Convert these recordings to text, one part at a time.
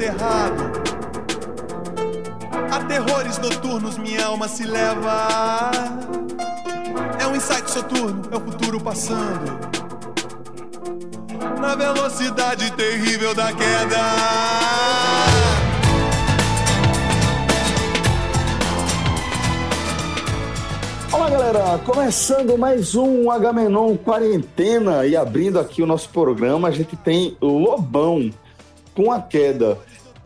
Aterrado? A terrores noturnos minha alma se leva. É um insight soturno, é o futuro passando. Na velocidade terrível da queda. Olá galera, começando mais um Agamenon Quarentena e abrindo aqui o nosso programa, a gente tem Lobão com a queda.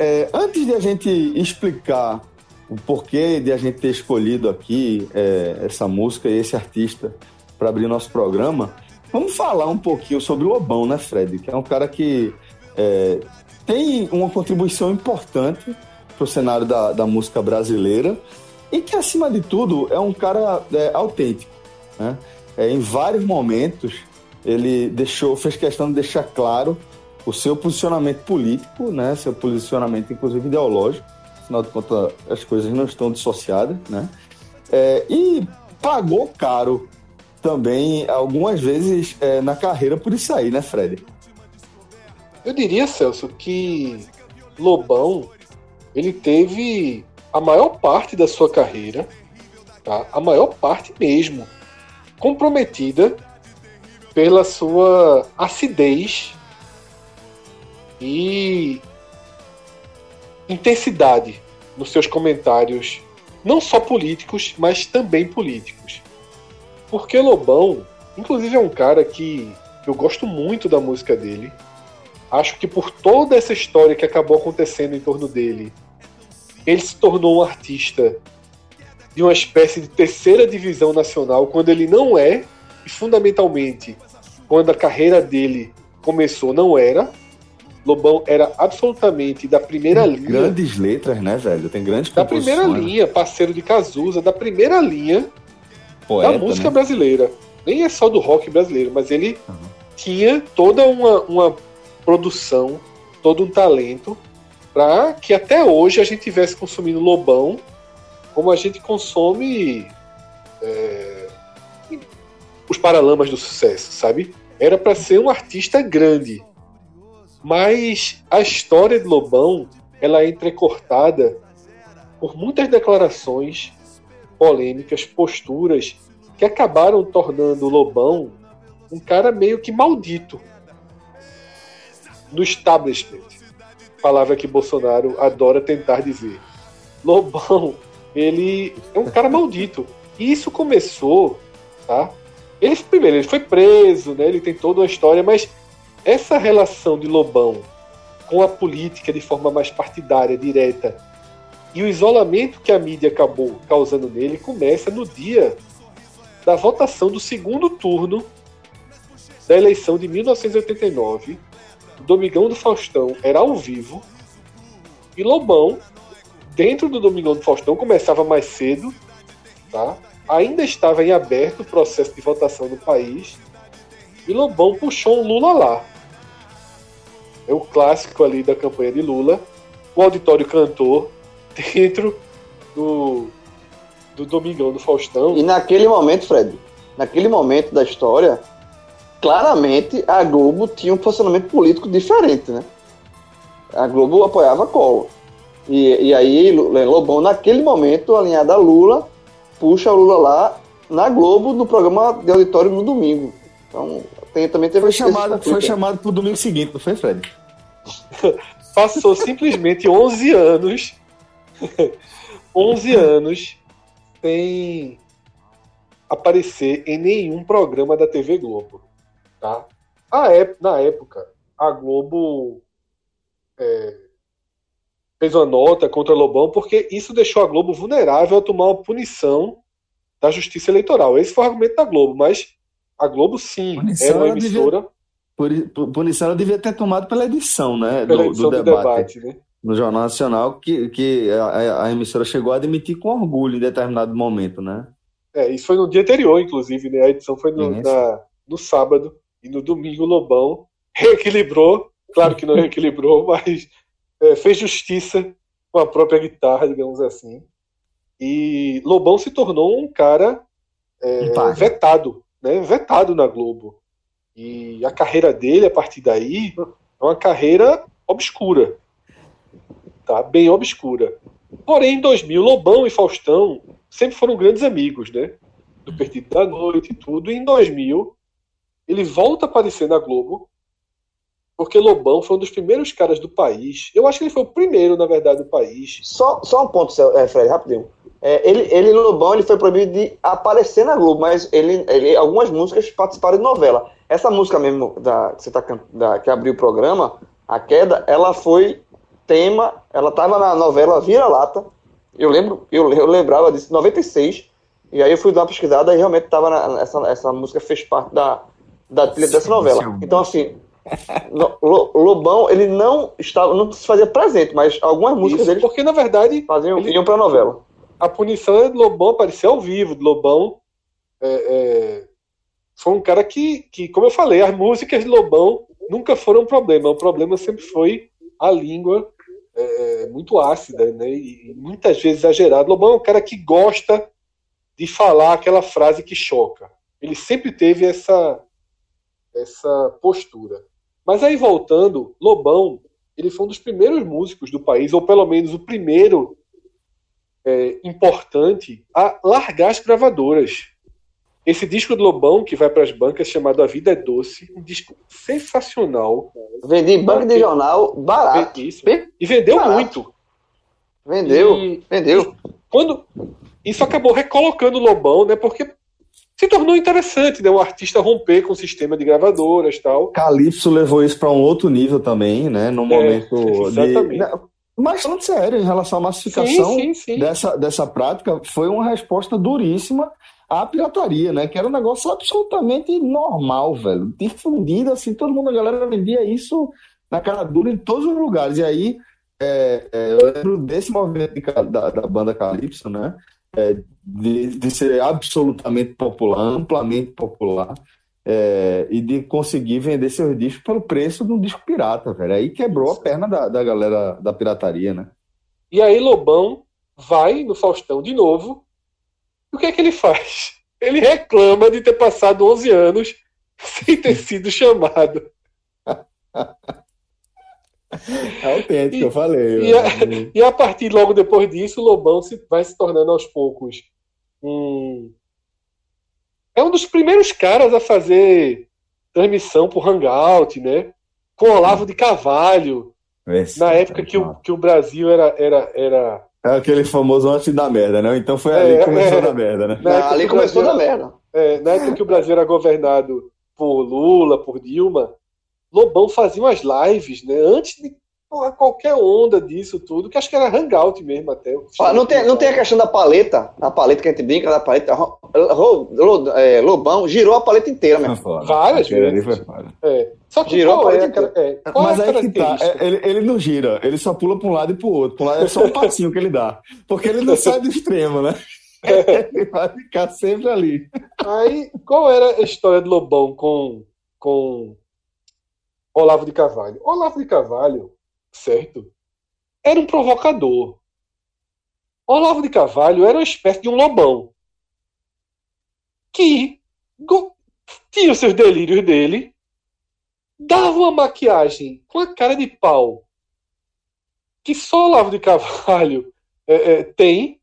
É, antes de a gente explicar o porquê de a gente ter escolhido aqui é, essa música e esse artista para abrir nosso programa, vamos falar um pouquinho sobre o Lobão, né, Fred? Que é um cara que é, tem uma contribuição importante para o cenário da, da música brasileira e que, acima de tudo, é um cara é, autêntico. Né? É, em vários momentos, ele deixou, fez questão de deixar claro o seu posicionamento político, né? seu posicionamento, inclusive, ideológico. Afinal de contas, as coisas não estão dissociadas. Né? É, e pagou caro também, algumas vezes, é, na carreira por isso aí, né, Fred? Eu diria, Celso, que Lobão ele teve a maior parte da sua carreira, tá? a maior parte mesmo, comprometida pela sua acidez e intensidade nos seus comentários, não só políticos, mas também políticos. Porque Lobão, inclusive, é um cara que eu gosto muito da música dele. Acho que por toda essa história que acabou acontecendo em torno dele, ele se tornou um artista de uma espécie de terceira divisão nacional, quando ele não é, e fundamentalmente, quando a carreira dele começou, não era. Lobão era absolutamente da primeira Tem linha. Grandes letras, né, velho? Tem grandes Da primeira linha, parceiro de Cazuza, da primeira linha Poeta, da música né? brasileira. Nem é só do rock brasileiro, mas ele Uhum. tinha toda uma, uma produção, todo um talento para que até hoje a gente tivesse consumindo Lobão como a gente consome é, os Paralamas do Sucesso, sabe? Era para ser um artista grande. Mas a história de Lobão ela é entrecortada por muitas declarações polêmicas, posturas que acabaram tornando Lobão um cara meio que maldito no establishment. Palavra que Bolsonaro adora tentar dizer. Lobão, ele é um cara maldito. E isso começou, tá? Ele primeiro, ele foi preso, né? Ele tem toda uma história, mas essa relação de Lobão com a política de forma mais partidária, direta, e o isolamento que a mídia acabou causando nele começa no dia da votação do segundo turno da eleição de 1989. O Domingão do Faustão era ao vivo e Lobão, dentro do Domingão do Faustão, começava mais cedo, tá? ainda estava em aberto o processo de votação no país e Lobão puxou um Lula lá. É o clássico ali da campanha de Lula. O auditório cantou dentro do, do Domingão do Faustão. E naquele momento, Fred, naquele momento da história, claramente a Globo tinha um posicionamento político diferente, né? A Globo apoiava Collor. E, e aí, Lobão, naquele momento, alinhado a Lula, puxa o Lula lá na Globo, no programa de auditório no domingo. Então, tem, também teve Foi chamado, foi chamado pro domingo seguinte, não foi, Fred? Passou simplesmente 11 anos. 11 anos sem aparecer em nenhum programa da TV Globo. Tá? A na época, a Globo é, fez uma nota contra Lobão porque isso deixou a Globo vulnerável a tomar uma punição da justiça eleitoral. Esse foi o argumento da Globo, mas A Globo, sim, Punição era uma devia- emissora por, punição ela devia ter tomado pela edição, né? pela do, edição do do debate, debate, né? no Jornal Nacional, que, que a, a emissora chegou a admitir com orgulho em determinado momento, né? É, isso foi no dia anterior, inclusive, né? A edição foi no, na- no sábado e no domingo o Lobão reequilibrou, claro que não reequilibrou, mas é, fez justiça com a própria guitarra, digamos assim. E Lobão se tornou um cara é, vetado, né? Vetado na Globo. E a carreira dele, a partir daí, é uma carreira obscura. Tá? Bem obscura. Porém, em 2000, Lobão e Faustão sempre foram grandes amigos, né? Do Perdido da Noite e tudo. E em 2000, ele volta a aparecer na Globo, porque Lobão foi um dos primeiros caras do país. Eu acho que ele foi o primeiro, na verdade, do país. Só, só um ponto, é, Fred, rapidinho. É, ele, ele, Lobão, ele foi proibido de aparecer na Globo, mas ele, ele algumas músicas participaram de novela. Essa música mesmo da, que, você tá, da, que abriu o programa, A Queda, ela foi tema, ela estava na novela Vira-Lata. Eu lembro, eu, eu lembrava disso, 96. E aí eu fui dar uma pesquisada e realmente tava essa, essa música fez parte da, da trilha dessa novela. Então, assim, Lobão, ele não estava, não se fazia presente, mas algumas músicas Isso, dele porque, na verdade, faziam, ele- iam pra novela. A punição é do Lobão aparecer ao vivo. Lobão é, é, foi um cara que, que, como eu falei, as músicas de Lobão nunca foram um problema. O problema sempre foi a língua é, muito ácida, né? E muitas vezes exagerada. Lobão é um cara que gosta de falar aquela frase que choca. Ele sempre teve essa essa postura. Mas aí voltando, Lobão, ele foi um dos primeiros músicos do país, ou pelo menos o primeiro é, importante a largar as gravadoras. Esse disco do Lobão, que vai para as bancas, chamado A Vida é Doce, um disco sensacional. Vendi em banco de jornal barato. Isso. E vendeu barato. muito. Vendeu, E- vendeu. Quando isso acabou recolocando o Lobão, né? Porque se tornou interessante, né? O artista romper com o sistema de gravadoras tal. Calypso levou isso para um outro nível também, né? Num momento de. exatamente. Não, Mas falando sério, em relação à massificação Sim, sim, sim. Dessa, dessa prática, foi uma resposta duríssima à pirataria, né? Que era um negócio absolutamente normal, velho. Difundido, assim, todo mundo, a galera vendia isso na cara dura em todos os lugares. E aí, é, é, eu lembro desse movimento de da, da banda Calypso, né? É, de, de ser absolutamente popular, amplamente popular, é, e de conseguir vender seus discos pelo preço de um disco pirata, velho. Aí quebrou a perna da, da galera da pirataria, né? E aí Lobão vai no Faustão de novo. E o que é que ele faz? Ele reclama de ter passado 11 anos sem ter sido chamado. É autêntico, E- eu falei. e a- E a partir logo depois disso, o Lobão se, vai se tornando aos poucos um. É um dos primeiros caras a fazer transmissão por Hangout, né? Com Olavo de Carvalho, Esse- na época que o, que o Brasil era, era, era É aquele famoso antes da merda, né? Então foi ali É, que começou é. da merda, né? Na época ali começou da merda. É, na época que o Brasil era governado por Lula, por Dilma, Lobão fazia umas lives, né? Antes de porra, qualquer onda disso tudo, que acho que era hangout mesmo até. Não, tem, não tem a questão da paleta, a paleta que a gente brinca da paleta. Ro- Ro- Ro- é, Lobão girou a paleta inteira, meu. Foda. Várias vezes. foi foda. É. Só que Girou qual a é, a, cara- é, qual Mas é a aí que tá, é, ele, ele não gira, ele só pula pra um lado e pro outro. Pra um lado é só um passinho que ele dá. Porque ele não sai do extremo, né? Ele vai ficar sempre ali. Aí, qual era a história de Lobão com, com Olavo de Carvalho? Olavo de Carvalho, certo? Era um provocador. Olavo de Carvalho era uma espécie de um lobão que tinha os seus delírios dele, dava uma maquiagem com a cara de pau que só Olavo de Carvalho é, é, tem,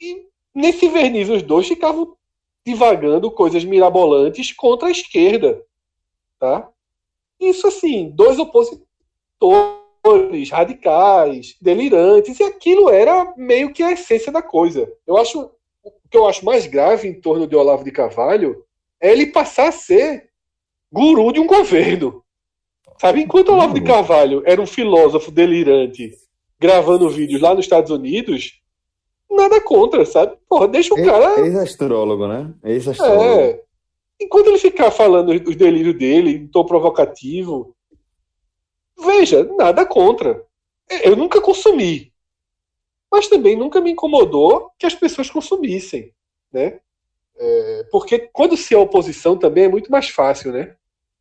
e nesse verniz os dois ficavam divagando coisas mirabolantes contra a esquerda, tá? Isso assim, dois opositores radicais, delirantes, e aquilo era meio que a essência da coisa. Eu acho o que eu acho mais grave em torno de Olavo de Carvalho é ele passar a ser guru de um governo. Sabe, enquanto Olavo de Carvalho era um filósofo delirante gravando vídeos lá nos Estados Unidos, nada contra, sabe? Porra, deixa o cara Ex-astrólogo, né? Ex-astrólogo. é. enquanto ele ficar falando os delírios dele, em tom provocativo, veja, nada contra. Eu nunca consumi. Mas também nunca me incomodou que as pessoas consumissem, né? É, porque quando se é oposição também é muito mais fácil, né?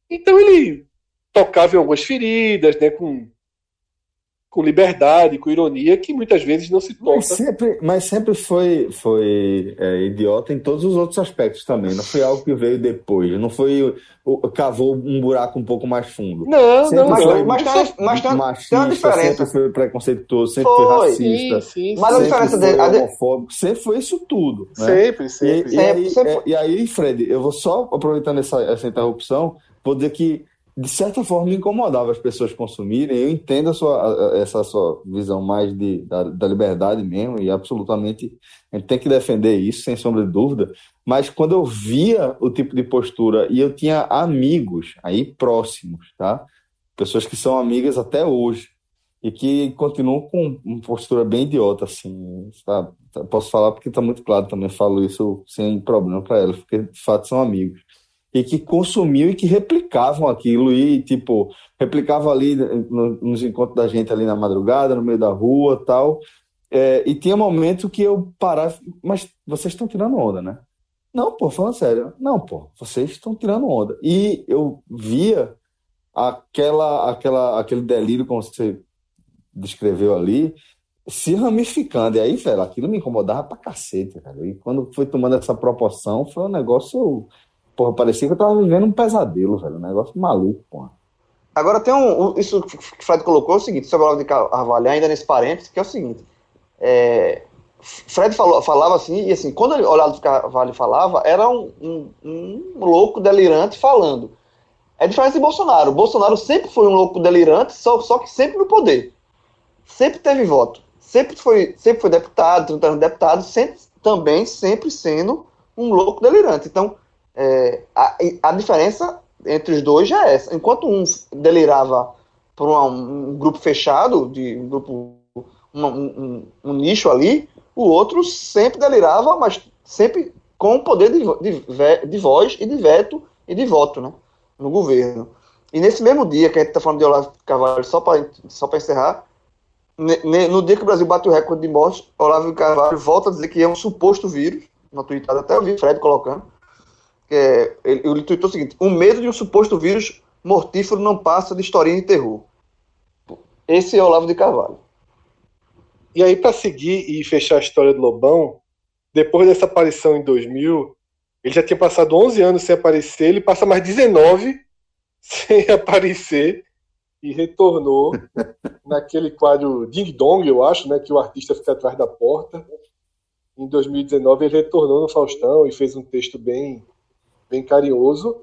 Então ele tocava em algumas feridas, né? Com com liberdade, com ironia, que muitas vezes não se toca. Mas sempre, mas sempre foi, foi é, idiota em todos os outros aspectos também. Não foi algo que veio depois. Não foi o, cavou um buraco um pouco mais fundo. Não, sempre não, mas, foi mas, tem, mas tem, machista, tem uma diferença. sempre foi preconceituoso, sempre Foi, foi racista. Sim, sim, Mas a sempre diferença foi dele. homofóbico, sempre foi isso tudo. Né? sempre, E, sempre. e Sempre, aí, sempre é, e aí, Fred, eu vou só aproveitando essa, essa interrupção, vou dizer que, de certa forma, incomodava as pessoas consumirem. Eu entendo a sua, a- essa sua visão mais de, da, da liberdade mesmo, e absolutamente a gente tem que defender isso, sem sombra de dúvida. Mas quando eu via o tipo de postura, e eu tinha amigos aí próximos, tá? Pessoas que são amigas até hoje e que continuam com uma postura bem idiota, assim, sabe? Posso falar porque está muito claro também, falo isso sem problema para elas, porque de fato são amigos. E que consumiam e que replicavam aquilo, e tipo, replicavam ali no- nos encontros da gente ali na madrugada, no meio da rua tal. É, e tinha momentos que eu parava, mas vocês estão tirando onda, né? Não, pô, falando sério. Não, pô, vocês estão tirando onda. E eu via aquela, aquela, aquele delírio, como você descreveu ali, se ramificando. E aí, velho, aquilo me incomodava pra cacete, velho. E quando foi tomando essa proporção, foi um negócio. Porra, parecia que eu tava vivendo um pesadelo, velho. Um negócio maluco, porra. Agora tem um. um- Isso que o Fred colocou é o seguinte, sobre o Olavo de Carvalho, ainda nesse parênteses, que é o seguinte. é, Fred falou, falava assim, e assim, quando ele, Olavo de Carvalho falava, era um, um, um louco delirante falando. É diferente de Bolsonaro. Bolsonaro sempre foi um louco delirante, só, só que sempre no poder. Sempre teve voto. Sempre foi, sempre foi deputado, 30 anos de deputado, sempre, também sempre sendo um louco delirante. Então, é, a, a diferença entre os dois já é essa. Enquanto um delirava por uma- um grupo fechado, de um grupo, um, um- nicho ali, o outro sempre delirava, mas sempre com o poder de, de, de voz e de veto e de voto né, no governo. E nesse mesmo dia que a gente está falando de Olavo Carvalho, só para só pra encerrar, no dia que o Brasil bate o recorde de mortes, Olavo Carvalho volta a dizer que é um suposto vírus, no Twitter, até eu vi Fred colocando, é, ele, ele tweetou o seguinte: o medo de um suposto vírus mortífero não passa de historinha de terror. Esse é Olavo de Carvalho. E aí, para seguir e fechar a história do Lobão, depois dessa aparição em 2000, ele já tinha passado 11 anos sem aparecer, ele passa mais 19 sem aparecer e retornou naquele quadro Ding Dong, eu acho, né, que o artista fica atrás da porta. Em 2019 ele retornou no Faustão e fez um texto bem, bem carinhoso.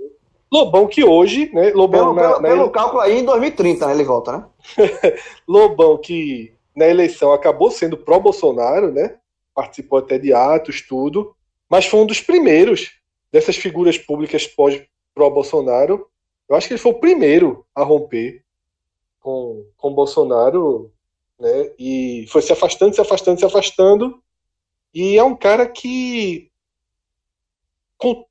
Lobão que hoje, né, Lobão Pelo, na- pelo, na- pelo cálculo aí, em 2030, né, ele volta, né? Lobão, que na eleição acabou sendo pró-Bolsonaro, né? Participou até de atos, tudo, mas foi um dos primeiros dessas figuras públicas pós- pró-Bolsonaro. Eu acho que ele foi o primeiro a romper com, com Bolsonaro, né? E foi se afastando, se afastando, se afastando. E é um cara que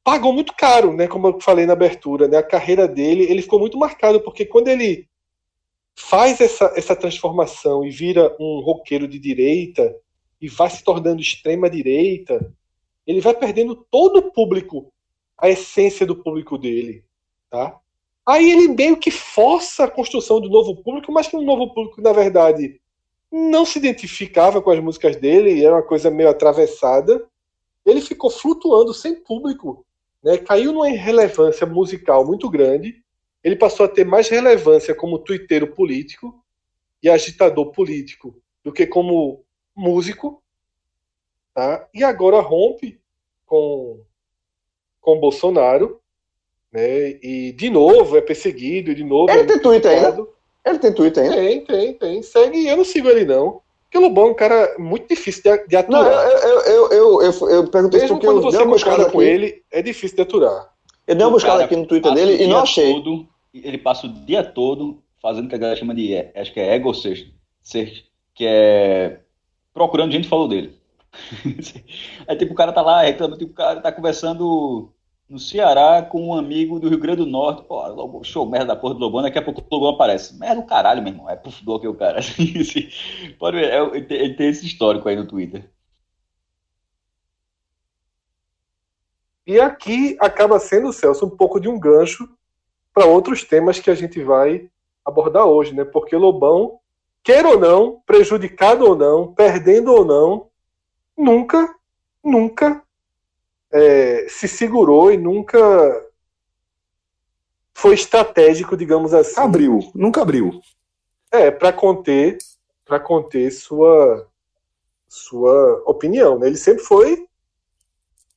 pagou muito caro, né? Como eu falei na abertura, né? A carreira dele, ele ficou muito marcado, porque quando ele faz essa, essa transformação e vira um roqueiro de direita e vai se tornando extrema direita, ele vai perdendo todo o público, a essência do público dele, tá? Aí ele meio que força a construção do novo público, mas que um novo público, na verdade, não se identificava com as músicas dele, era uma coisa meio atravessada. Ele ficou flutuando sem público, né? caiu numa irrelevância musical muito grande. Ele passou a ter mais relevância como tuiteiro político e agitador político do que como músico. Tá? E agora rompe com, com Bolsonaro. Né? E de novo é perseguido, e de novo Ele é tem Twitter ainda? Ele tem Twitter ainda? Tem, tem, tem. Segue, eu não sigo ele não. Porque o Lobão é um cara muito difícil de, de Não, aturar. eu, eu, eu, eu, eu, eu perguntei isso Mesmo porque quando eu dei você uma buscada concorda com aqui. ele, é difícil de aturar. Eu dei uma buscada aqui no Twitter dele e não achei. todo- ele passa o dia todo fazendo o que a galera chama de, acho que é ego search, search, que é procurando gente que falou dele. Aí tipo, o cara tá lá reclamando, tipo, o cara tá conversando no Ceará com um amigo do Rio Grande do Norte. Pô, show merda da porra do Lobão, daqui a pouco o Lobão aparece. Merda do caralho, meu irmão. É puff do que o cara. Pode ver, é, ele tem esse histórico aí no Twitter. E aqui acaba sendo, Celso, um pouco de um gancho para outros temas que a gente vai abordar hoje, né? Porque Lobão, quer ou não, prejudicado ou não, perdendo ou não, nunca, nunca é, se segurou e nunca foi estratégico, digamos assim. Abriu, nunca abriu. É, para conter, para conter sua sua opinião, né? Ele sempre foi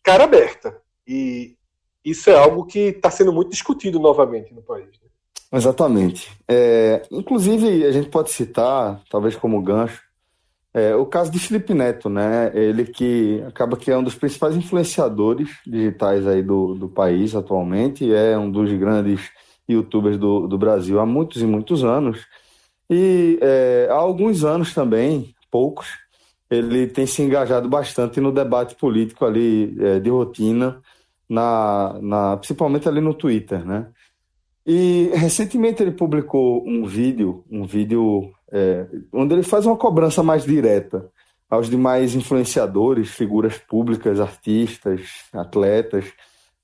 cara aberta. E isso é algo que está sendo muito discutido novamente no país. Né? Exatamente. É, inclusive, a gente pode citar, talvez como gancho, é, o caso de Felipe Neto, né? Ele que acaba que é um dos principais influenciadores digitais aí do, do país atualmente, é um dos grandes youtubers do, do Brasil há muitos e muitos anos. E é, há alguns anos também, poucos, ele tem se engajado bastante no debate político ali é, de rotina, na, na, principalmente ali no Twitter, né? E recentemente ele publicou um vídeo, um vídeo é, onde ele faz uma cobrança mais direta aos demais influenciadores, figuras públicas, artistas, atletas,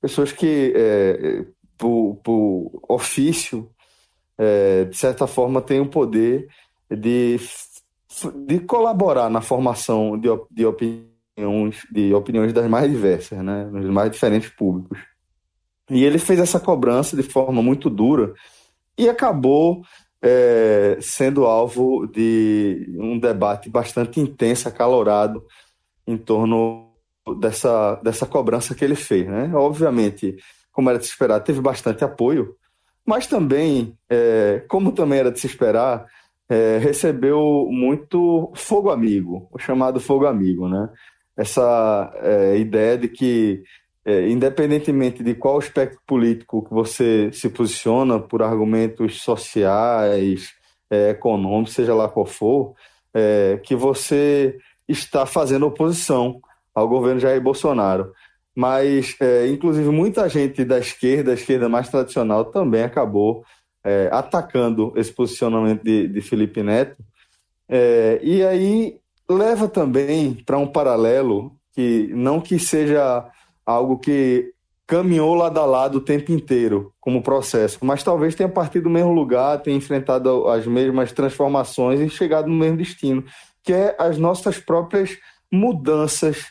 pessoas que, é, por, por, ofício, é, de certa forma, têm o poder de, de colaborar na formação de, de opiniões, de opiniões das mais diversas, né, nos mais diferentes públicos. E ele fez essa cobrança de forma muito dura e acabou é, sendo alvo de um debate bastante intenso, acalorado, em torno dessa, dessa cobrança que ele fez. Né? Obviamente, como era de se esperar, teve bastante apoio, mas também, é, como também era de se esperar, é, recebeu muito fogo amigo, o chamado fogo amigo, né? Essa é, ideia de que é, independentemente de qual espectro político que você se posiciona por argumentos sociais, é, econômicos, seja lá qual for, é, que você está fazendo oposição ao governo Jair Bolsonaro. Mas, é, inclusive, muita gente da esquerda, a esquerda mais tradicional, também acabou é, atacando esse posicionamento de, de Felipe Neto. É, e aí leva também para um paralelo que não que seja algo que caminhou lado a lado o tempo inteiro como processo, mas talvez tenha partido do mesmo lugar, tenha enfrentado as mesmas transformações e chegado no mesmo destino, que é as nossas próprias mudanças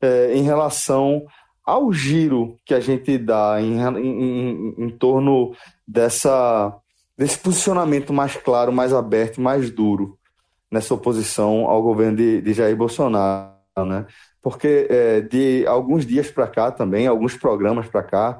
é, em relação ao giro que a gente dá em, em, em, em torno dessa, desse posicionamento mais claro, mais aberto, mais duro nessa oposição ao governo de, de Jair Bolsonaro, né? Porque é, de alguns dias para cá também, alguns programas para cá,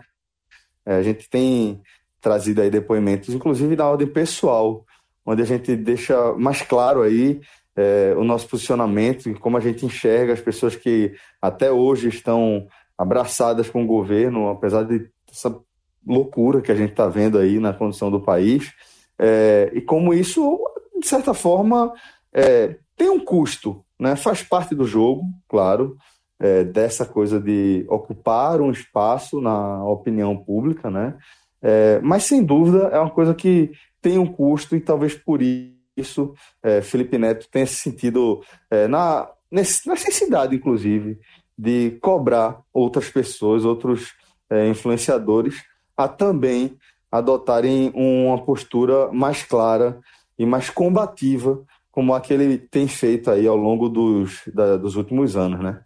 é, a gente tem trazido aí depoimentos, inclusive da ordem pessoal, onde a gente deixa mais claro aí é, o nosso posicionamento e como a gente enxerga as pessoas que até hoje estão abraçadas com o governo, apesar de essa loucura que a gente está vendo aí na condição do país, é, e como isso, de certa forma, é, tem um custo, né? Faz parte do jogo, claro, é, dessa coisa de ocupar um espaço na opinião pública, né? É, mas sem dúvida é uma coisa que tem um custo e talvez por isso é, Felipe Neto tenha se sentido é, na necessidade, inclusive, de cobrar outras pessoas, outros é, influenciadores, a também adotarem uma postura mais clara e mais combativa como a que ele tem feito aí ao longo dos, da, dos últimos anos, né?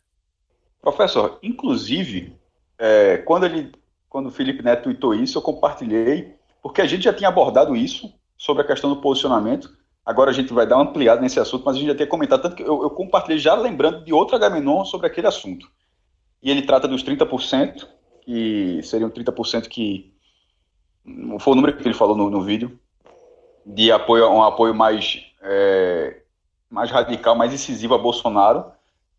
Professor, inclusive, é, quando ele, quando o Felipe Neto tweetou isso, eu compartilhei, porque a gente já tinha abordado isso sobre a questão do posicionamento. Agora a gente vai dar uma ampliada nesse assunto, mas a gente já tinha comentado, tanto que eu, eu compartilhei já lembrando de outro Agamenon sobre aquele assunto. E ele trata dos 30%, que seriam 30% que. Foi o número que ele falou no, no vídeo, de apoio, um apoio mais é, mais radical, mais incisivo a Bolsonaro.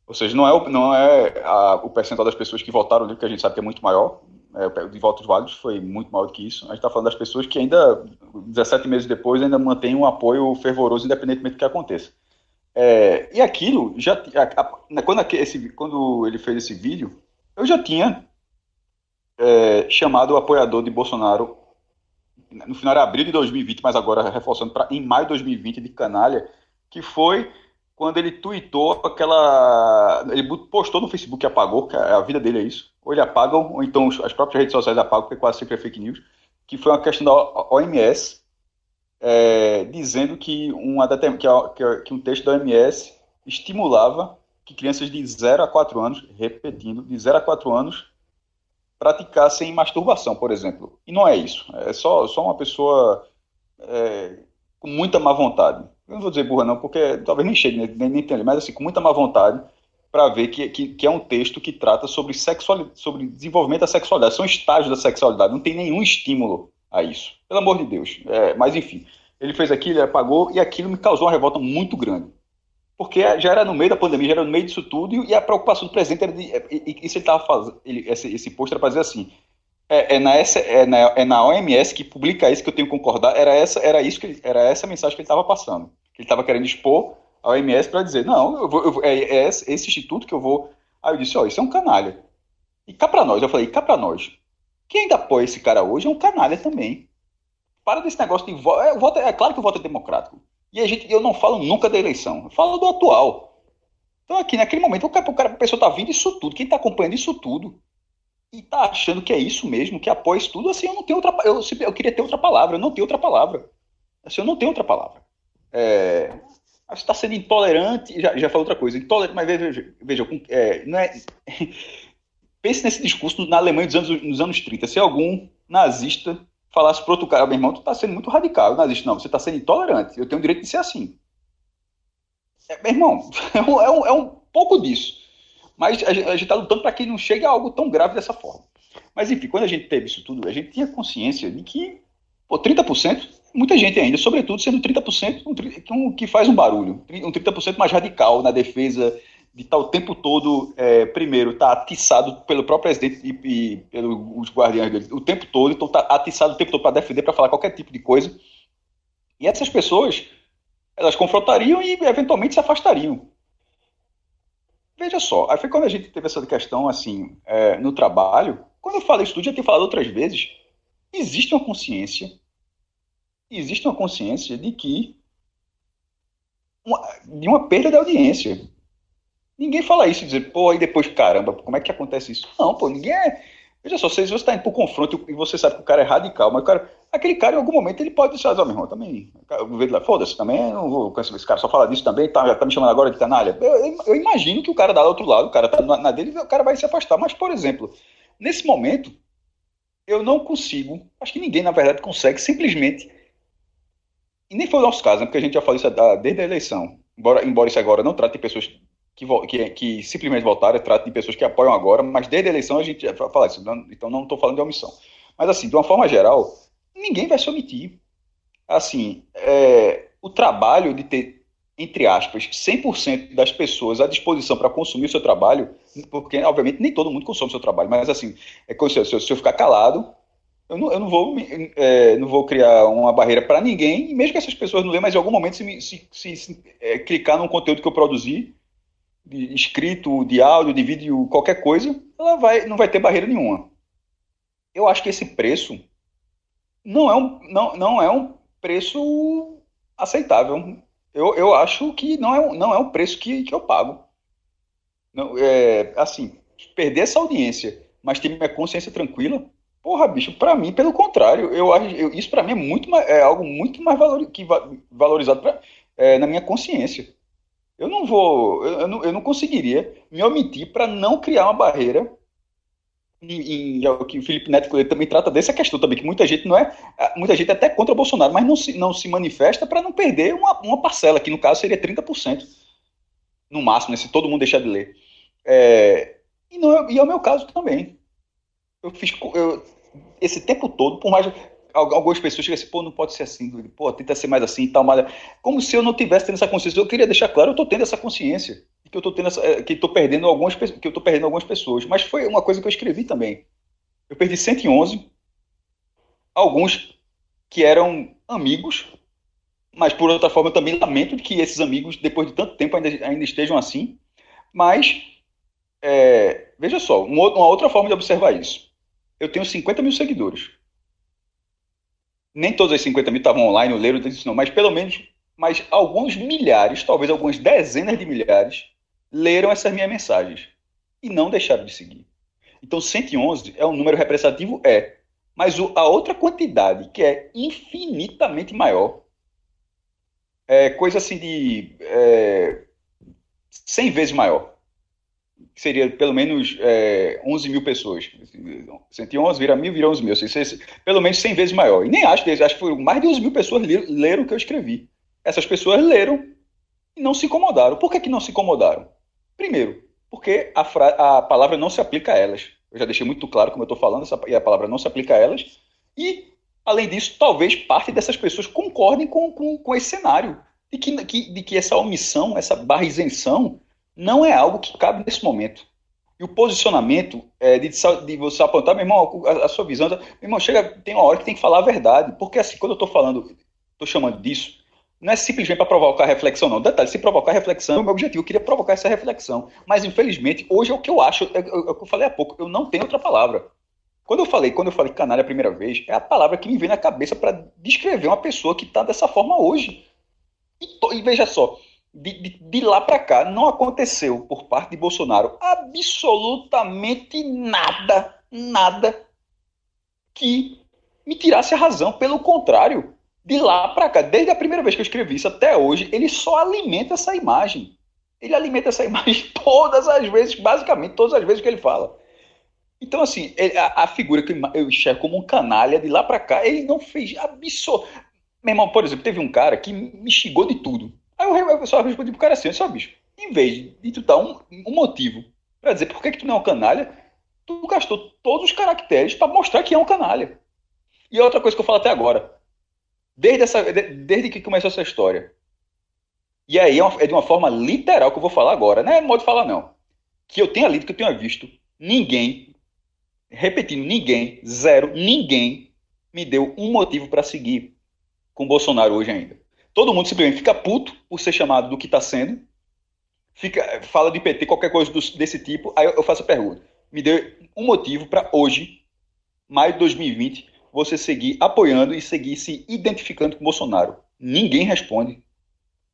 Ou seja, não é, o, não é a, o percentual das pessoas que votaram ali, que a gente sabe que é muito maior, é, de votos válidos foi muito maior do que isso. A gente está falando das pessoas que ainda, 17 meses depois, ainda mantêm um apoio fervoroso, independentemente do que aconteça. É, e aquilo, já a, a, quando, esse, quando ele fez esse vídeo, eu já tinha é, chamado apoiador de Bolsonaro, no final de abril de 2020, mas agora reforçando para em maio de 2020, de canalha, que foi quando ele tweetou aquela. Ele postou no Facebook e apagou, a vida dele é isso. Ou ele apaga, ou então as próprias redes sociais apagam, porque quase sempre é fake news, que foi uma questão da OMS, é, dizendo que, uma, que, que um texto da OMS estimulava que crianças de 0 a 4 anos, repetindo, de 0 a 4 anos, praticassem masturbação, por exemplo. E não é isso. É só, só uma pessoa é, com muita má vontade. Eu não vou dizer burra, não, porque talvez nem chegue, nem, nem tenha, mas assim, com muita má vontade, para ver que, que, que, é um texto que trata sobre, sexualidade, sobre desenvolvimento da sexualidade. São estágios da sexualidade, não tem nenhum estímulo a isso. Pelo amor de Deus. É, mas enfim, ele fez aquilo, ele apagou, e aquilo me causou uma revolta muito grande porque já era no meio da pandemia, já era no meio disso tudo, e a preocupação do presidente era de. Isso ele estava fazendo. Ele, esse, esse post era para dizer assim. É, é, na é, na, é na OMS que publica isso que eu tenho que concordar. Era essa, era isso que ele, era essa mensagem que ele estava passando. Que ele estava querendo expor a OMS para dizer, não, eu vou, eu, é, é, esse instituto que eu vou. Aí eu disse, ó, isso é um canalha. E cá para nós, eu falei, cá para nós. Quem ainda apoia esse cara hoje é um canalha também. Para desse negócio de voto. É, é claro que o voto é democrático. E a gente, eu não falo nunca da eleição, eu falo do atual. Então, aqui, naquele momento, o cara, a pessoa está vindo isso tudo, quem está acompanhando isso tudo, e está achando que é isso mesmo, que isso tudo, assim, eu não tenho outra eu, eu queria ter outra palavra, eu não tenho outra palavra. Assim, eu não tenho outra palavra. É, você está sendo intolerante, já, já falou outra coisa, intolerante, mas veja, veja é, não é, pense nesse discurso na Alemanha dos anos, nos anos 30. Se algum nazista falasse para outro cara, meu irmão, tu está sendo muito radical, nazista. Não, você está sendo intolerante. Eu tenho o direito de ser assim. É, meu irmão, é um, é um, é um pouco disso. Mas a gente está lutando para que não chegue a algo tão grave dessa forma. Mas, enfim, quando a gente teve isso tudo, a gente tinha consciência de que pô, 30%, muita gente ainda, sobretudo sendo 30% um, que faz um barulho, um 30% mais radical na defesa de estar tá o tempo todo, é, primeiro, estar tá atiçado pelo próprio presidente e, e pelos guardiões dele, o tempo todo, então está atiçado o tempo todo para defender, para falar qualquer tipo de coisa. E essas pessoas, elas confrontariam e eventualmente se afastariam. Veja só, aí foi quando a gente teve essa questão, assim, é, no trabalho, quando eu falo isso tudo, já tenho falado outras vezes, existe uma consciência, existe uma consciência de que uma, de uma perda de audiência. Ninguém fala isso dizer, pô, aí depois, caramba, como é que acontece isso? Não, pô, ninguém é. Veja só, se você está indo pro confronto e você sabe que o cara é radical, mas o cara, aquele cara em algum momento ele pode dizer, oh, meu irmão, também, foda-se, também, não vou, esse cara só fala disso também, tá, tá me chamando agora de canalha. Eu, eu, imagino que o cara dá do outro lado, o cara tá na, na dele, o cara vai se afastar. Mas, por exemplo, nesse momento, eu não consigo, acho que ninguém, na verdade, consegue simplesmente, e nem foi o nosso caso, né, porque a gente já falou isso desde a eleição, embora, embora isso agora não trate pessoas que, que, que simplesmente votaram, trata de pessoas que apoiam agora, mas desde a eleição a gente fala isso, então não estou falando de omissão. Mas assim, de uma forma geral, ninguém vai se omitir. Assim, é, o trabalho de ter, entre aspas, 100% das pessoas à disposição para consumir o seu trabalho, porque obviamente nem todo mundo consome o seu trabalho, mas assim, é se, se eu ficar calado, eu não, eu não vou, é, não vou criar uma barreira para ninguém, mesmo que essas pessoas não leiam, mas em algum momento, se, se, se, se é, clicar num conteúdo que eu produzi, de escrito, de áudio, de vídeo, qualquer coisa, ela vai, não vai ter barreira nenhuma. Eu acho que esse preço não é um, não, não é um preço aceitável. Eu, eu acho que não é, um, não é um preço que, que eu pago. Não, é, assim, perder essa audiência, mas ter minha consciência tranquila, porra, bicho, para mim, pelo contrário, eu acho isso para mim é muito é algo muito mais valor, que, valorizado pra, é, na minha consciência. Eu não vou, eu, eu, não, eu não conseguiria me omitir para não criar uma barreira. E, o que o Felipe Neto também trata dessa questão também, que muita gente não é, muita gente é até contra o Bolsonaro, mas não se, não se manifesta para não perder uma, uma parcela, que no caso seria 30%, no máximo, né, se todo mundo deixar de ler. É, e, não, e é o meu caso também. Eu fiz eu, esse tempo todo, por mais algumas pessoas chegam assim, pô, não pode ser assim, pô, tenta ser mais assim e tal, mas como se eu não tivesse tendo essa consciência. Eu queria deixar claro, eu tô tendo essa consciência que eu tô tendo essa, eh, que tô perdendo algumas que eu tô perdendo algumas pessoas, mas foi uma coisa que eu escrevi também. Eu perdi 111 alguns que eram amigos, mas por outra forma eu também lamento que esses amigos depois de tanto tempo ainda, ainda estejam assim, mas é, veja só, uma outra forma de observar isso eu tenho 50 mil seguidores. Nem todos os 50 mil estavam online, leram isso não, mas pelo menos mas alguns milhares, talvez algumas dezenas de milhares, leram essas minhas mensagens e não deixaram de seguir. Então 111 é um número representativo? É. Mas o, a outra quantidade, que é infinitamente maior, é coisa assim de é, 100 vezes maior. Seria pelo menos é, 11 mil pessoas. 111 vira mil, vira 11 mil. Assim, pelo menos 100 vezes maior. E nem acho, acho que foi mais de 11 mil pessoas leram o que eu escrevi. Essas pessoas leram e não se incomodaram. Por que, que não se incomodaram? Primeiro, porque a, a palavra não se aplica a elas. Eu já deixei muito claro como eu estou falando, essa, e a palavra não se aplica a elas. E, além disso, talvez parte dessas pessoas concordem com, com, com esse cenário. De que, que, de que essa omissão, essa barra isenção, não é algo que cabe nesse momento. E o posicionamento é, de, de, você apontar, meu irmão, a, a, sua visão, meu irmão, chega, tem uma hora que tem que falar a verdade. Porque assim, quando eu estou falando, estou chamando disso, não é simplesmente para provocar reflexão, não. Detalhe, se provocar reflexão é o meu objetivo. Eu queria provocar essa reflexão. Mas, infelizmente, hoje é o que eu acho, é, é, é o que eu falei há pouco. Eu não tenho outra palavra. Quando eu falei, quando eu falei canalha a primeira vez, é a palavra que me vem na cabeça para descrever uma pessoa que está dessa forma hoje. E, to, e veja só, de, de, de lá para cá, não aconteceu por parte de Bolsonaro absolutamente nada, nada que me tirasse a razão. Pelo contrário, de lá para cá, desde a primeira vez que eu escrevi isso até hoje, ele só alimenta essa imagem. Ele alimenta essa imagem todas as vezes, basicamente todas as vezes que ele fala. Então, assim, a, a, figura que eu enxergo como um canalha, de lá para cá, ele não fez absurdo. Meu irmão, por exemplo, teve um cara que me xingou de tudo. Aí eu, eu só respondi pro cara assim, só bicho, em vez de tu dar um, um motivo para dizer por que, que tu não é um canalha, tu gastou todos os caracteres para mostrar que é um canalha. E outra coisa que eu falo até agora, Desde, essa, desde que começou essa história. E aí é, é, de uma forma literal que eu vou falar agora. Não é modo de falar, não. Que eu tenha lido, que eu tenha visto. Ninguém, repetindo, ninguém, zero, ninguém me deu um motivo para seguir com Bolsonaro hoje ainda. Todo mundo simplesmente fica puto por ser chamado do que está sendo. Fica, fala de PT, qualquer coisa desse tipo. Aí eu faço a pergunta. Me deu um motivo para hoje, maio de 2020, você seguir apoiando e seguir se identificando com Bolsonaro? Ninguém responde.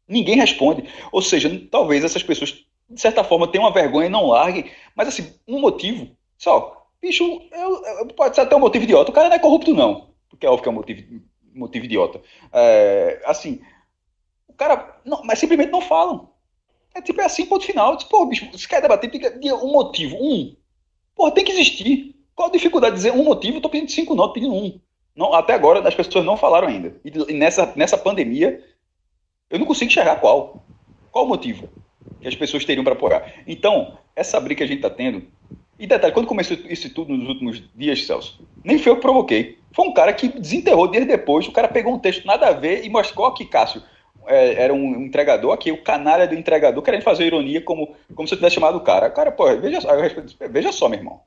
Ninguém responde. Ou seja, talvez essas pessoas, de certa forma, tenham uma vergonha e não larguem. Mas, assim, um motivo. Só, bicho, eu, eu, pode ser até um motivo idiota. O cara não é corrupto, não. Porque é óbvio que é um motivo, motivo idiota. É, assim, o cara. Não, mas simplesmente não falam. É tipo, é assim, ponto final. Diz, pô, bicho, se quer debater, tem um motivo. Um. Pô, tem que existir. Qual a dificuldade de dizer um motivo? Estou pedindo cinco, estou pedindo um. Não, até agora as pessoas não falaram ainda. E, e nessa, nessa pandemia, eu não consigo enxergar qual. Qual o motivo que as pessoas teriam para apoiar? Então, essa briga que a gente está tendo. E detalhe, quando começou isso tudo nos últimos dias, Celso, nem foi eu que provoquei. Foi um cara que desenterrou dias depois. O cara pegou um texto nada a ver e mostrou aqui, Cássio. É, era um entregador aqui, o canalha do entregador, querendo fazer ironia como, como se eu tivesse chamado o cara. O cara, pô, veja veja só, meu irmão.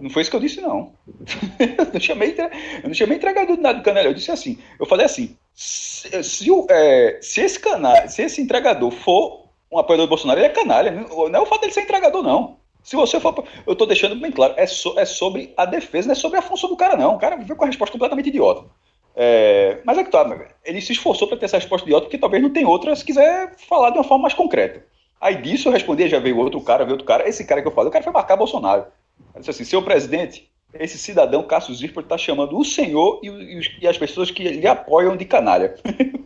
Não foi isso que eu disse, não. eu, não chamei, eu não chamei entregador de nada do canal. Eu disse assim. Eu falei assim: se, se, é, se esse canal, se esse entregador for um apoiador do Bolsonaro, ele é canalha. Não é o fato dele ser entregador, não. Se você for. Eu estou deixando bem claro, é, so, é sobre a defesa, não é sobre a função do cara, não. O cara veio com a resposta completamente idiota. É, mas é que tá, ele se esforçou para ter essa resposta idiota, porque talvez não tem outra se quiser falar de uma forma mais concreta. Aí disso eu respondi, já veio outro cara, veio outro cara. Esse cara que eu falei, o cara foi marcar Bolsonaro. Ele disse assim: seu presidente, esse cidadão Cássio Zirpoli está chamando o senhor e, e, e, as pessoas que lhe apoiam de canalha.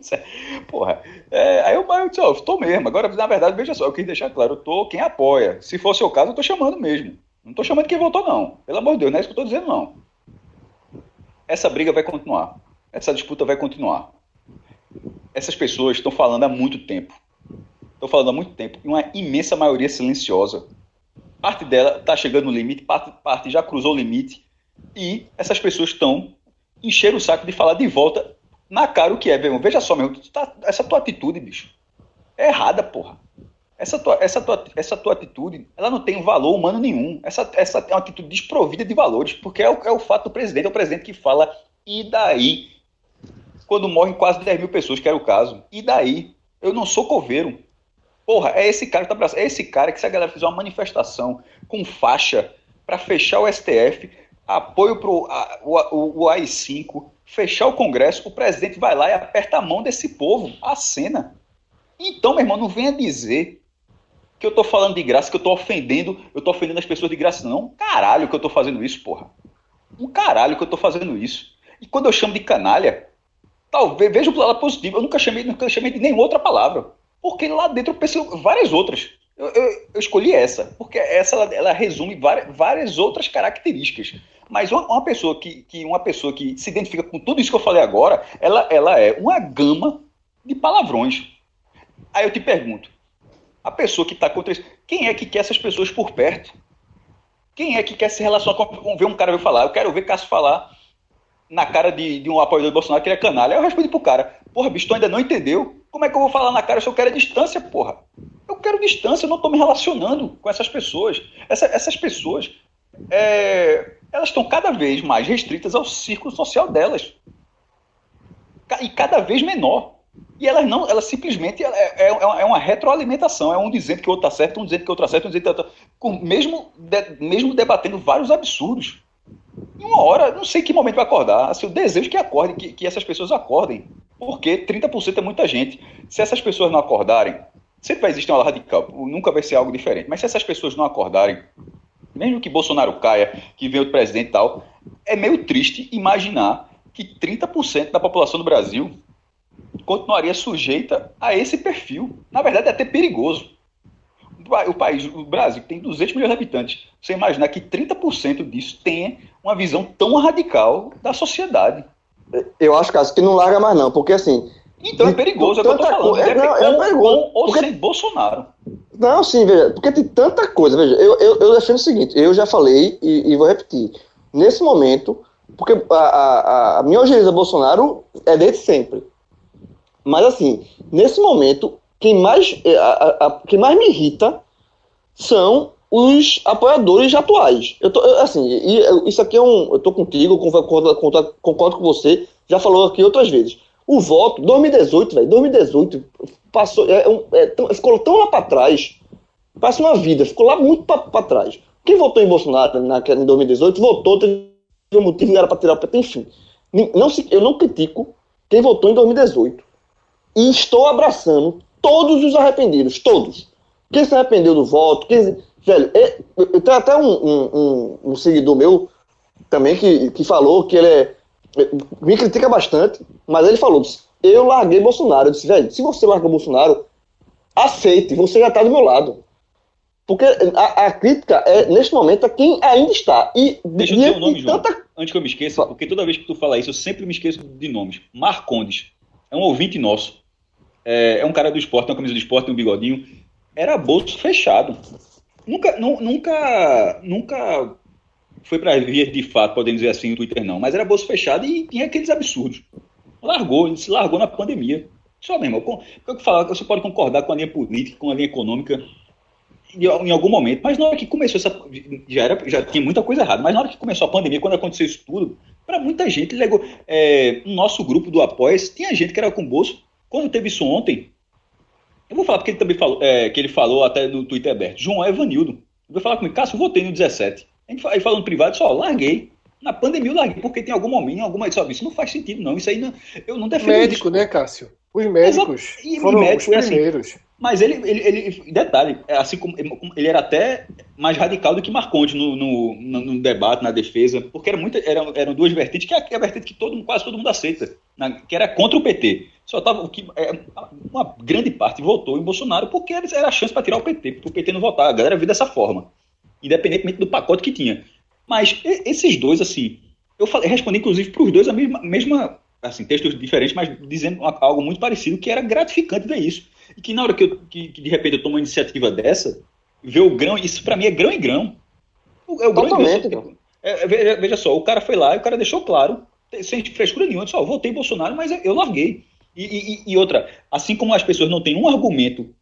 Porra, é, aí eu, eu disse: oh, estou mesmo. Agora, na verdade, veja só, eu quis deixar claro: eu estou quem apoia. Se fosse o caso, eu estou chamando mesmo. Não estou chamando quem votou, não. Pelo amor de Deus, não é isso que eu estou dizendo, não. Essa briga vai continuar. Essa disputa vai continuar. Essas pessoas estão falando há muito tempo. Estão falando há muito tempo. E uma imensa maioria silenciosa parte dela está chegando no limite, parte, parte já cruzou o limite, e essas pessoas estão enchendo o saco de falar de volta na cara o que é, meu Veja só, meu, tá, essa tua atitude, bicho, é errada, porra. Essa tua, essa, tua, essa tua atitude, ela não tem valor humano nenhum. Essa, essa é uma atitude desprovida de valores, porque é o, é o fato do presidente, é o presidente que fala, e daí? Quando morrem quase 10 mil pessoas, que era o caso, e daí? Eu não sou coveiro. Porra, é esse cara que tá. É esse cara que se a galera fizer uma manifestação com faixa para fechar o STF, apoio para o, o AI-5, fechar o Congresso, o presidente vai lá e aperta a mão desse povo, acena. Então, meu irmão, não venha dizer que eu estou falando de graça, que eu estou ofendendo, eu estou ofendendo as pessoas de graça. Não, caralho que eu estou fazendo isso, porra. Um caralho que eu estou fazendo isso. E quando eu chamo de canalha, talvez, veja o lado positivo, eu nunca chamei, nunca chamei de nenhuma outra palavra. Porque lá dentro eu pensei várias outras. Eu, eu, eu, escolhi essa, porque essa ela, ela resume várias, várias, outras características. Mas uma, uma, pessoa que, que, uma pessoa que se identifica com tudo isso que eu falei agora, ela, ela é uma gama de palavrões. Aí eu te pergunto, a pessoa que está contra isso, quem é que quer essas pessoas por perto? Quem é que quer se relacionar com, ver um cara ver falar? Eu quero ver Cássio falar na cara de, de um apoiador do Bolsonaro que ele é canalha. Aí eu respondi pro cara, porra, bicho, tu ainda não entendeu? Como é que eu vou falar na cara se eu quero distância, porra? Eu quero distância, eu não estou me relacionando com essas pessoas. Essa, essas pessoas, é, elas estão cada vez mais restritas ao círculo social delas. E cada vez menor. E elas não, elas simplesmente é, é, é uma retroalimentação, é um dizendo que o outro está certo, um dizendo que o outro está certo, um dizendo que o outro mesmo, de, mesmo debatendo vários absurdos. Uma hora, não sei que momento vai acordar. Assim, eu desejo que acordem, que, que essas pessoas acordem. Porque 30% é muita gente. Se essas pessoas não acordarem, sempre vai existir uma radical, nunca vai ser algo diferente. Mas se essas pessoas não acordarem, mesmo que Bolsonaro caia, que venha outro presidente e tal, é meio triste imaginar que 30% da população do Brasil continuaria sujeita a esse perfil. Na verdade, é até perigoso. O país, o Brasil, tem 200 milhões de habitantes. Você imaginar que 30% disso tenha uma visão tão radical da sociedade. Eu acho, Cássio, que não larga mais não, porque assim... Então é perigoso, é o que eu tô falando. É, não, é com, perigoso, com ou porque... sem Bolsonaro. Não, sim, veja, porque tem tanta coisa, veja, eu, eu, eu defendo o seguinte, eu já falei e, e vou repetir. Nesse momento, porque a, a, a minha urgência a Bolsonaro é desde sempre. Mas assim, nesse momento, quem mais, a, a, a, quem mais me irrita são os apoiadores atuais. Eu tô, assim, e, isso aqui é um. Eu tô contigo, concordo, concordo, concordo com você, já falou aqui outras vezes. O voto, 2018, velho, 2018, passou, é, é, ficou tão lá para trás, passa uma vida, ficou lá muito para trás. Quem votou em Bolsonaro naquela, em 2018, votou, teve um motivo, não era para tirar o enfim. Não eu não critico quem votou em 2018. E estou abraçando todos os arrependidos, todos. Quem se arrependeu do voto, quem, velho, é, tem até um, um, um, um, seguidor meu também que, que falou que ele é, me critica bastante, mas ele falou, eu larguei Bolsonaro. Eu disse, velho, se você larga Bolsonaro, aceite, você já está do meu lado. Porque a, a, crítica é, neste momento, a quem ainda está. E, Deixa eu dizer o nome, João, tanta... antes que eu me esqueça, porque toda vez que tu fala isso, eu sempre me esqueço de nomes. Marcondes, é um ouvinte nosso. É, é um cara do esporte, tem uma camisa do esporte, tem um bigodinho. Era bolso fechado. Nunca, nu, nunca, nunca foi para vir de fato, podemos dizer assim, no Twitter não, mas era bolso fechado e tinha aqueles absurdos. Largou, ele se largou na pandemia. Só mesmo, eu falar, você pode concordar com a linha política, com a linha econômica em algum momento, mas na hora que começou essa. Já, era, já tinha muita coisa errada, mas na hora que começou a pandemia, quando aconteceu isso tudo, para muita gente, legou, é, no nosso grupo do Apoia, tinha gente que era com bolso quando teve isso ontem, eu vou falar porque ele também falou, é, que ele falou até no Twitter aberto. João Evanildo. Eu vou falar comigo, Cássio, votei no 17. Aí falando privado, só, larguei. Na pandemia eu larguei, porque tem algum momento, alguma. Sabe, isso não faz sentido, não. Isso aí não, eu não defendo. Médico, isso. né, Cássio? Os médicos e, foram médicos, os primeiros. Assim, mas ele, ele, ele, detalhe, é assim como ele era até mais radical do que Marconte no, no, no debate, na defesa, porque era muita, eram, eram duas vertentes, que é a vertente que todo, quase todo mundo aceita, que era contra o PT. Só tava, que, é, uma grande parte votou em Bolsonaro porque era a chance para tirar o PT, porque o PT não votava, a galera viu dessa forma, independentemente do pacote que tinha. Mas esses dois, assim, eu falei, respondi inclusive para os dois a mesma, mesma assim, textos diferentes, mas dizendo algo muito parecido, que era gratificante ver isso. E que na hora que, eu, que, que de repente eu tomo uma iniciativa dessa, ver o grão, isso para mim é grão em grão. É o grão em grão. É, veja, veja, só, o cara foi lá e o cara deixou claro, sem frescura nenhuma, só votei em Bolsonaro, mas eu larguei. E, e, e, outra, assim como as pessoas não têm um argumento,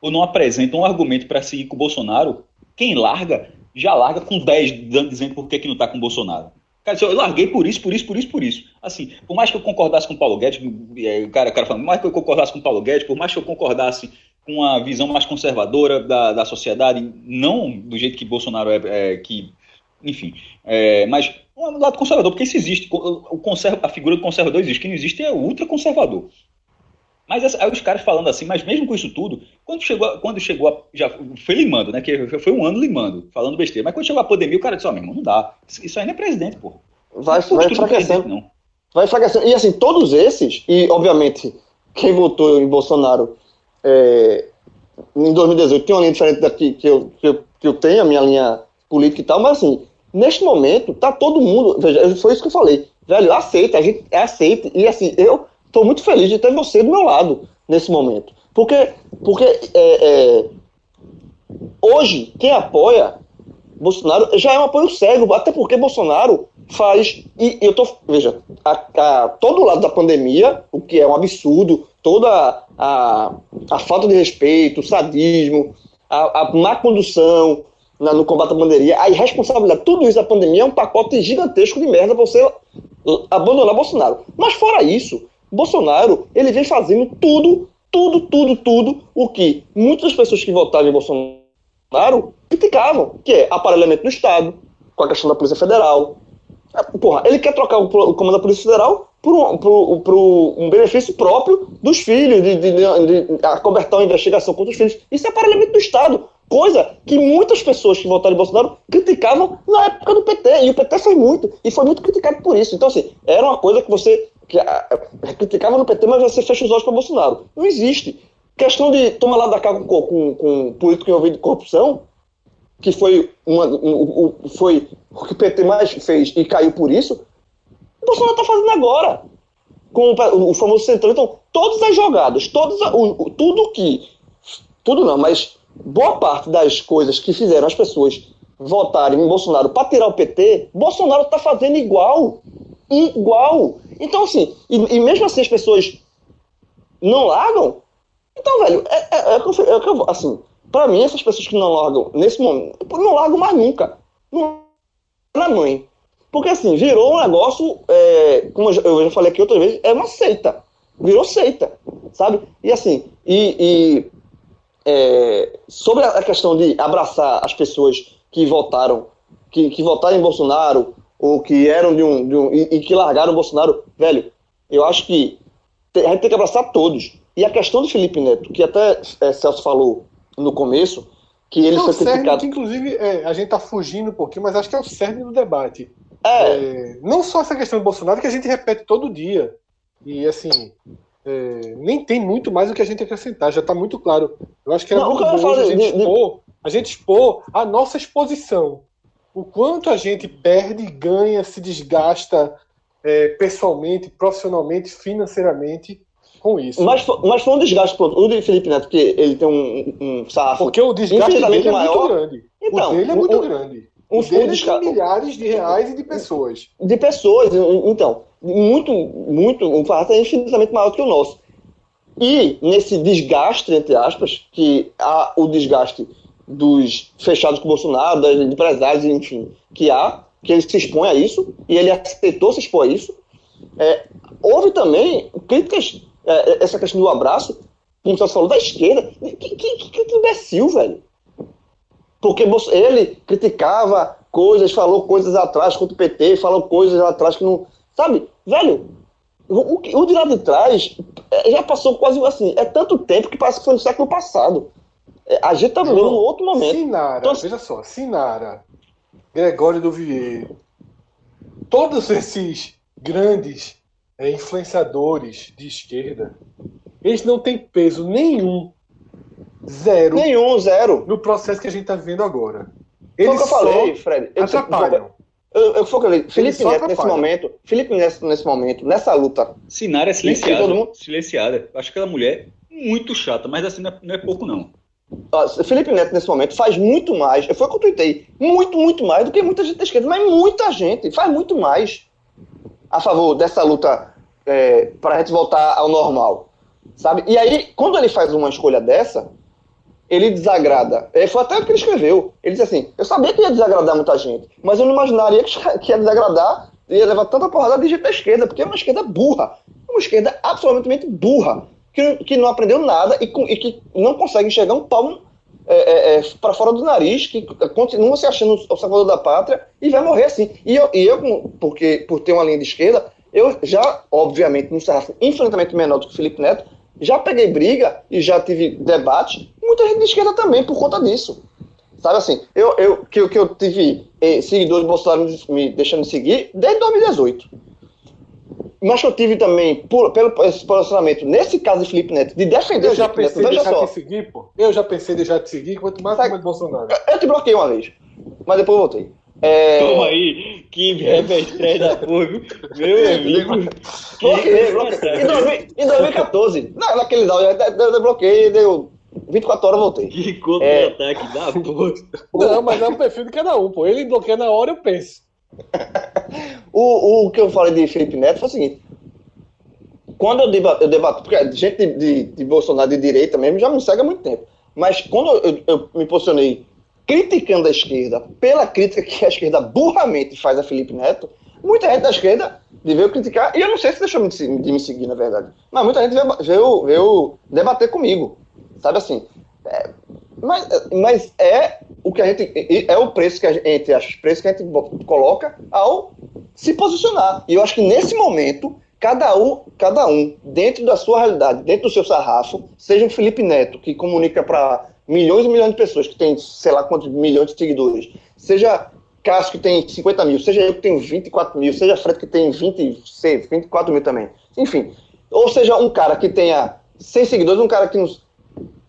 ou não apresentam um argumento para seguir com o Bolsonaro, quem larga, já larga com 10 dizendo por que, que não está com o Bolsonaro. Cara, eu larguei por isso, por isso, por isso, por isso. Assim, por mais que eu concordasse com o Paulo Guedes, é, o cara, o cara falando, por mais que eu concordasse com o Paulo Guedes, por mais que eu concordasse com a visão mais conservadora da, da sociedade, não do jeito que Bolsonaro é, é que enfim. É, mas um lado conservador, porque isso existe. O conserva, a figura do conservador existe. Quem não existe é o ultraconservador. Mas aí os caras falando assim, mas mesmo com isso tudo, quando chegou, quando chegou a, já foi limando, né? Que foi um ano limando, falando besteira. Mas quando chegou a pandemia, o cara disse, ó, oh, meu irmão, não dá. Isso aí não é presidente, pô. Vai, vai enfraquecendo. Não. Vai enfraquecendo. E assim, todos esses, e obviamente, quem votou em Bolsonaro é, em 2018 tem uma linha diferente daqui que eu, que eu, que eu tenho, a minha linha política e tal, mas assim, neste momento, tá todo mundo. Veja, foi isso que eu falei. Velho, aceita, a gente aceita. E assim, eu estou muito feliz de ter você do meu lado nesse momento. Porque, porque é, é, hoje, quem apoia Bolsonaro já é um apoio cego, até porque Bolsonaro faz. E, eu tô. Veja, a, a, todo lado da pandemia, o que é um absurdo, toda a, a falta de respeito, o sadismo, a, a má condução na, no combate à pandemia, a irresponsabilidade, tudo isso da pandemia é um pacote gigantesco de merda você abandonar Bolsonaro. Mas fora isso, Bolsonaro, ele vem fazendo tudo, tudo, tudo, tudo o que muitas pessoas que votaram em Bolsonaro criticavam, que é aparelhamento do Estado, com a questão da Polícia Federal. Ah, porra, ele quer trocar o comando da Polícia Federal por um, por, por um benefício próprio dos filhos, de, de, de, de acobertar uma investigação contra os filhos. Isso é aparelhamento do Estado. Coisa que muitas pessoas que votaram em Bolsonaro criticavam na época do PT. E o PT fez muito. E foi muito criticado por isso. Então, assim, era uma coisa que você que, a, a, criticava no PT, mas você fecha os olhos para Bolsonaro. Não existe. Questão de tomar lá da cá com, com, com político envolvido em corrupção, que foi, uma, um, um, foi o que o PT mais fez e caiu por isso, o Bolsonaro está fazendo agora. Com o, o famoso centrão. Então, todas as jogadas, todas, o, tudo que. Tudo não, mas boa parte das coisas que fizeram as pessoas votarem em Bolsonaro para tirar o PT, Bolsonaro está fazendo igual. Igual. Então, assim, e, e, mesmo assim as pessoas não largam. Então, velho, é, é, é, é que eu, assim, pra mim, essas pessoas que não largam nesse momento, não largam mais nunca. Não na mãe. Porque, assim, virou um negócio, é, como eu já falei aqui outra vez, é uma seita. Virou seita, sabe? E, assim, e, e é, sobre a questão de abraçar as pessoas que votaram, que, que votaram em Bolsonaro, ou que eram de um. De um e, e, que largaram o Bolsonaro, velho, eu acho que a gente tem que abraçar todos. E a questão do Felipe Neto, que até é, Celso falou no começo, que ele é foi criticado. Que, inclusive, é, a gente está fugindo um pouquinho, mas acho que é o cerne do debate. É. é. não só essa questão do Bolsonaro, que a gente repete todo dia. E assim, é, nem tem muito mais o que a gente acrescentar, já está muito claro. Eu acho que era não, muito bom a gente, expor, a gente expor a nossa exposição o quanto a gente perde, ganha, se desgasta é, pessoalmente, profissionalmente, financeiramente com isso. Mas, mas foi um desgaste pro, o de Felipe Neto, porque ele tem um, um sarrafo. Porque o desgaste dele é maior. muito grande. Então, o dele é muito um, grande. Um, o dele um desca... é de milhares de reais e de pessoas. De pessoas, então. Muito, muito, um sarrafo é infinitamente maior que o nosso. E nesse desgaste, entre aspas, que há o desgaste dos fechados com o Bolsonaro, das empresários, enfim, que há, que ele se expõe a isso, e ele aceitou se expor a isso. É, houve também críticas, é, essa questão do abraço, como você falou, da esquerda. Que, que, que, que imbecil, velho. Porque ele criticava coisas, falou coisas atrás contra o PT, falou coisas atrás que não. Sabe, velho, o, o de lá de trás é, já passou quase assim. É tanto tempo que parece que foi no século passado. É, a gente tá vivendo um outro momento. Sinara, então, veja só, Sinara, Gregório do Vieiro, todos esses grandes é, influenciadores de esquerda, eles não têm peso nenhum, zero. Nenhum, zero. No processo que a gente tá vivendo agora. Eles Foi o que eu falei, Fred. Eu atrapalham. Eu, eu falei, Felipe Neto nesse momento, Felipe Neto nesse momento, nessa luta. Sinara é silenciada. Silenciada. Acho que aquela mulher muito chata, mas assim não é, não é pouco não. Felipe Neto, nesse momento, faz muito mais. Foi o que eu tuitei. Muito, muito mais do que muita gente da esquerda. Mas muita gente faz muito mais a favor dessa luta é, para a gente voltar ao normal. Sabe? E aí, quando ele faz uma escolha dessa, ele desagrada. É, foi até o que ele escreveu. Ele disse assim: Eu sabia que ia desagradar muita gente, mas eu não imaginaria que ia desagradar, ia levar tanta porrada de gente da esquerda, porque é uma esquerda burra. Uma esquerda absolutamente burra que, que não aprendeu nada e, e, que não consegue enxergar um palmo é, é, é para fora do nariz, que continua se achando o salvador da pátria e vai morrer assim. E eu, e eu porque, por ter uma linha de esquerda, eu já, obviamente, num sarrafo infinitamente menor do que o Felipe Neto, já peguei briga e já tive debate, muita gente de esquerda também, por conta disso. Sabe assim, eu, eu, que, que eu tive eh, seguidores do Bolsonaro me deixando de seguir desde 2018. Mas que eu tive também, por, pelo esse posicionamento, nesse caso de Felipe Neto, de defender eu já Felipe pensei Neto, deixar só. te seguir, pô. Eu já pensei em deixar de seguir, quanto mais Sabe, Bolsonaro. Eu, eu te bloqueei uma vez, mas depois eu voltei. É... Toma aí, que revertério da porra, meu amigo. Bloqueei, bloqueei. Em, 2014, não, naquele não, eu, eu, eu bloqueei, deu 24 horas voltei. Que contra-ataque é... da porra. Não, mas é o perfil de cada um, pô. Ele bloqueia na hora, eu penso. o, o que eu falei de Felipe Neto foi o seguinte. Quando eu debato, eu debato porque gente de, de, de, Bolsonaro de direita mesmo já me segue há muito tempo. Mas quando eu, eu, me posicionei criticando a esquerda pela crítica que a esquerda burramente faz a Felipe Neto, muita gente da esquerda veio criticar, e eu não sei se deixou de me seguir, na verdade, mas muita gente veio, veio, veio debater comigo. Sabe assim? É, mas, mas é o que a gente. É o preço que a gente, entre os preços que a gente coloca ao se posicionar. E eu acho que nesse momento, cada um, cada um, dentro da sua realidade, dentro do seu sarrafo, seja um Felipe Neto, que comunica para milhões e milhões de pessoas, que tem sei lá quantos milhões de seguidores, seja Cássio que tem 50 mil, seja eu que tenho 24 mil, seja Fred que tem 20, sei, 24 mil também. Enfim. Ou seja, um cara que tenha 100 seguidores, um cara que nos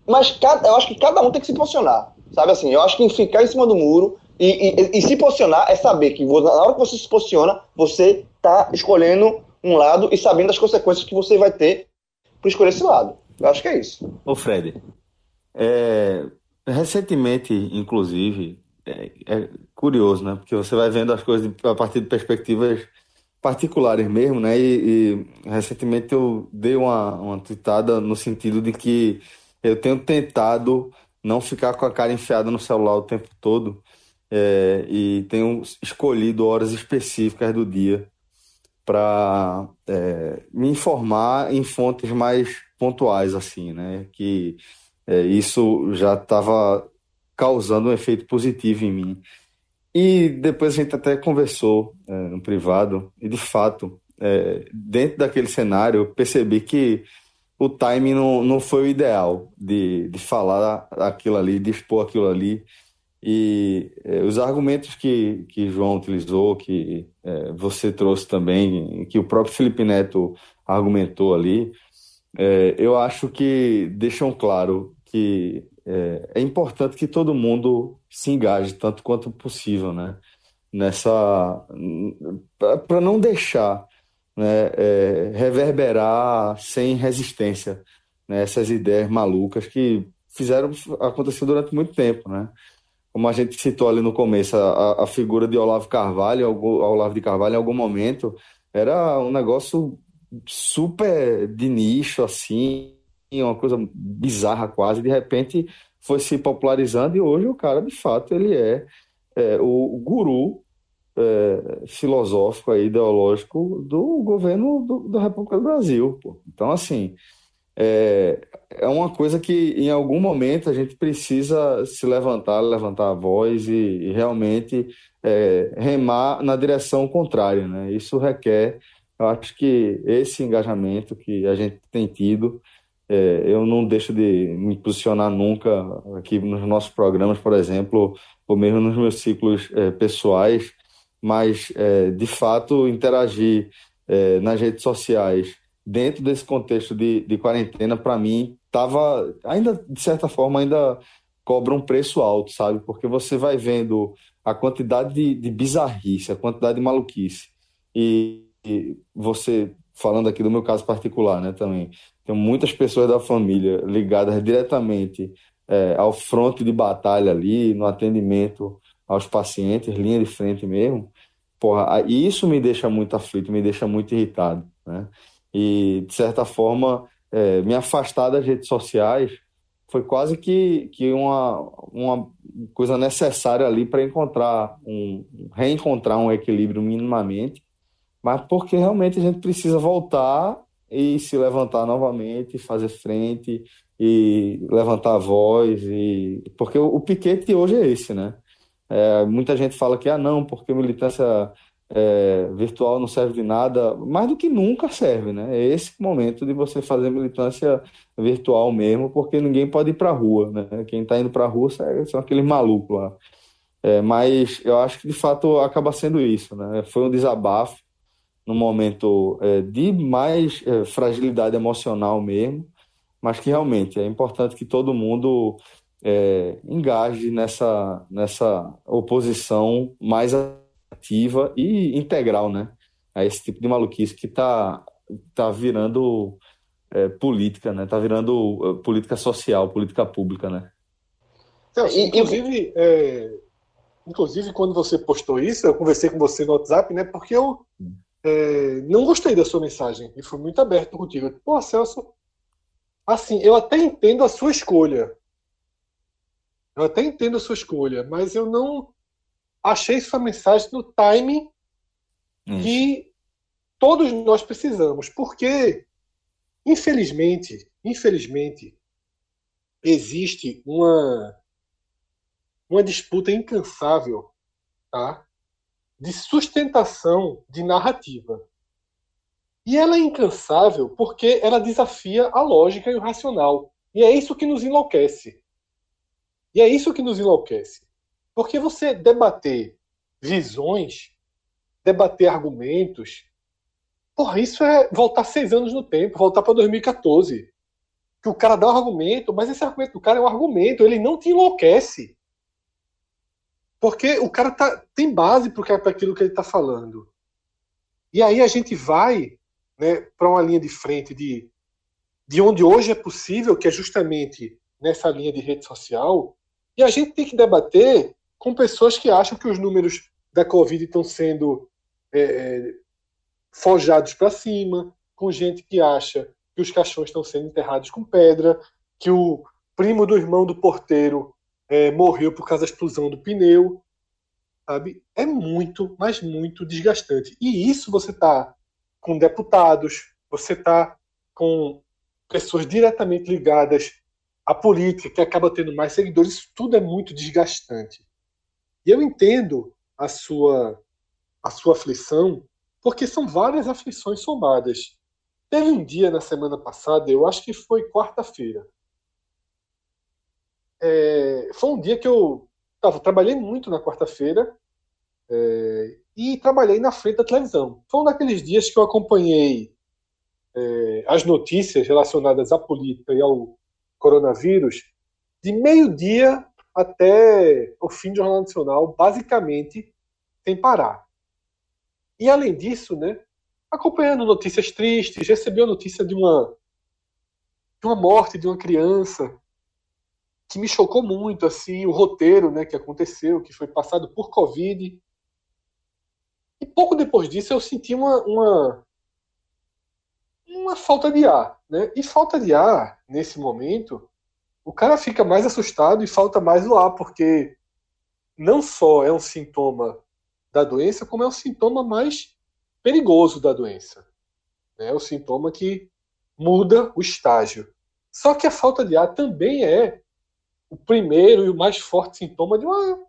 mas cada, eu acho que cada um tem que se posicionar. Sabe assim? Eu acho que ficar em cima do muro e, e, e se posicionar é saber que na hora que você se posiciona, você está escolhendo um lado e sabendo as consequências que você vai ter por escolher esse lado. Eu acho que é isso. Ô, Fred, é, recentemente, inclusive, é, é, curioso, né? Porque você vai vendo as coisas a partir de perspectivas particulares mesmo, né? E, e recentemente eu dei uma, uma tweetada no sentido de que eu tenho tentado não ficar com a cara enfiada no celular o tempo todo é, e tenho escolhido horas específicas do dia para é, me informar em fontes mais pontuais, assim, né? Que é, isso já estava causando um efeito positivo em mim. E depois a gente até conversou é, no privado e, de fato, é, dentro daquele cenário, eu percebi que o timing não, não foi o ideal de, de falar aquilo ali, de expor aquilo ali. E é, os argumentos que, que João utilizou, que é, você trouxe também, que o próprio Felipe Neto argumentou ali, é, eu acho que deixam claro que é importante que todo mundo se engaje tanto quanto possível, né? Nessa. para não deixar né, é, reverberar sem resistência né, essas ideias malucas que fizeram acontecer durante muito tempo, né? Como a gente citou ali no começo, a, a figura de Olavo Carvalho, Olavo de Carvalho, em algum momento, era um negócio super de nicho, assim, uma coisa bizarra quase. De repente foi se popularizando e hoje o cara, de fato, ele é, é o, guru é, filosófico, aí, ideológico do governo do, da República do Brasil. Pô. Então, assim, é, é uma coisa que em algum momento a gente precisa se levantar, levantar a voz e, e realmente é, remar na direção contrária. Né? Isso requer, eu acho que esse engajamento que a gente tem tido, é, eu não deixo de me posicionar nunca aqui nos nossos programas, por exemplo, ou mesmo nos meus ciclos é, pessoais, mas é, de fato interagir é, nas redes sociais dentro desse contexto de, de quarentena, para mim, tava ainda de certa forma ainda cobra um preço alto, sabe? Porque você vai vendo a quantidade de, de bizarrice, a quantidade de maluquice e, e você falando aqui do meu caso particular, né, também. Tem muitas pessoas da família ligadas diretamente é, ao fronte de batalha ali, no atendimento aos pacientes, linha de frente mesmo, porra, isso me deixa muito aflito, me deixa muito irritado, né? E, de certa forma, é, me afastar das redes sociais foi quase que, que uma, uma coisa necessária ali para encontrar um reencontrar um equilíbrio minimamente, mas porque realmente a gente precisa voltar e se levantar novamente, fazer frente e levantar a voz e porque o, o piquete hoje é esse, né? É, muita gente fala que ah não, porque militância é, virtual não serve de nada, mais do que nunca serve, né? É esse momento de você fazer militância virtual mesmo, porque ninguém pode ir para a rua, né? Quem está indo para a rua são aqueles malucos lá. É, mas eu acho que de fato acaba sendo isso, né? Foi um desabafo num momento é, de mais é, fragilidade emocional mesmo, mas que realmente é importante que todo mundo é, engaje nessa, nessa oposição mais ativa e integral, né? A esse tipo de maluquice que está tá virando é, política, né? Tá virando é, política social, política pública, né? Então, inclusive, é, inclusive, quando você postou isso, eu conversei com você no WhatsApp, né? Porque eu é, não gostei da sua mensagem e fui muito aberto contigo. Pô, Celso, assim, eu até entendo a sua escolha. Eu até entendo a sua escolha, mas eu não achei sua mensagem no time que todos nós precisamos. Porque, infelizmente, infelizmente, existe uma, uma disputa incansável tá? de sustentação de narrativa. E ela é incansável porque ela desafia a lógica e o racional. E é isso que nos enlouquece. E é isso que nos enlouquece. Porque você debater visões, debater argumentos, porra, isso é voltar seis anos no tempo, voltar para 2014. Que o cara dá um argumento, mas esse argumento do cara é um argumento, ele não te enlouquece. Porque o cara tá, tem base para aquilo que ele está falando. E aí a gente vai né, para uma linha de frente de, de onde hoje é possível, que é justamente nessa linha de rede social, e a gente tem que debater com pessoas que acham que os números da Covid estão sendo é, forjados para cima, com gente que acha que os caixões estão sendo enterrados com pedra, que o primo do irmão do porteiro é, morreu por causa da explosão do pneu, sabe? É muito, mas muito desgastante. E isso você está com deputados, você está com pessoas diretamente ligadas à política, que acaba tendo mais seguidores, isso tudo é muito desgastante. E eu entendo a sua, a sua aflição, porque são várias aflições somadas. Teve um dia na semana passada, eu acho que foi quarta-feira, é, foi um dia que eu tava, trabalhei muito na quarta-feira é, e trabalhei na frente da televisão. Foi um daqueles dias que eu acompanhei é, as notícias relacionadas à política e ao coronavírus de meio-dia até o fim do Jornal Nacional, basicamente sem parar. E além disso, né, acompanhando notícias tristes, recebi a notícia de uma de uma morte de uma criança que me chocou muito, assim, o roteiro, né, que aconteceu, que foi passado por Covid. E pouco depois disso eu senti uma, uma, uma falta de ar, né? E falta de ar, nesse momento, o cara fica mais assustado e falta mais o ar, porque não só é um sintoma da doença, como é um sintoma mais perigoso da doença. É o sintoma que muda o estágio. Só que a falta de ar também é o primeiro e o mais forte sintoma de uma,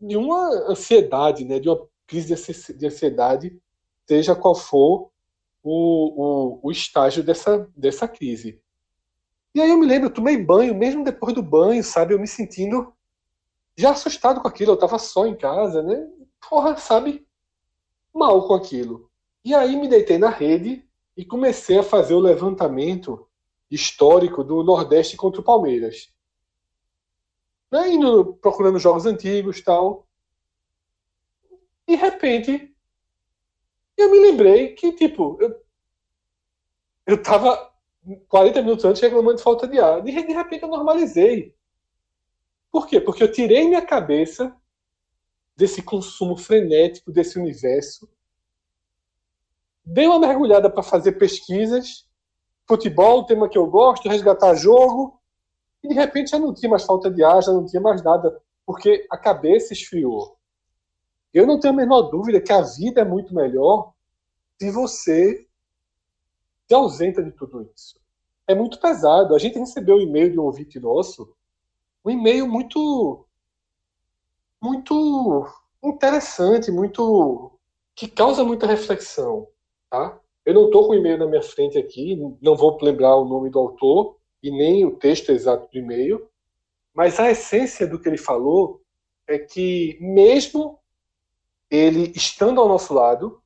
de uma ansiedade, né? de uma crise de ansiedade, seja qual for o, o, o estágio dessa, dessa crise. E aí eu me lembro, eu tomei banho, mesmo depois do banho, sabe? Eu me sentindo já assustado com aquilo, eu estava só em casa, né? Porra, sabe? Mal com aquilo. E aí me deitei na rede e comecei a fazer o levantamento histórico do Nordeste contra o Palmeiras né, indo procurando jogos antigos tal. E de repente, eu me lembrei que, tipo, eu, eu tava 40 minutos antes reclamando de falta de ar. De, de repente eu normalizei. Por quê? Porque eu tirei minha cabeça desse consumo frenético desse universo. Dei uma mergulhada para fazer pesquisas, futebol, tema que eu gosto, resgatar jogo, e de repente já não tinha mais falta de ar, já não tinha mais nada, porque a cabeça esfriou. Eu não tenho a menor dúvida que a vida é muito melhor se você se ausenta de tudo isso. é muito pesado. A gente recebeu um e-mail de um ouvinte nosso, um e-mail muito, muito interessante, muito que causa muita reflexão, tá? Eu não estou com o e-mail na minha frente aqui, não vou lembrar o nome do autor e nem o texto exato do e-mail, mas a essência do que ele falou é que mesmo ele estando ao nosso lado,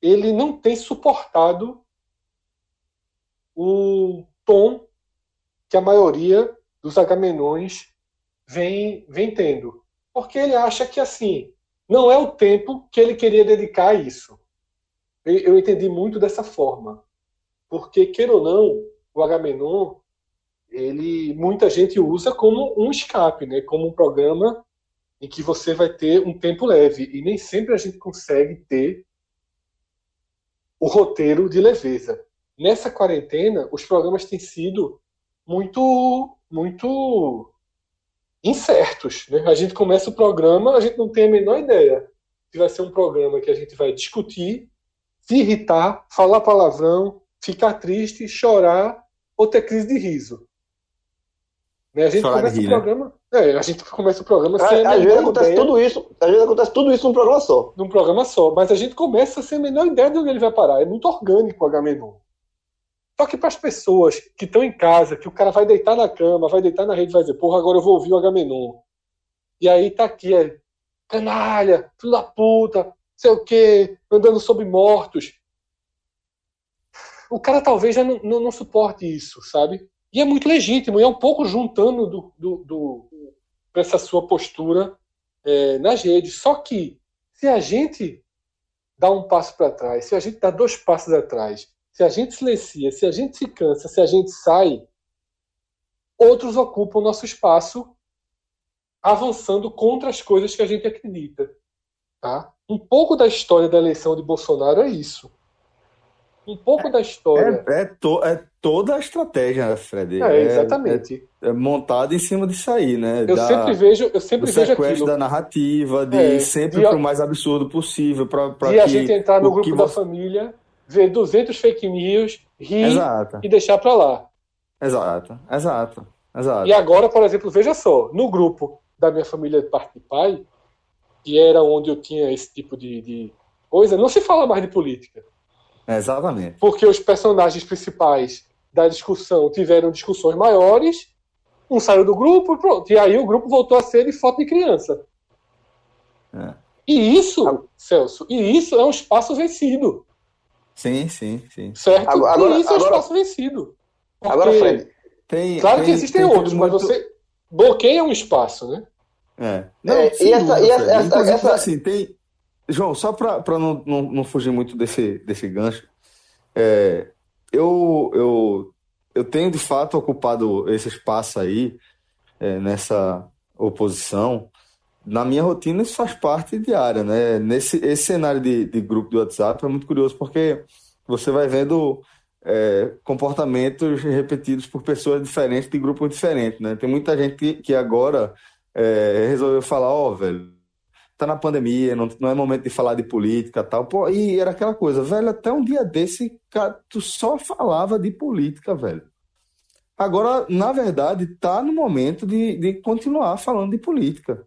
ele não tem suportado o tom que a maioria dos agamenões vem, vem tendo. Porque ele acha que, assim, não é o tempo que ele queria dedicar a isso. Eu, entendi muito dessa forma. Porque, queira ou não, o Agamenon, ele, muita gente usa como um escape, né? como um programa em que você vai ter um tempo leve. E nem sempre a gente consegue ter o roteiro de leveza nessa quarentena, os programas têm sido muito, muito incertos. Né? A gente começa o programa, a gente não tem a menor ideia se vai ser um programa que a gente vai discutir, se irritar, falar palavrão, ficar triste, chorar ou ter crise de riso. Né? A gente Chorar começa o né? programa. É, a gente começa o programa sem. Às vezes acontece ideia, tudo isso. Às vezes acontece tudo isso num programa só. Num programa só. Mas a gente começa sem a menor ideia de onde ele vai parar. É muito orgânico o H-Menu. Só que para as pessoas que estão em casa, que o cara vai deitar na cama, vai deitar na rede, vai dizer, porra, agora eu vou ouvir o Agamenon. E aí tá aqui, é, canalha, filho da puta, sei o quê, andando sobre mortos. O cara talvez já não, não, não, suporte isso, sabe? E é muito legítimo, e é um pouco juntando do, do, do essa sua postura é, nas redes. Só que se a gente dá um passo para trás, se a gente dá dois passos atrás se a gente silencia, se a gente se cansa, se a gente sai, outros ocupam nosso espaço avançando contra as coisas que a gente acredita. Tá? Um pouco da história da eleição de Bolsonaro é isso. Um pouco é, da história. É, é, to, é, toda a estratégia, Fred. É, exatamente. É, é montada em cima disso aí, né? Eu da, sempre vejo, eu sempre vejo aquilo. da narrativa, de ir sempre para o mais absurdo possível. Pra e que, a gente entrar no grupo da família ver 200 fake news, rir exato. e deixar para lá. Exato, exato, exato. E agora, por exemplo, veja só, no grupo da minha família de parte de pai, que era onde eu tinha esse tipo de, de coisa, não se fala mais de política. Exatamente. Porque os personagens principais da discussão tiveram discussões maiores, um saiu do grupo e pronto. E aí o grupo voltou a ser de foto de criança. É. E isso, Celso, e isso é um espaço vencido. Sim, sim, sim. Certo? Agora, e isso agora, é um espaço vencido. Agora, Fred, tem, claro tem, que existem outros, mas muito... você bloqueia um espaço, né? É. Não, é, e essa, e essa, essa, essa, assim, tem. João, só para não, não, não fugir muito desse, desse gancho, é, eu, eu, eu tenho de fato ocupado esse espaço aí, é, nessa oposição, na minha rotina isso faz parte diária, né? Nesse esse cenário de, de grupo do WhatsApp é muito curioso porque você vai vendo é, comportamentos repetidos por pessoas diferentes de grupos diferentes, né? Tem muita gente que, que agora é, resolveu falar, ó, oh, velho, tá na pandemia, não, não é momento de falar de política tal. Pô, e era aquela coisa, velho, até um dia desse, cara, tu só falava de política, velho. Agora, na verdade, tá no momento de, de continuar falando de política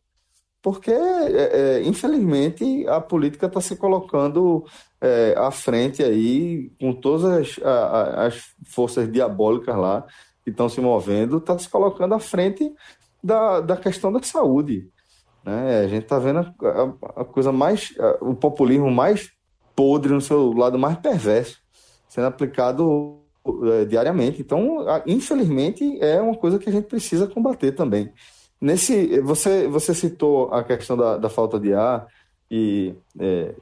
porque, é, é, infelizmente, a política está se colocando é, à frente aí, com todas as, a, as forças diabólicas lá que estão se movendo, está se colocando à frente da, da questão da saúde. Né? A gente está vendo a, a, coisa mais, o populismo mais podre no seu lado mais perverso sendo aplicado é, diariamente. Então, infelizmente, é uma coisa que a gente precisa combater também. Nesse, você, você citou a questão da, da falta de ar e é,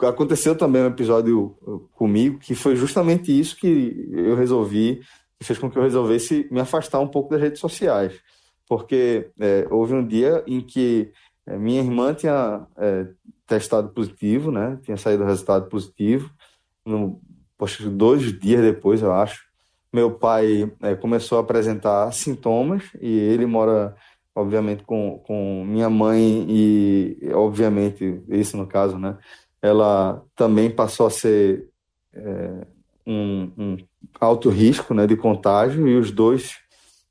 aconteceu também um episódio comigo que foi justamente isso que eu resolvi, que fez com que eu resolvesse me afastar um pouco das redes sociais, porque é, houve um dia em que é, minha irmã tinha é, testado positivo, né? Tinha saído resultado positivo, no, poxa, dois dias depois, eu acho. Meu pai é, começou a apresentar sintomas e ele mora obviamente com, com minha mãe e obviamente isso no caso né ela também passou a ser é, um, um alto risco né, de contágio, e os dois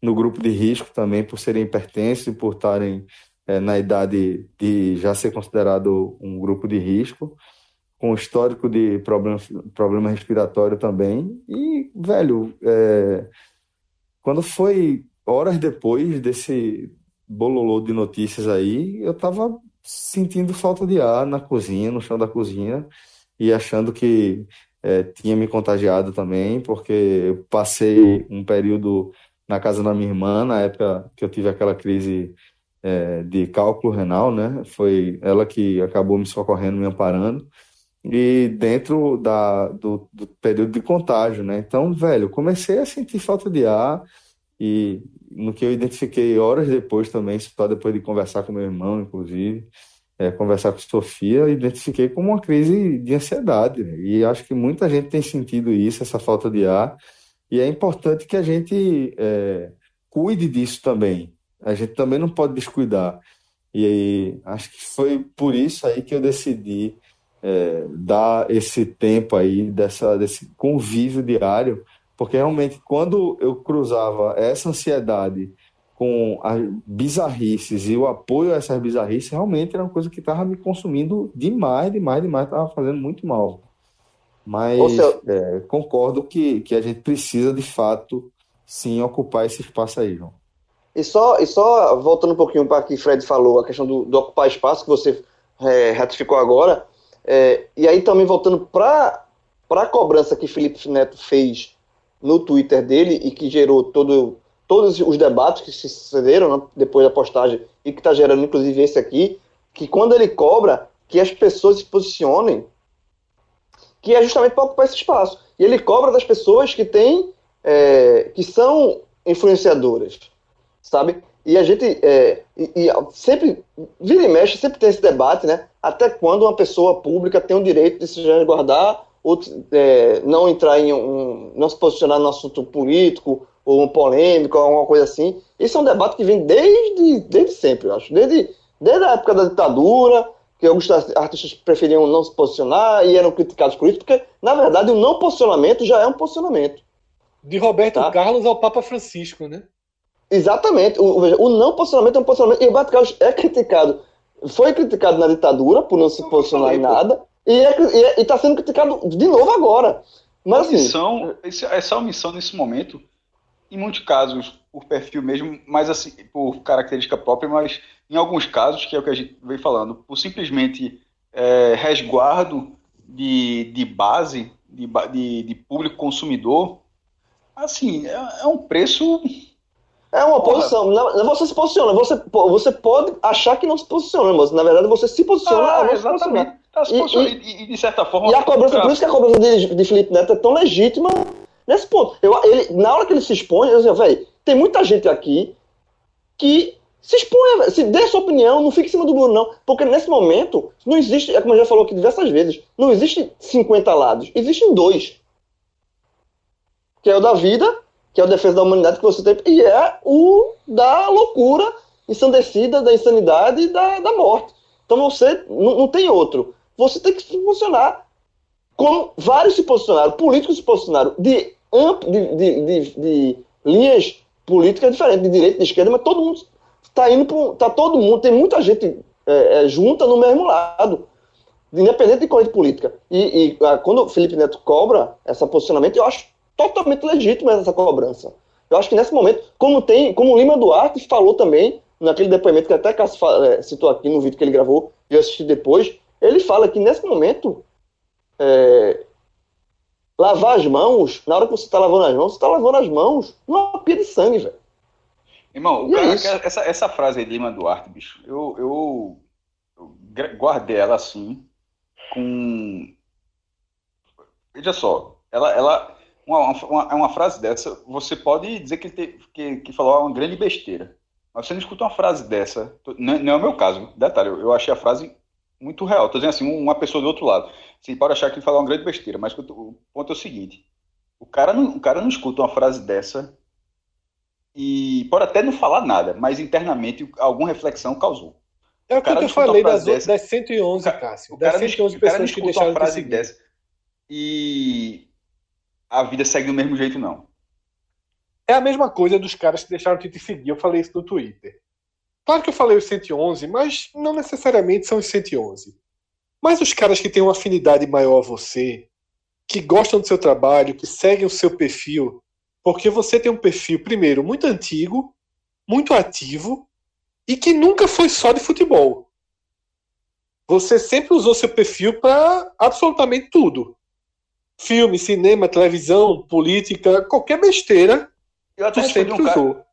no grupo de risco também, por serem hipertensos e por estarem é, na idade de já ser considerado um grupo de risco, com histórico de problema, problema respiratório também. E, velho, é, quando foi horas depois desse bololô de notícias aí, eu tava sentindo falta de ar na cozinha, no chão da cozinha, e achando que é, tinha me contagiado também, porque eu passei um período na casa da minha irmã, na época que eu tive aquela crise é, de cálculo renal, né? Foi ela que acabou me socorrendo, me amparando, e dentro da, do, do período de contágio, né? Então, velho, comecei a sentir falta de ar, e no que eu identifiquei horas depois também, só depois de conversar com meu irmão, inclusive, é, conversar com Sofia, identifiquei como uma crise de ansiedade. Né? E acho que muita gente tem sentido isso, essa falta de ar, e é importante que a gente é, cuide disso também. A gente também não pode descuidar. E aí, acho que foi por isso aí que eu decidi é, dar esse tempo aí, dessa, desse convívio diário, porque realmente quando eu cruzava essa ansiedade com as bizarrices e o apoio a essas bizarrices, realmente era uma coisa que estava me consumindo demais, demais, demais, estava fazendo muito mal. Mas seu... é, concordo que, que a gente precisa, de fato, sim, ocupar esse espaço aí, João. E só, e só voltando um pouquinho para o que Fred falou, a questão do, do ocupar espaço, que você é, ratificou agora, é, e aí também voltando para a cobrança que Felipe Neto fez no Twitter dele e que gerou todo, todos os debates que se sucederam né, depois da postagem e que está gerando inclusive esse aqui, que quando ele cobra que as pessoas se posicionem, que é justamente para ocupar esse espaço. E ele cobra das pessoas que têm, é, que são influenciadoras, sabe? E a gente é, e, e sempre, vira e mexe, sempre tem esse debate, né? Até quando uma pessoa pública tem o direito de se resguardar ou é, não entrar em um, não se posicionar no assunto político ou um polêmico alguma coisa assim. Isso é um debate que vem desde, desde sempre, eu acho. Desde, desde a época da ditadura, que alguns artistas preferiam não se posicionar e eram criticados por isso, porque, na verdade, o não posicionamento já é um posicionamento. De Roberto tá? Carlos ao Papa Francisco, né? Exatamente. O, o, não posicionamento é um posicionamento. E o Roberto Carlos é criticado. Foi criticado na ditadura por não se posicionar em nada. E é, está sendo criticado de novo agora. Mas, omissão, assim, essa omissão nesse momento, em muitos casos, por perfil mesmo, mas assim, por característica própria, mas em alguns casos, que é o que a gente vem falando, por simplesmente é, resguardo de, de base, de, de, de público consumidor, assim, é, é um preço é uma posição. Você se posiciona. Você, você pode achar que não se posiciona, mas na verdade você se posiciona ah, exatamente. Tá e, e, e, de certa forma. E a cobrança, por isso que a cobrança de, de Felipe Neto é tão legítima nesse ponto. Eu, ele, na hora que ele se expõe, eu velho, tem muita gente aqui que se exponha, se dê sua opinião, não fique em cima do muro, não. Porque nesse momento, não existe, é como eu já falou aqui diversas vezes, não existe 50 lados, existem dois. Que é o da vida, que é o defesa da humanidade que você tem, e é o da loucura ensandecida, da insanidade e da, da morte. Então você não, não tem outro você tem que se posicionar como vários se posicionaram, políticos se posicionaram de, de, de, de, de linhas políticas diferentes, de direita, de esquerda, mas todo mundo está indo para tá todo mundo, tem muita gente é, é, junta no mesmo lado, independente de corrente política. E, e ah, quando o Felipe Neto cobra esse posicionamento, eu acho totalmente legítimo essa cobrança. Eu acho que nesse momento, como tem, como o Lima Duarte falou também, naquele depoimento que até Cássio é, citou aqui no vídeo que ele gravou, e eu assisti depois, ele fala que nesse momento, é, lavar as mãos, na hora que você está lavando as mãos, você está lavando as mãos numa pia de sangue, velho. Irmão, cara, é essa, essa frase aí de Lima Duarte, bicho, eu, eu, eu guardei ela assim, com. Veja só, ela, ela uma, uma, uma, frase dessa, você pode dizer que, te, que, que falou uma grande besteira. Mas você não escuta uma frase dessa, não, não é o meu caso, detalhe, eu, eu achei a frase muito real. Estou dizendo assim, uma pessoa do outro lado. Você pode achar que ele falou uma grande besteira, mas o ponto é o seguinte: o cara não, o cara não escuta uma frase dessa e pode até não falar nada, mas internamente alguma reflexão causou. É o, que eu falei das, dessa, das 111, Cássio. O cara, das 111 o cara pessoas que deixaram uma frase de dessa. E a vida segue do mesmo jeito, não. É a mesma coisa dos caras que deixaram de te seguir. Eu falei isso no Twitter. Claro que eu falei os 111, mas não necessariamente são os 111. Mas os caras que têm uma afinidade maior a você, que gostam do seu trabalho, que seguem o seu perfil, porque você tem um perfil, primeiro, muito antigo, muito ativo e que nunca foi só de futebol. Você sempre usou seu perfil para absolutamente tudo. Filme, cinema, televisão, política, qualquer besteira. Eu até respondi sempre um cara,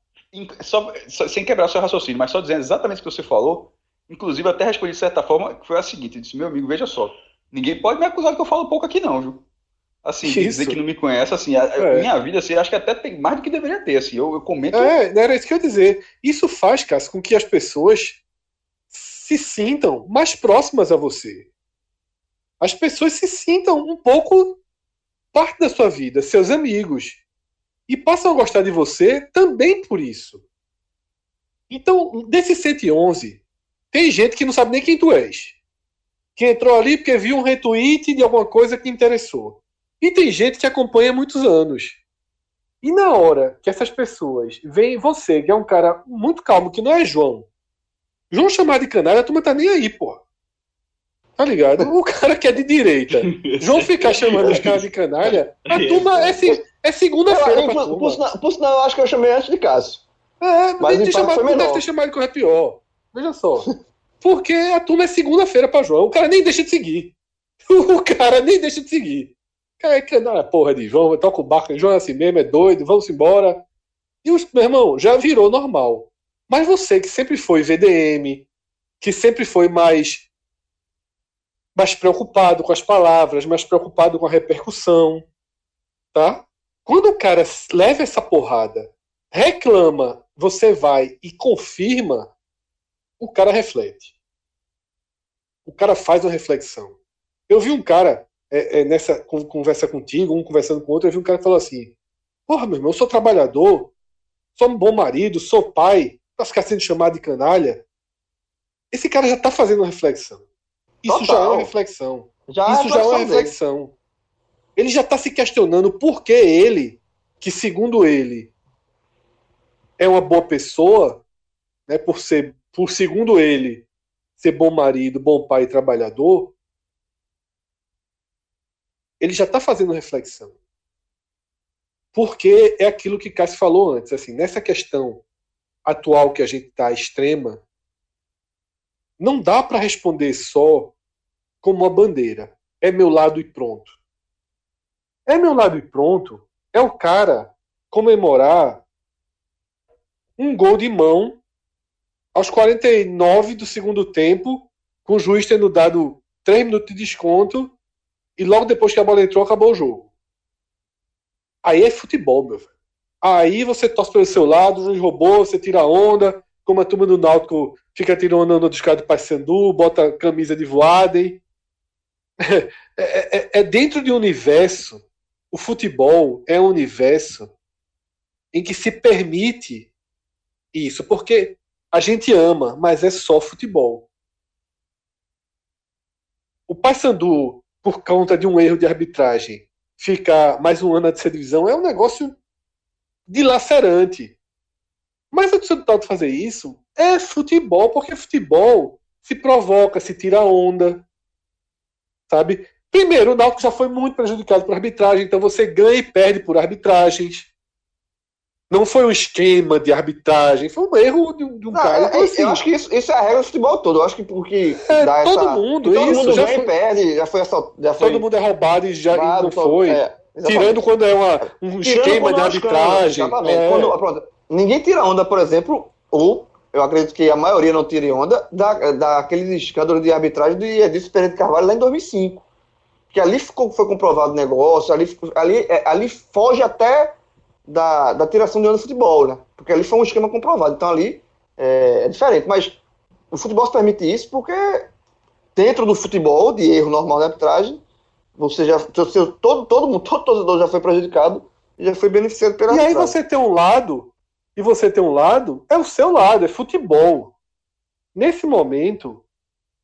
só- só- sem quebrar seu raciocínio, mas só dizendo exatamente o que você falou. Inclusive, até respondi de certa forma, que foi a seguinte: eu disse, meu amigo, veja só, ninguém pode me acusar que eu falo pouco aqui, não, viu? Assim, Que dizer isso? que não me conhece, assim, a É. minha vida, assim, acho que até tem mais do que deveria ter, assim, eu, eu comento. É, era isso que eu ia dizer. Isso faz, Cássio, com que as pessoas se sintam mais próximas a você. As pessoas se sintam um pouco parte da sua vida, seus amigos. E passam a gostar de você também por isso. Então, desses 111, tem gente que não sabe nem quem tu és. Que entrou ali porque viu um retweet de alguma coisa que interessou. E tem gente que acompanha há muitos anos. E na hora que essas pessoas veem você, que é um cara muito calmo, que não é João. João chamar de canalha, a turma tá nem aí, pô. Tá ligado? O cara que é de direita. João ficar chamando os caras de canalha, a turma é, se- é segunda-feira pra por, por por sinal, eu acho que eu chamei antes de Cássio. É, Mas impacto chamado, não deve ter chamado que é pior. Veja só. Porque a turma é segunda-feira pra João. O cara nem deixa de seguir. O cara nem deixa de seguir. O cara é canalha, porra de João, toca o barco, João é assim mesmo, é doido, vamos embora. E os, meu irmão, já virou normal. Mas você que sempre foi VDM, que sempre foi mais mais preocupado com as palavras, mais preocupado com a repercussão, tá? Quando o cara leva essa porrada, reclama, você vai e confirma, o cara reflete. O cara faz uma reflexão. Eu vi um cara é, é, nessa con- conversa contigo, um conversando com o outro, eu vi um cara que falou assim: Porra, meu irmão, eu sou trabalhador, sou um bom marido, sou pai, pra ficar sendo chamado de canalha. Esse cara já tá fazendo uma reflexão. Isso já é Total. uma reflexão. Já Isso já é uma profissão dele. Ele já está se questionando por que ele, que segundo ele é uma boa pessoa, né, por ser, por segundo ele, ser bom marido, bom pai trabalhador, ele já está fazendo reflexão. Porque é aquilo que Cássio falou antes, assim, nessa questão atual que a gente está extrema, não dá para responder só como uma bandeira. É meu lado e pronto. É meu e pronto. É o cara comemorar um gol de mão aos 49 do segundo tempo, com o juiz tendo dado 3 minutos de desconto, e logo depois que a bola entrou, acabou o jogo. Aí é futebol, meu velho. Aí você torce pelo seu lado, o juiz roubou, você tira onda, como a turma do Náutico fica tirando onda dos caras do Paysandu, bota camisa de Voaden. É, é- é dentro de um universo, o futebol é um universo em que se permite isso, porque a gente ama, mas é só futebol. O Paysandu, por conta de um erro de arbitragem, ficar mais um ano na terceira divisão é um negócio dilacerante. Mas a torcida do Náutico fazer isso é futebol, porque futebol se provoca, se tira onda, sabe? Primeiro, o Náutico já foi muito prejudicado por arbitragem, então você ganha e perde por arbitragens. Não foi um esquema de arbitragem, foi um erro de um, de Não, cara. é- Então, assim, eu acho que isso, isso é a regra do futebol todo. Eu acho que porque É, dá todo essa- mundo, todo isso, mundo já ganha foi- e perde, já foi essa, já foi todo mundo é roubado e já e roubado, não todo- foi. é. Tirando quando é uma, um Tirando esquema de é escândalo, arbitragem. exatamente. é. Quando- pronto, ninguém tira onda, por exemplo, ou eu acredito que a maioria não tire onda, da, daquele escândalo de arbitragem do Edilson Pereira de Carvalho lá em 2005. Que ali ficou, foi comprovado o negócio, ali, ali, é, ali foge até da, da tiração de onda do futebol, né? Porque ali foi um esquema comprovado. Então ali é, é diferente. Mas o futebol se permite isso porque dentro do futebol, de erro normal de arbitragem, você já. Seu, todo, todo mundo, todo torcedor já foi prejudicado e já foi beneficiado pela E aí arbitragem. você tem um lado, e você tem um lado, é o seu lado, é futebol. Nesse momento,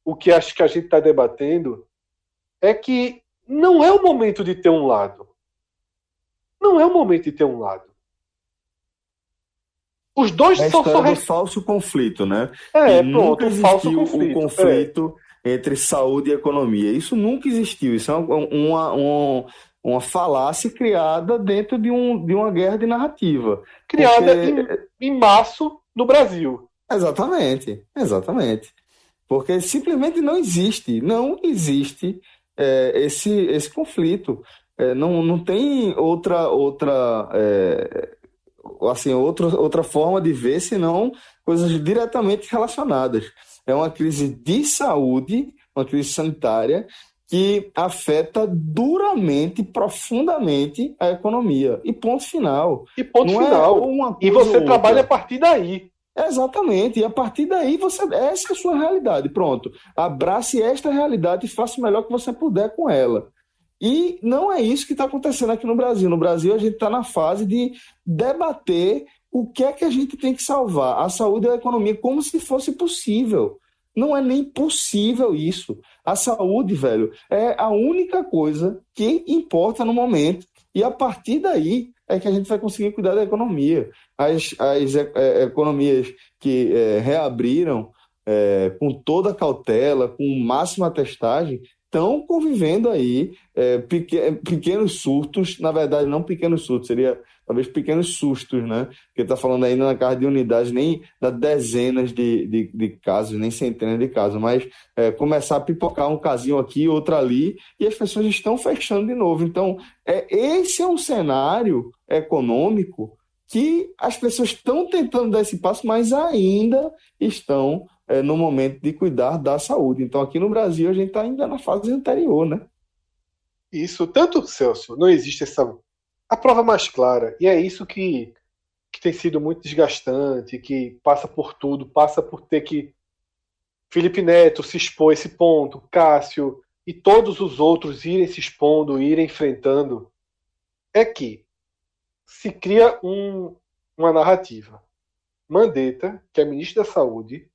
o que acho que a gente está debatendo é que não é o momento de ter um lado. não é o momento de ter um lado. Os dois É são só. res- falso conflito, né? É, E pronto, um falso conflito. o conflito entre saúde e economia. Isso nunca existiu. Isso é uma, uma, uma, falácia criada dentro de, um, de uma guerra de narrativa. É, criada Porque- em, em março no Brasil. Exatamente, exatamente. Porque simplesmente não existe, não existe é, esse, esse conflito. É, não, não tem outra, outra, é, assim, outra, outra forma de ver senão coisas diretamente relacionadas. É uma crise de saúde, uma crise sanitária, que afeta duramente, profundamente a economia. E ponto final. E ponto Não é final. uma E você trabalha a partir daí. Exatamente, e a partir daí você essa é a sua realidade. Pronto, abrace esta realidade e faça o melhor que você puder com ela. E não é isso que está acontecendo aqui no Brasil. No Brasil, a gente está na fase de debater o que é que a gente tem que salvar, a saúde e a economia, como se fosse possível. Não é nem possível isso. A saúde, velho, é a única coisa que importa no momento. E a partir daí é que a gente vai conseguir cuidar da economia. As, as e- eh, economias que eh, reabriram eh, com toda a cautela, com máxima testagem, estão convivendo aí eh, peque- pequenos surtos, na verdade, não pequenos surtos, seria talvez pequenos sustos, né? Porque está falando ainda na casa de unidades, nem da dezenas de, de, de casos, nem centenas de casos, mas eh, começar a pipocar um casinho aqui, outro ali, e as pessoas estão fechando de novo. Então, é, esse é um cenário econômico que as pessoas estão tentando dar esse passo, mas ainda estão é, no momento de cuidar da saúde. Então, aqui no Brasil, a gente está ainda na fase anterior, né? Isso, tanto, Celso, não existe essa. A prova mais clara, e é isso que, que tem sido muito desgastante, que passa por tudo, passa por ter que. Felipe Neto se expor esse ponto, Cássio e todos os outros irem se expondo, irem enfrentando, é que se cria um- uma narrativa. Mandetta, que é ministro da Saúde,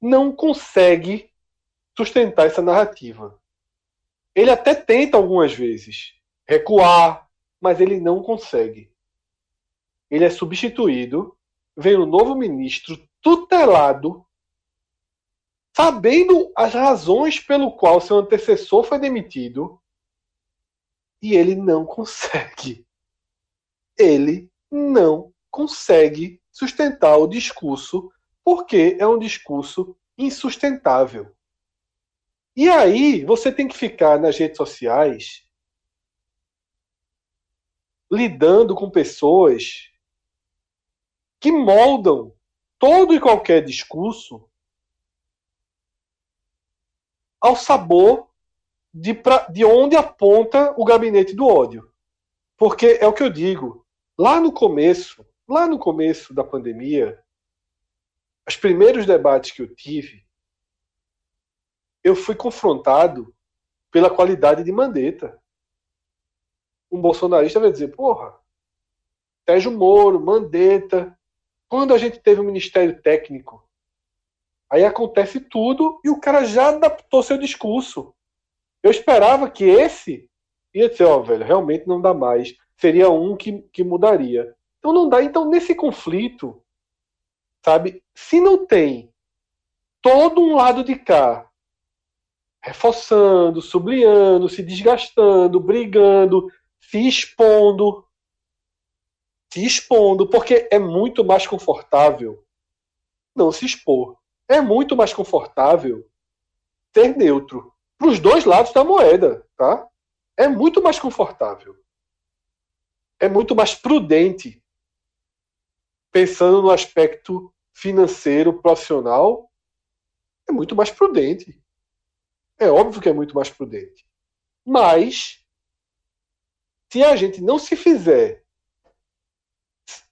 não consegue sustentar essa narrativa. Ele até tenta algumas vezes recuar, mas ele não consegue. Ele é substituído, vem um novo ministro tutelado, sabendo as razões pelo qual seu antecessor foi demitido, e ele não consegue. Ele não consegue sustentar o discurso, porque é um discurso insustentável. E aí, você tem que ficar nas redes sociais lidando com pessoas que moldam todo e qualquer discurso ao sabor de, pra, de onde aponta o gabinete do ódio. Porque é o que eu digo, lá no começo, lá no começo da pandemia, os primeiros debates que eu tive, eu fui confrontado pela qualidade de Mandetta. Um bolsonarista vai dizer, porra, Sérgio Moro, Mandetta, quando a gente teve um ministério técnico, aí acontece tudo e o cara já adaptou seu discurso. Eu esperava que esse ia dizer, ó, velho, realmente não dá mais. Seria um que, que mudaria. Então não dá. Então, nesse conflito, sabe, se não tem todo um lado de cá reforçando, sublinhando, se desgastando, brigando, se expondo. Se expondo, porque é muito mais confortável não se expor. É muito mais confortável ser neutro. Para os dois lados da moeda, tá? É muito mais confortável. É muito mais prudente. Pensando no aspecto financeiro, profissional, é muito mais prudente. É óbvio que é muito mais prudente. Mas, se a gente não se fizer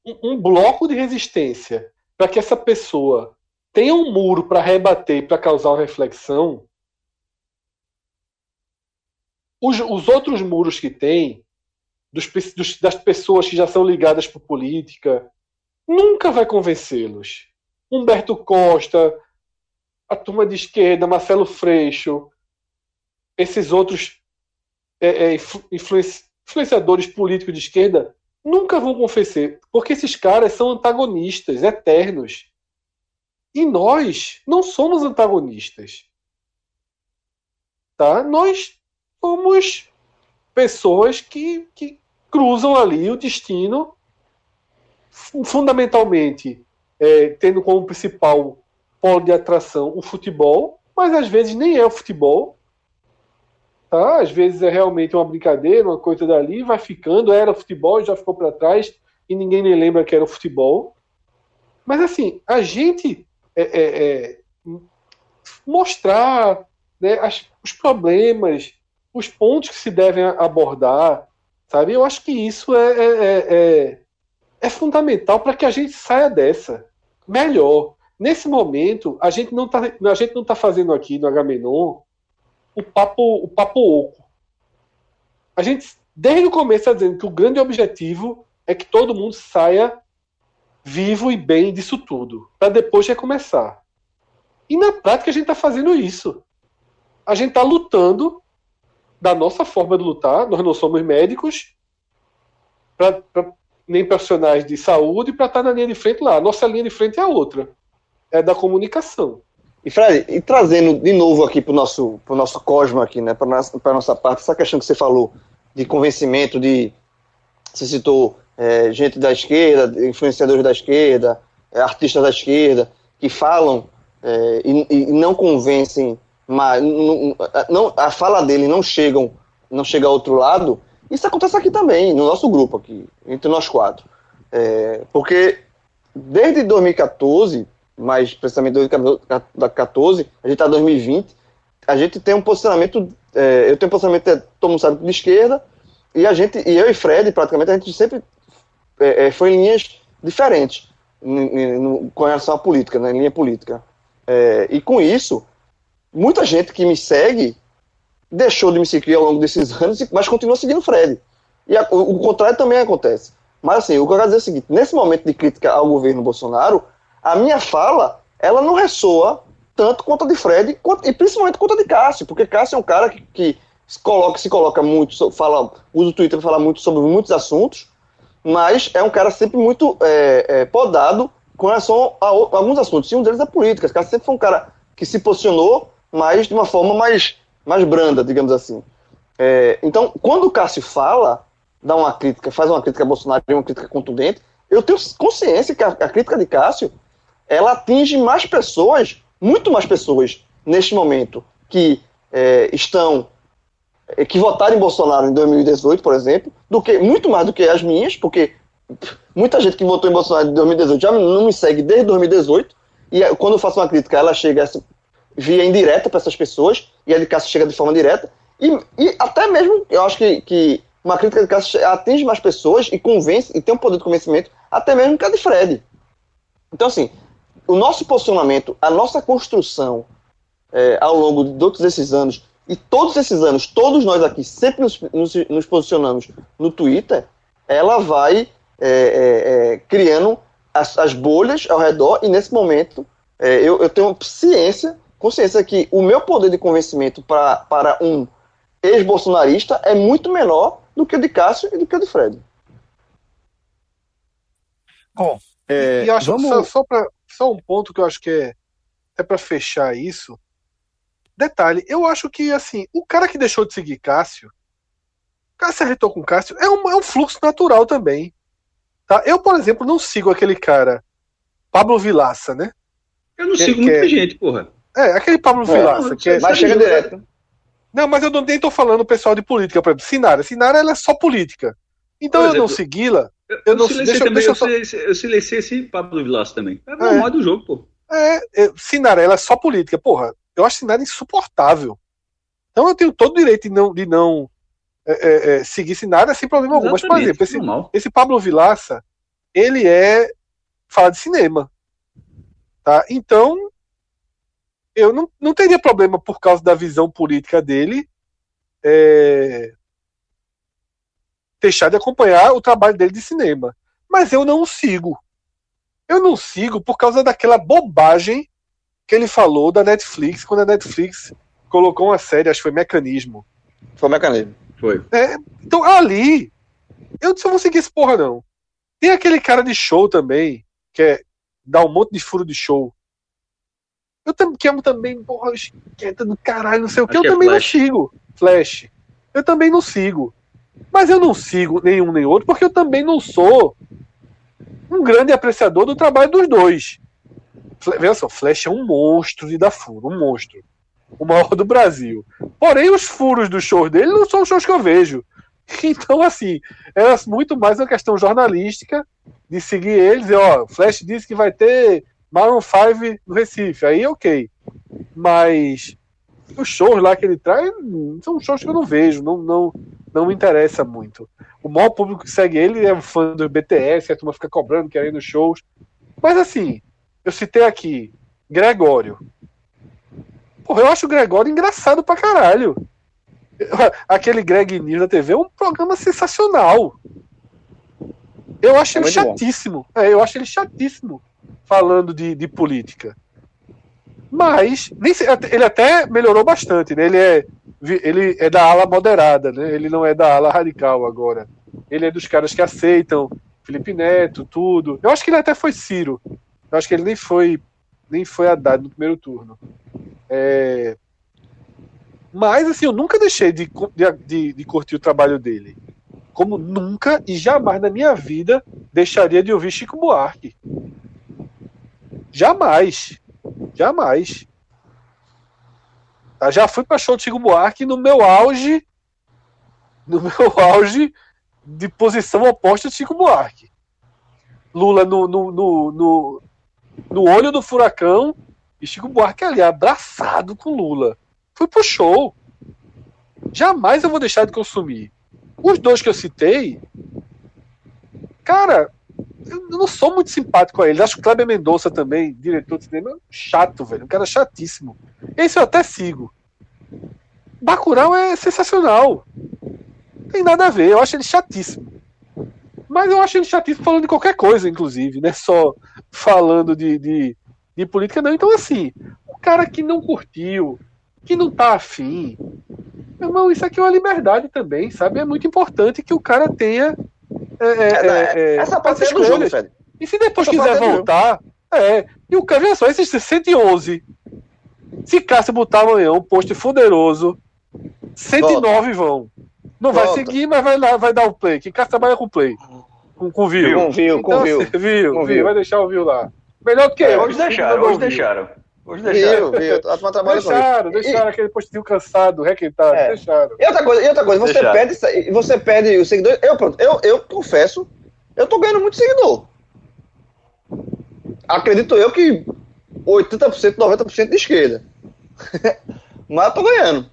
um, bloco de resistência para que essa pessoa tenha um muro para rebater, para causar uma reflexão, os, os outros muros que tem, dos, dos, das pessoas que já são ligadas por política, nunca vai convencê-los. Humberto Costa, a turma de esquerda, Marcelo Freixo, esses outros é, é, influ, influenciadores políticos de esquerda nunca vão confessar, porque esses caras são antagonistas eternos. E nós não somos antagonistas. Tá? Nós somos pessoas que, que cruzam ali o destino, fundamentalmente é, tendo como principal polo de atração o futebol, mas às vezes nem é o futebol. Tá? Às vezes é realmente uma brincadeira, uma coisa dali, vai ficando, era futebol, já ficou para trás e ninguém nem lembra que era o futebol. Mas assim, a gente é, é, é, mostrar né, as, os problemas, os pontos que se devem abordar, sabe? Eu acho que isso é, é, é, é fundamental para que a gente saia dessa melhor. Nesse momento, a gente não está a gente não tá fazendo aqui no Agamenon o papo o papo oco. A gente desde o começo está dizendo que o grande objetivo é que todo mundo saia vivo e bem disso tudo, para depois recomeçar. E na prática a gente está fazendo isso. A gente está lutando da nossa forma de lutar. Nós não somos médicos, pra, pra nem profissionais de saúde, para estar tá na linha de frente lá. A nossa linha de frente é a outra é da comunicação. E Fred, e trazendo de novo aqui para o nosso, pro nosso cosmo aqui, né, para nossa, nossa parte, essa questão que você falou de convencimento, de você citou é, gente da esquerda, influenciadores da esquerda, é, artistas da esquerda, que falam é, e, e, não convencem, mas não, não, a fala dele não chegam, não chega ao outro lado. Isso acontece aqui também, no nosso grupo aqui, entre nós quatro. É, porque desde 2014 mais precisamente 2014, a gente está em 2020, a gente tem um posicionamento, é, eu tenho um posicionamento, é, todo mundo sabe, de esquerda, e a gente, e eu e Fred, praticamente, a gente sempre é, é foi em linhas diferentes no, com relação à política, né, em linha política. É, e com isso, muita gente que me segue deixou de me seguir ao longo desses anos, mas continua seguindo o Fred. E a, o, o contrário também acontece. Mas assim, o que eu quero dizer é o seguinte: nesse momento de crítica ao governo Bolsonaro, a minha fala, ela não ressoa tanto quanto a de Fred, quanto, e principalmente quanto a de Cássio, porque Cássio é um cara que, que se, coloca, se coloca muito, fala, usa o Twitter para falar muito sobre muitos assuntos, mas é um cara sempre muito é, é, podado com relação a, a, alguns assuntos, e um deles é política. Cássio sempre foi um cara que se posicionou, mas de uma forma mais, mais branda, digamos assim. É, então, quando o Cássio fala, dá uma crítica, faz uma crítica a Bolsonaro, uma crítica contundente, eu tenho consciência que a, a crítica de Cássio ela atinge mais pessoas, muito mais pessoas, neste momento, que é, estão é, que votaram em Bolsonaro em 2018, por exemplo, do que muito mais do que as minhas, porque muita gente que votou em Bolsonaro em 2018 já não me segue desde 2018, e é, quando eu faço uma crítica, ela chega via indireta para essas pessoas, e a de Cássio chega de forma direta, e, e até mesmo, eu acho que, que uma crítica de Cássio atinge mais pessoas e convence, e tem um poder de convencimento, até mesmo que a de Fred. Então, assim, o nosso posicionamento, a nossa construção é, ao longo de todos esses anos, e todos esses anos, todos nós aqui sempre nos, nos, nos posicionamos no Twitter, ela vai é, é, é criando as, as, bolhas ao redor, e nesse momento é, eu, eu, tenho ciência, consciência que o meu poder de convencimento pra, para um ex-bolsonarista é muito menor do que o de Cássio e do que o de Fred. Bom, é, e acho vamos... só, só para só um ponto que eu acho que é, é para fechar isso. Detalhe, eu acho que assim, o cara que deixou de seguir Cássio, Cássio arretou com Cássio, é um, é um fluxo natural também. Tá? Eu, por exemplo, não sigo aquele cara, Pablo Vilaça, né? Eu não que, sigo muita é, gente, porra. É, aquele Pablo é, Vilaça. Que é, mas chega direto. Não, mas eu não, nem tô falando pessoal de política, por exemplo, Sinara. Sinara ela é só política. Então eu não segui-la. Eu, eu, não silenciei deixa, também, deixa eu, eu, eu silenciei esse Pablo Vilaça também. É normal é. do jogo, pô. É, é, Sinara, ela é só política. Porra, eu acho Sinara insuportável. Então eu tenho todo o direito de não, de não é, é, é seguir Sinara sem problema algum. Mas, por exemplo, esse, esse Pablo Vilaça, ele é. fala de cinema. Tá? Então, eu não, não teria problema por causa da visão política dele. É, deixar de acompanhar o trabalho dele de cinema. Mas eu não o sigo. Eu não sigo por causa daquela bobagem que ele falou da Netflix, quando a Netflix colocou uma série, acho que foi Mecanismo. Foi Mecanismo. Foi. É, então ali, eu não vou seguir esse porra, não. Tem aquele cara de show também, que é dar um monte de furo de show. Eu também que amo também, porra, esquenta do caralho, não sei o que, eu que é também não Flash. sigo. Flash. Eu também não sigo. Mas eu não sigo nenhum nem outro, porque eu também não sou um grande apreciador do trabalho dos dois. Veja só, Flash é um monstro de dar furo, um monstro. O maior do Brasil. Porém, os furos dos shows dele não são os shows que eu vejo. Então, assim, era muito mais uma questão jornalística de seguir eles. E, ó, Flash disse que vai ter Maroon 5 no Recife. Aí, ok. Mas os shows lá que ele traz são shows que eu não vejo, não, não, não me interessa muito. O maior público que segue ele é um fã do BTS, a turma fica cobrando, querendo shows. Mas assim, eu citei aqui Gregório. Porra, eu acho o Gregório engraçado pra caralho. Aquele Greg News da TV é um programa sensacional. Eu acho É ele chatíssimo. É, eu acho ele chatíssimo falando de, de política. Mas nem ele até melhorou bastante, né? Ele é, ele é da ala moderada, né? Ele não é da ala radical agora. Ele é dos caras que aceitam Felipe Neto, tudo. Eu acho que ele até foi Ciro. Eu acho que ele nem foi nem foi Haddad no primeiro turno. É, Mas assim, eu nunca deixei de, de, de curtir o trabalho dele. Como nunca e jamais na minha vida deixaria de ouvir Chico Buarque. Jamais. Jamais. Já fui para show de Chico Buarque no meu auge. No meu auge de posição oposta de Chico Buarque. Lula no, no, no, no, no olho do furacão e Chico Buarque ali, abraçado com Lula. Fui pro show. Jamais eu vou deixar de consumir. Os dois que eu citei, cara, eu não sou muito simpático a ele. Acho que o Kleber Mendonça também, diretor de cinema, é chato, velho. Um cara chatíssimo. Esse eu até sigo. Bacurau é sensacional. Tem nada a ver, eu acho ele chatíssimo. Mas eu acho ele chatíssimo falando de qualquer coisa, inclusive, né? Só falando de, de, de política, não. Então, assim, o cara que não curtiu, que não tá afim, irmão, isso aqui é uma liberdade também, sabe? É muito importante que o cara tenha. É, é, é, é, Essa parte é do jogo. Fred. E se depois Essa quiser é voltar, é. E o cara, veja só, esses 111. Se Cássio botar amanhã um post fuderoso, 109 vão. Não vai Volta. seguir, mas vai, lá, vai dar o play. Que Cássio trabalha com play. Com, com view. Com view, com Então, view. assim, view, Com view, view. Vai deixar o view lá. Melhor do que eu. Hoje deixaram, hoje deixaram. Hoje deixaram. Viu, viu? A turma trabalha isso. Deixaram, E- deixaram aquele postinho cansado, requentado. É. Deixaram. E outra coisa, e outra coisa você Deixaram. perde, você perde os seguidores. Eu, pronto, eu, eu confesso, eu tô ganhando muito seguidor. Acredito eu que 80%, 90% de esquerda. mas eu tô ganhando.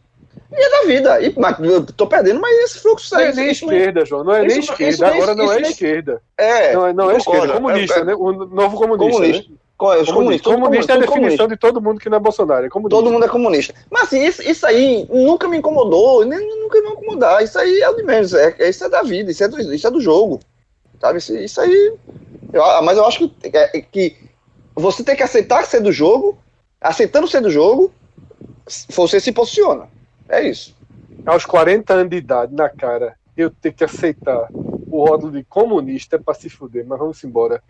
E é da vida. E, mas, eu tô perdendo, mas esse fluxo Não é isso- nem isso- esquerda, João. Não é nem isso- esquerda. isso nem- Agora não é nem- esquerda. É, Não é, não é esquerda. É comunista, É- né? O novo comunista. Comunista. Né? Os Comunista, comunistas. tudo comunista é a definição comunista. de todo mundo que não é Bolsonaro. É comunista. Todo mundo é comunista. Mas assim, isso, isso aí nunca me incomodou, nem nunca vai incomodar. Isso aí é o de menos. É, é- isso é da vida, isso é do, isso é do jogo. Sabe? Isso, isso aí. eu- mas eu acho que, é- é que você tem que aceitar ser do jogo. Aceitando ser do jogo, você se posiciona. É isso. Aos 40 anos de idade, na cara, eu ter que aceitar o rótulo de comunista é pra se fuder, mas vamos embora.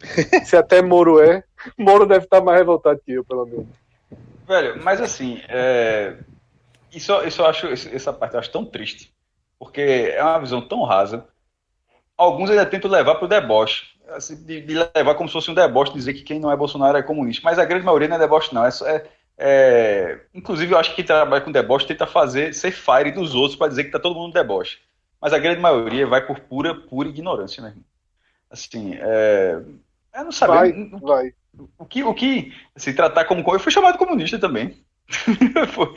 Se até Moro é, Moro deve estar mais revoltado que eu, pelo menos. Velho, mas assim, é... isso, isso eu acho, essa parte eu acho tão triste, porque é uma visão tão rasa. Alguns ainda tentam levar pro deboche, assim, de, de levar como se fosse um deboche, dizer que quem não é Bolsonaro é comunista, mas a grande maioria não é deboche, não. É, é- é- Inclusive, eu acho que quem trabalha com deboche tenta fazer ser fire dos outros para dizer que tá todo mundo deboche. Mas a grande maioria vai por pura, pura ignorância, né? Assim, é... eu não sabia. Vai, não- vai. o que, o que se tratar como. Eu fui chamado de comunista também. fui,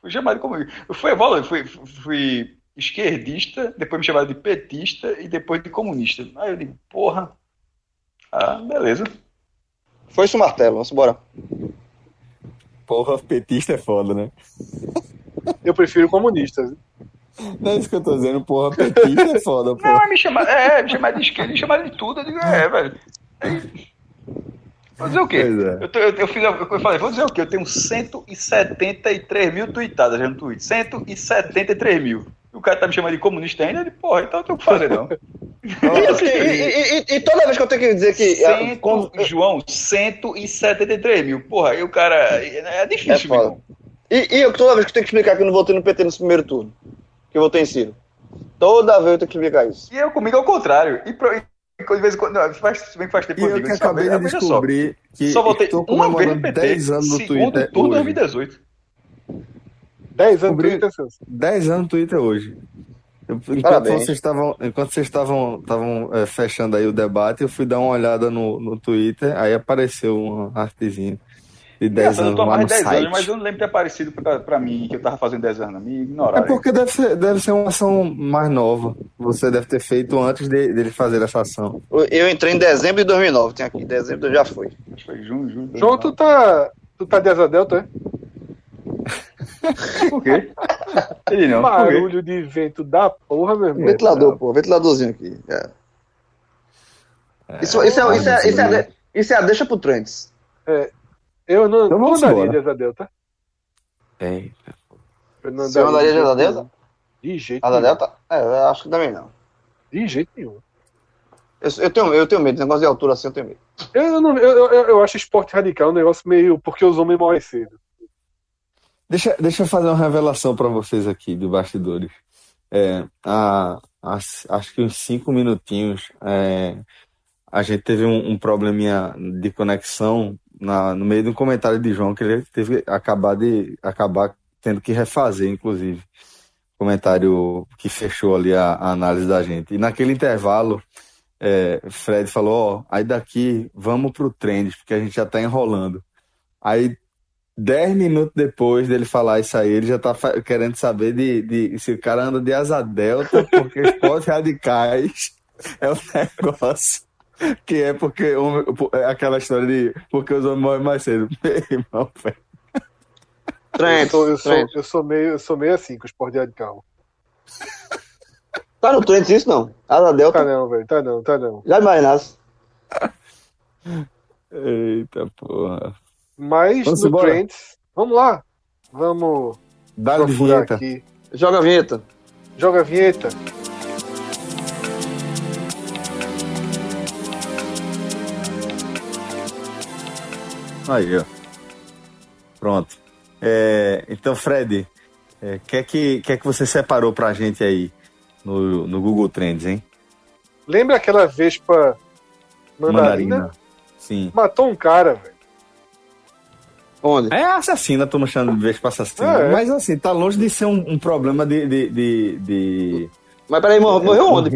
fui chamado de comunista. Eu fui, eu fui, fui, fui esquerdista, depois me chamaram de petista e depois de comunista. Aí eu digo, porra. Ah, beleza. Foi isso o martelo, vamos embora. Porra, petista é foda, né? Eu prefiro comunistas. Não é isso que eu tô dizendo, porra, petista é foda, Não, porra. mas me chamaram, é, me chamaram de esquerda, me chamaram de tudo. Eu digo, é, velho. Aí, Vou dizer o quê? É. Eu, tô- eu, eu, fiz, eu falei, vou dizer o quê? Eu tenho 173 mil tweetadas já no Twitter. 173 mil. O cara tá me chamando de comunista ainda, ele, porra, então eu tenho o que fazer, não. E, assim, e- e- e- e toda vez que eu tenho que dizer que. ah, Cento, como- João, 173 mil. Porra, aí o cara. É É difícil, foda. meu irmão. E, e eu toda vez que eu tenho que explicar que eu não votei no PT nesse primeiro turno, que eu votei em Ciro. Toda vez eu tenho que explicar isso. E eu comigo ao contrário. E, pro, de vez em quando. Não, faz, se bem que faz tempo E eu digo que isso, acabei de descobrir que Só, só votei estou uma vez no PT. 10 anos no Twitter turno hoje. 2018. 10 anos Descobri- Twitter, Celso. 10 anos no Twitter hoje. Eu- enquanto Parabéns. vocês estavam, enquanto vocês estavam, estavam é, fechando aí o debate, eu fui dar uma olhada no, no Twitter, aí apareceu uma artezinha de 10 Engraçado, eu anos tô mais no de 10 site. anos, mas eu não lembro de ter aparecido pra, pra mim que eu tava fazendo 10 anos. Me É ignoraram. porque deve ser, deve ser uma ação mais nova. Você deve ter feito antes de, dele fazer essa ação. Eu- entrei em dezembro de 2009, tem aqui, dezembro já foi. Acho que foi junho, julho. João, tu tá. Tu tá de asa delta, é? Por quê? Ele não. Barulho de vento da porra, meu irmão. Ventilador, pô, ventiladorzinho aqui. é. Isso, isso, é, isso, é, isso, é, a de- isso é a deixa pro Trends. Eu não, Então não vamos andaria embora. de asa delta. É. Eu não Você andaria de asa delta? De jeito Asa nenhum. Delta? É, eu acho que também não. De jeito nenhum. Eu, eu tenho, eu tenho medo, negócio de altura assim eu tenho medo. Eu, não, eu, eu, eu acho esporte radical um negócio meio. Porque os homens morrem cedo. Deixa, deixa eu fazer uma revelação para vocês aqui de bastidores. É, há, há- acho que uns cinco minutinhos é, a gente teve um, um probleminha de conexão na, no meio de um comentário de João que ele teve que acabar de acabar tendo que refazer, inclusive. Comentário que fechou ali a, a análise da gente. E naquele intervalo, é, Fred falou: Ó, aí daqui vamos pro trend, porque a gente já tá enrolando. Aí Dez minutos depois dele falar isso aí, ele já tá querendo saber de, de se o cara anda de asa delta, porque esportes radicais é um negócio que é porque é aquela história de porque os homens morrem mais cedo. Meu irmão, velho. Eu Trends, sou, eu, sou, eu, sou meio, eu sou meio assim com o esporte radical. Tá no Trends isso não? Asa Delta? Tá não, velho. Tá não, tá não. Já imaginasse. Eita porra. Mas Vamos no embora. Trends. Vamos lá. Vamos Dá-lhe procurar vinheta. aqui. Joga a vinheta. Joga a vinheta. Aí, ó. Pronto. É, então, Fred, o que, é que, que é que você separou pra gente aí no, no Google Trends, hein? Lembra aquela vespa mandarina? Sim. Matou um cara, velho. Onde? É assassina, tô chamando de vez pra assassina. É, é. Mas assim, tá longe de ser um, um problema de. de, de, de- Mas peraí, mor- morreu onde,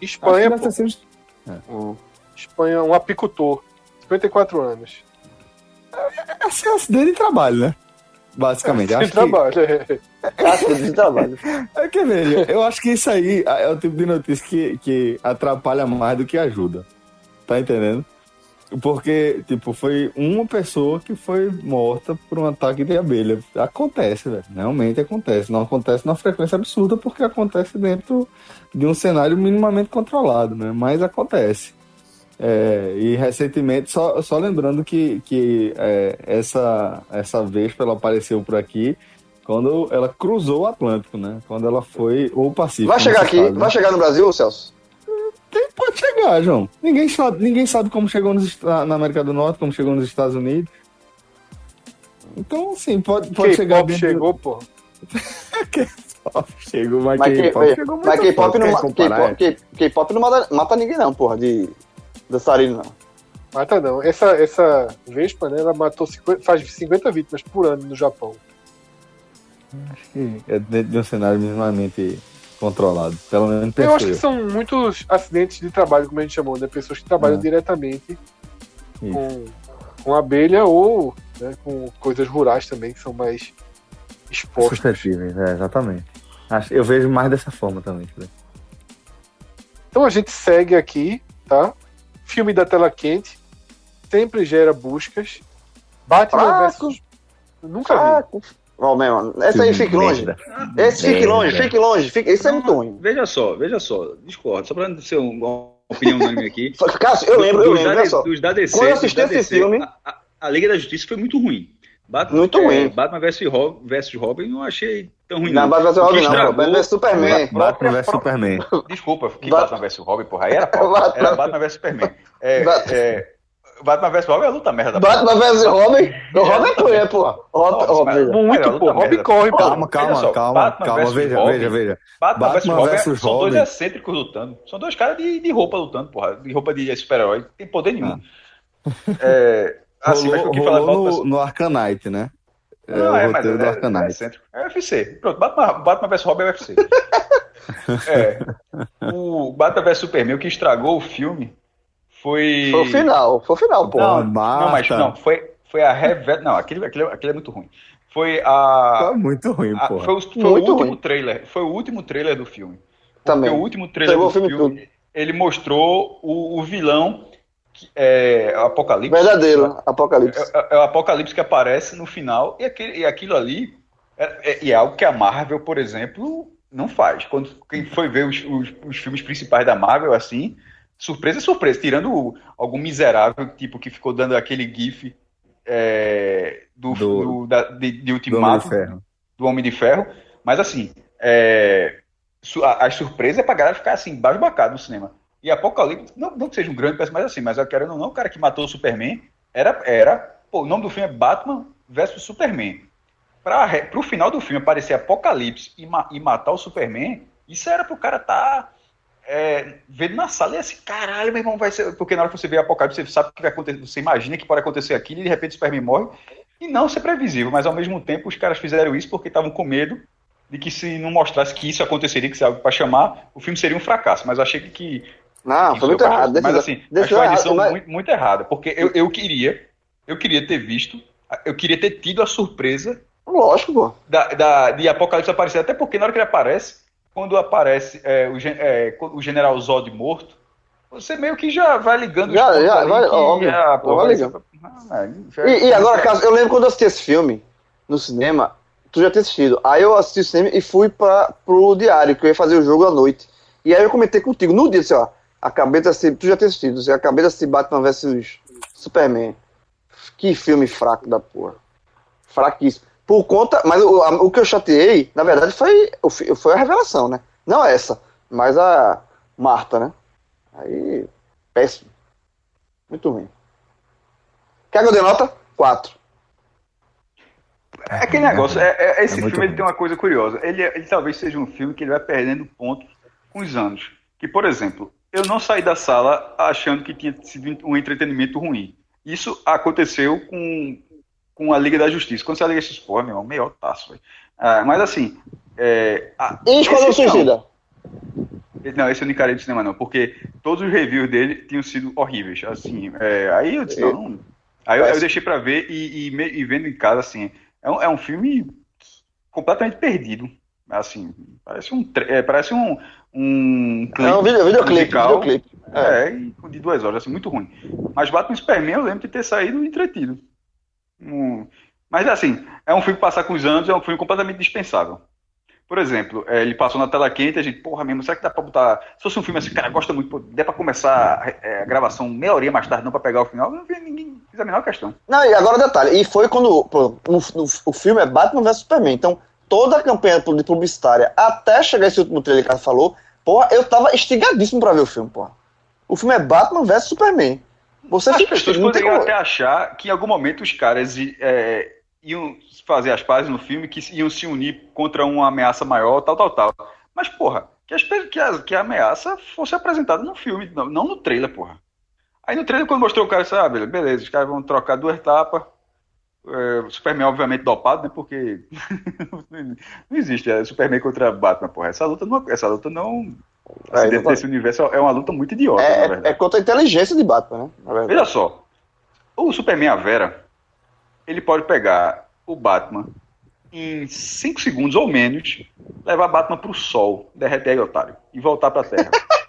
Espanha, pô. Hum. Espanha, um apicultor. 54 anos. É acidente de trabalho, né? Basicamente. Acho que, trabalho. é. De trabalho. é que, veja, eu acho que isso aí é o tipo de notícia que, que atrapalha mais do que ajuda. Tá entendendo? Porque, tipo, foi uma pessoa que foi morta por um ataque de abelha. Acontece, velho. Realmente acontece. Não acontece numa frequência absurda porque acontece dentro de um cenário minimamente controlado, né? Mas acontece. É, e recentemente, só, só lembrando que, que é, essa, essa vespa ela apareceu por aqui quando ela cruzou o Atlântico, né? Quando ela foi ou o Pacífico. Vai chegar aqui, caso, né? vai chegar no Brasil, Celso? Tem- pode chegar, João. Ninguém sabe, ninguém sabe como chegou nos, na América do Norte, como chegou nos Estados Unidos. Então, sim, pode, pode chegar K-pop dentro- chegou, pô. K-pop chegou, mas Mas K-pop chegou muito mas K-pop não, K-pop não mata, mata ninguém, não, porra, de dançarino, não. Mata não. Essa, essa vespa, né? Ela matou 50, faz 50 vítimas por ano no Japão. É dentro de um cenário minimamente controlado. Pelo menos Eu acho que são muitos acidentes de trabalho, como a gente chamou, né? Pessoas que trabalham É. diretamente Isso. com, com abelha ou né, com coisas rurais também, que são mais expostas. Suscetíveis, é, exatamente. Acho- Eu vejo mais dessa forma também. Então a gente segue aqui, tá? Filme da tela quente sempre gera buscas. Batman Fraco. versus. Nunca vi. Fraco. Ó, meu, mano, esse aí fique longe. Esse fique longe, fique longe. Fique... Esse é muito ruim. Veja só, veja só, discordo, só pra não ser um- uma opinião unânime aqui. Cássio, eu lembro, eu lembro, da- olha só. Dos da DC, Quando eu assisti esse DC, filme- A, a- a Liga da Justiça foi muito ruim. Batman, Muito é, ruim. Batman vs. Robin, versus Robin não achei tão ruim. Não, Batman vs Robin não, pô. Batman vs Superman. Batman vs Superman. Desculpa, que Bat- Batman vs Robin, porra. Aí era. Batman- Era Batman vs Superman. É, Bat- é, Batman vs Robin é a luta merda. Batman vs Robin. O Robin corre, porra. Robin, Nossa, Robin. mas- veja. Muito, pô. luta Robin corre, pô. Calma, calma, calma, Batman calma. Veja, Robin. veja, veja. Batman, vs Batman Robin são dois Robin. excêntricos lutando. São dois caras de, de roupa lutando, porra. De roupa de super-herói. Não tem poder nenhum. É, assim, rolou o que falar rolou no, no Arcanite, né? É Não, o é, mas roteiro do é, é Arcanite. excêntrico. É UFC. Pronto, Batman, Batman vs Robin é UFC. é. O Batman vs Superman, o que estragou o filme foi. Foi o final, foi o final, pô. Não, Não, não, mas não, foi, foi a revela. Não, aquele, aquele, aquele é muito ruim. Foi a. Tá muito ruim, pô. foi o, foi o último ruim. trailer. Foi o último trailer do filme. Também. Porque o último trailer Pegou do filme filme, ele mostrou o, o vilão é o Apocalipse. Verdadeiro, Apocalipse. É, é- é o Apocalipse que aparece no final, e, aquele, e aquilo ali é, é- é algo que a Marvel, por exemplo, não faz. Quando quem foi ver os, os, os filmes principais da Marvel, assim, surpresa é surpresa, tirando o- algum miserável, tipo, que ficou dando aquele gif é, do, Do- do- da- de, de Do Homem de Ultimato, Ferro. do Homem de Ferro, mas assim, é, su- a- as surpresas é pra galera ficar assim, basbacado no cinema. E Apocalipse, não, não que seja um grande personagem assim, mas eu quero ou não, o cara que matou o Superman era, era pô, o nome do filme é Batman versus Superman. Pra, re- pro final do filme aparecer Apocalipse e, ma- e matar o Superman, isso era pro cara tá é, vendo na sala e assim, caralho, meu irmão, vai ser. Porque na hora que você vê Apocalipse, você sabe o que vai acontecer, você imagina que pode acontecer aquilo e de repente o Superman morre. E não ser previsível, mas ao mesmo tempo os caras fizeram isso porque estavam com medo de que se não mostrasse que isso aconteceria, que isso é algo para chamar, o filme seria um fracasso. Mas achei que Não, foi muito é errado. Mas assim, acho decisão foi uma mas- muito, muito errada, porque eu, eu queria, eu queria ter visto, eu queria ter tido a surpresa Lógico, pô. da, da- de Apocalipse aparecer, até porque na hora que ele aparece, quando aparece é, o, é, o General Zod morto, você meio que já vai ligando os Já, pontos já, vai, óbvio, ah, pô, vai ligando. ah, já- E, e agora, caso, eu lembro quando eu assisti esse filme no cinema, tu já tinha assistido. Aí eu assisti o cinema e fui pra, pro diário, que eu ia fazer o jogo à noite. E aí eu comentei contigo no dia, assim, ó, acabei de assistir, tu já tinha assistido, acabei de assistir Batman vs Superman. Que filme fraco da porra. Fraquíssimo. Por conta, mas o, a- o que eu chateei, na verdade, foi, foi a revelação, né? Não essa, mas a Marta, né? Aí, péssimo. Muito ruim. Quer que eu dê nota? 4. É aquele negócio, é, é- esse É filme ele tem uma coisa curiosa. Ele, ele talvez seja um filme que ele vai perdendo pontos com os anos. Que, por exemplo, eu não saí da sala achando que tinha sido um entretenimento ruim. Isso aconteceu com, com a Liga da Justiça. Quando você liga esses porra, meu irmão, meio taço, velho. Ah, mas assim. É, a- E Esquadrão. Suicida? Não, esse eu não encarei de cinema, não, porque todos os reviews dele tinham sido horríveis. Assim, é, aí eu disse, não, não. Aí eu, eu deixei pra ver e, e e vendo em casa, assim, é um, é um filme completamente perdido. Assim, parece um, é, parece um, um clipe É um vídeo, videoclipe, videoclipe. É, e de duas horas, assim, muito ruim. Mas Batman Superman eu lembro de ter saído entretido. Hum, Mas assim, é um filme que passar com os anos, é um filme completamente dispensável. Por exemplo, é, ele passou na tela quente, a gente, porra mesmo, será que dá pra botar. Se fosse um filme assim, cara, gosta muito, der pra começar é, a gravação meia horinha mais tarde, não pra pegar o final, não vi ninguém fez a menor questão. Não, e agora detalhe, e foi quando pô, no- no- o filme é Batman vs Superman, então toda a campanha de publicitária até chegar esse último trailer que ela falou, porra, eu tava estigadíssimo pra ver o filme, porra. O filme é Batman vs Superman. Você As fica pessoas poderiam até achar que em algum momento os caras é, iam fazer as pazes no filme, que iam se unir contra uma ameaça maior, tal, tal, tal. Mas, porra, que, as que, a, que a ameaça fosse apresentada no filme, não, não no trailer, porra. Aí no trailer, quando mostrou o cara, disse, ah, beleza, beleza, os caras vão trocar duas tapas. É, o Superman, obviamente, dopado, né? Porque não existe é, Superman contra Batman, porra. Essa luta não. Essa luta não. É, assim, dentro desse universo é uma luta muito idiota, na É, verdade. é, contra a inteligência de Batman, né? Veja só, o Superman a Vera, ele pode pegar o Batman em 5 segundos ou menos, levar Batman pro sol, derreter aí, otário, e voltar pra Terra.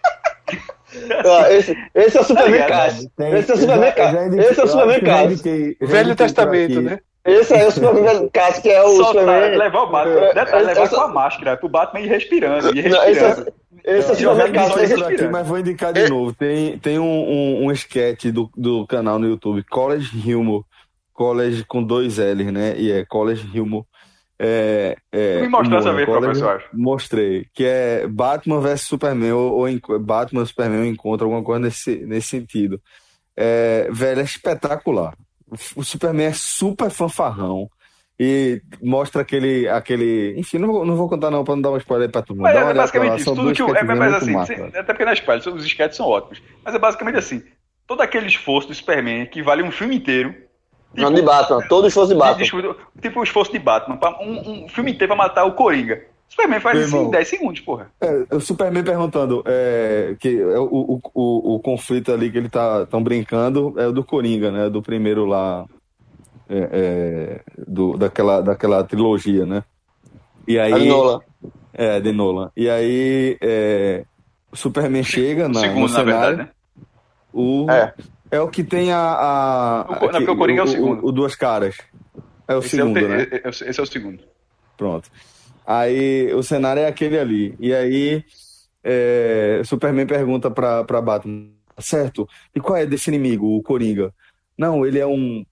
Esse, esse é o Superman ligado? Cássio. Tem- Esse é o Superman indiquei- Esse é o Superman já Velho Testamento, né? Esse aí é o Superman Cássio, que é o Soltar, Superman. levar o Batman, É, detalhe, levar essa- com a máscara, pro Batman ir respirando, ir Não, esse é- respirando. Esse é o Eu já Superman aqui, respirando. mas vou indicar de novo. Tem, tem um, um, um sketch do, do canal no YouTube, College Humor. College com dois L's, né? E é College Humor. É, é, Me mostrou essa vez, professor. Mostrei. Que é Batman vs Superman, ou, ou Batman e Superman encontram alguma coisa nesse, nesse sentido. É, velho, é espetacular. O, Superman é super fanfarrão. E mostra aquele, aquele. Enfim, não vou, não vou contar não pra não dar um spoiler pra todo mundo. Mas uma é basicamente isso. Tudo que o, é, mas assim, massa, até porque na espalha, os sketches são ótimos. Mas é basicamente assim: todo aquele esforço do Superman que vale um filme inteiro. Não, de Batman. Todo esforço de Batman. Desculpa, tipo o esforço de Batman. pra- Um, um filme inteiro pra matar o Coringa. Superman faz Meu isso em irmão. 10 segundos, porra. É, o Superman perguntando é, que é o, o, o, o conflito ali que ele tá tão brincando é o do Coringa, né? Do primeiro lá é, é, do, daquela, daquela trilogia, né? E aí A de Nolan. é de Nolan. E aí é, o Superman chega na, segundo, no na cenário. verdade, né? O, É. é. o que tem a, a, O não, porque o Coringa é o segundo. O, duas caras. É o esse, é o segundo, né? é- é- esse é o segundo. Pronto. Aí o cenário é aquele ali. E aí é, Superman pergunta pra, pra Batman, certo? E qual é desse inimigo, o Coringa? Não, ele é um.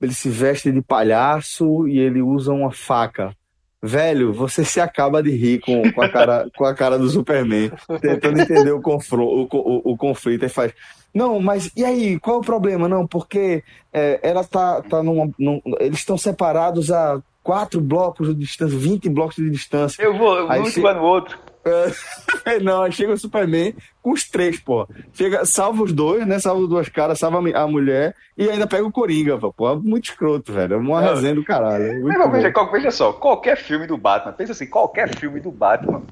Ele se veste de palhaço e ele usa uma faca. Velho, você se acaba de rir com, com, a, cara, com a cara do Superman, tentando entender o, confro, o, o, o conflito. Aí faz. Não, mas e aí, qual é o problema? Não, porque é, ela tá, tá numa, num- eles estão separados a quatro blocos de distância, 20 blocos de distância. Eu vou, eu vou vai no outro. É, Não, aí chega o Superman com os três, pô. Chega, salva os dois, né? Salva os duas caras, salva a mulher e ainda pega o Coringa, pô. É muito escroto, velho. É uma Não. resenha do caralho. É veja, qual- veja só, qualquer filme do Batman, pensa assim, qualquer filme do Batman,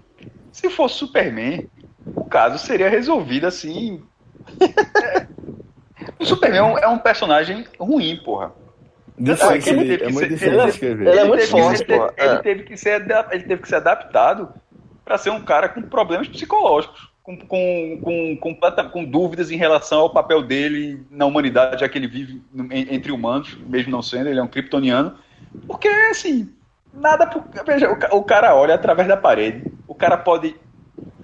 se fosse Superman, o caso seria resolvido assim. É, o Superman é um, é um personagem ruim, porra. Difícil ele de- teve é que muito ser- difícil ele é- de escrever. ele é muito teve que- forte, ele ele É. teve que ser, ele teve que ser adaptado para ser um cara com problemas psicológicos, com, com, com, completa- com dúvidas em relação ao papel dele na humanidade, já que ele vive entre humanos, mesmo não sendo, ele é um kryptoniano. Porque, assim, nada. por- Veja, o, o cara olha através da parede, o cara pode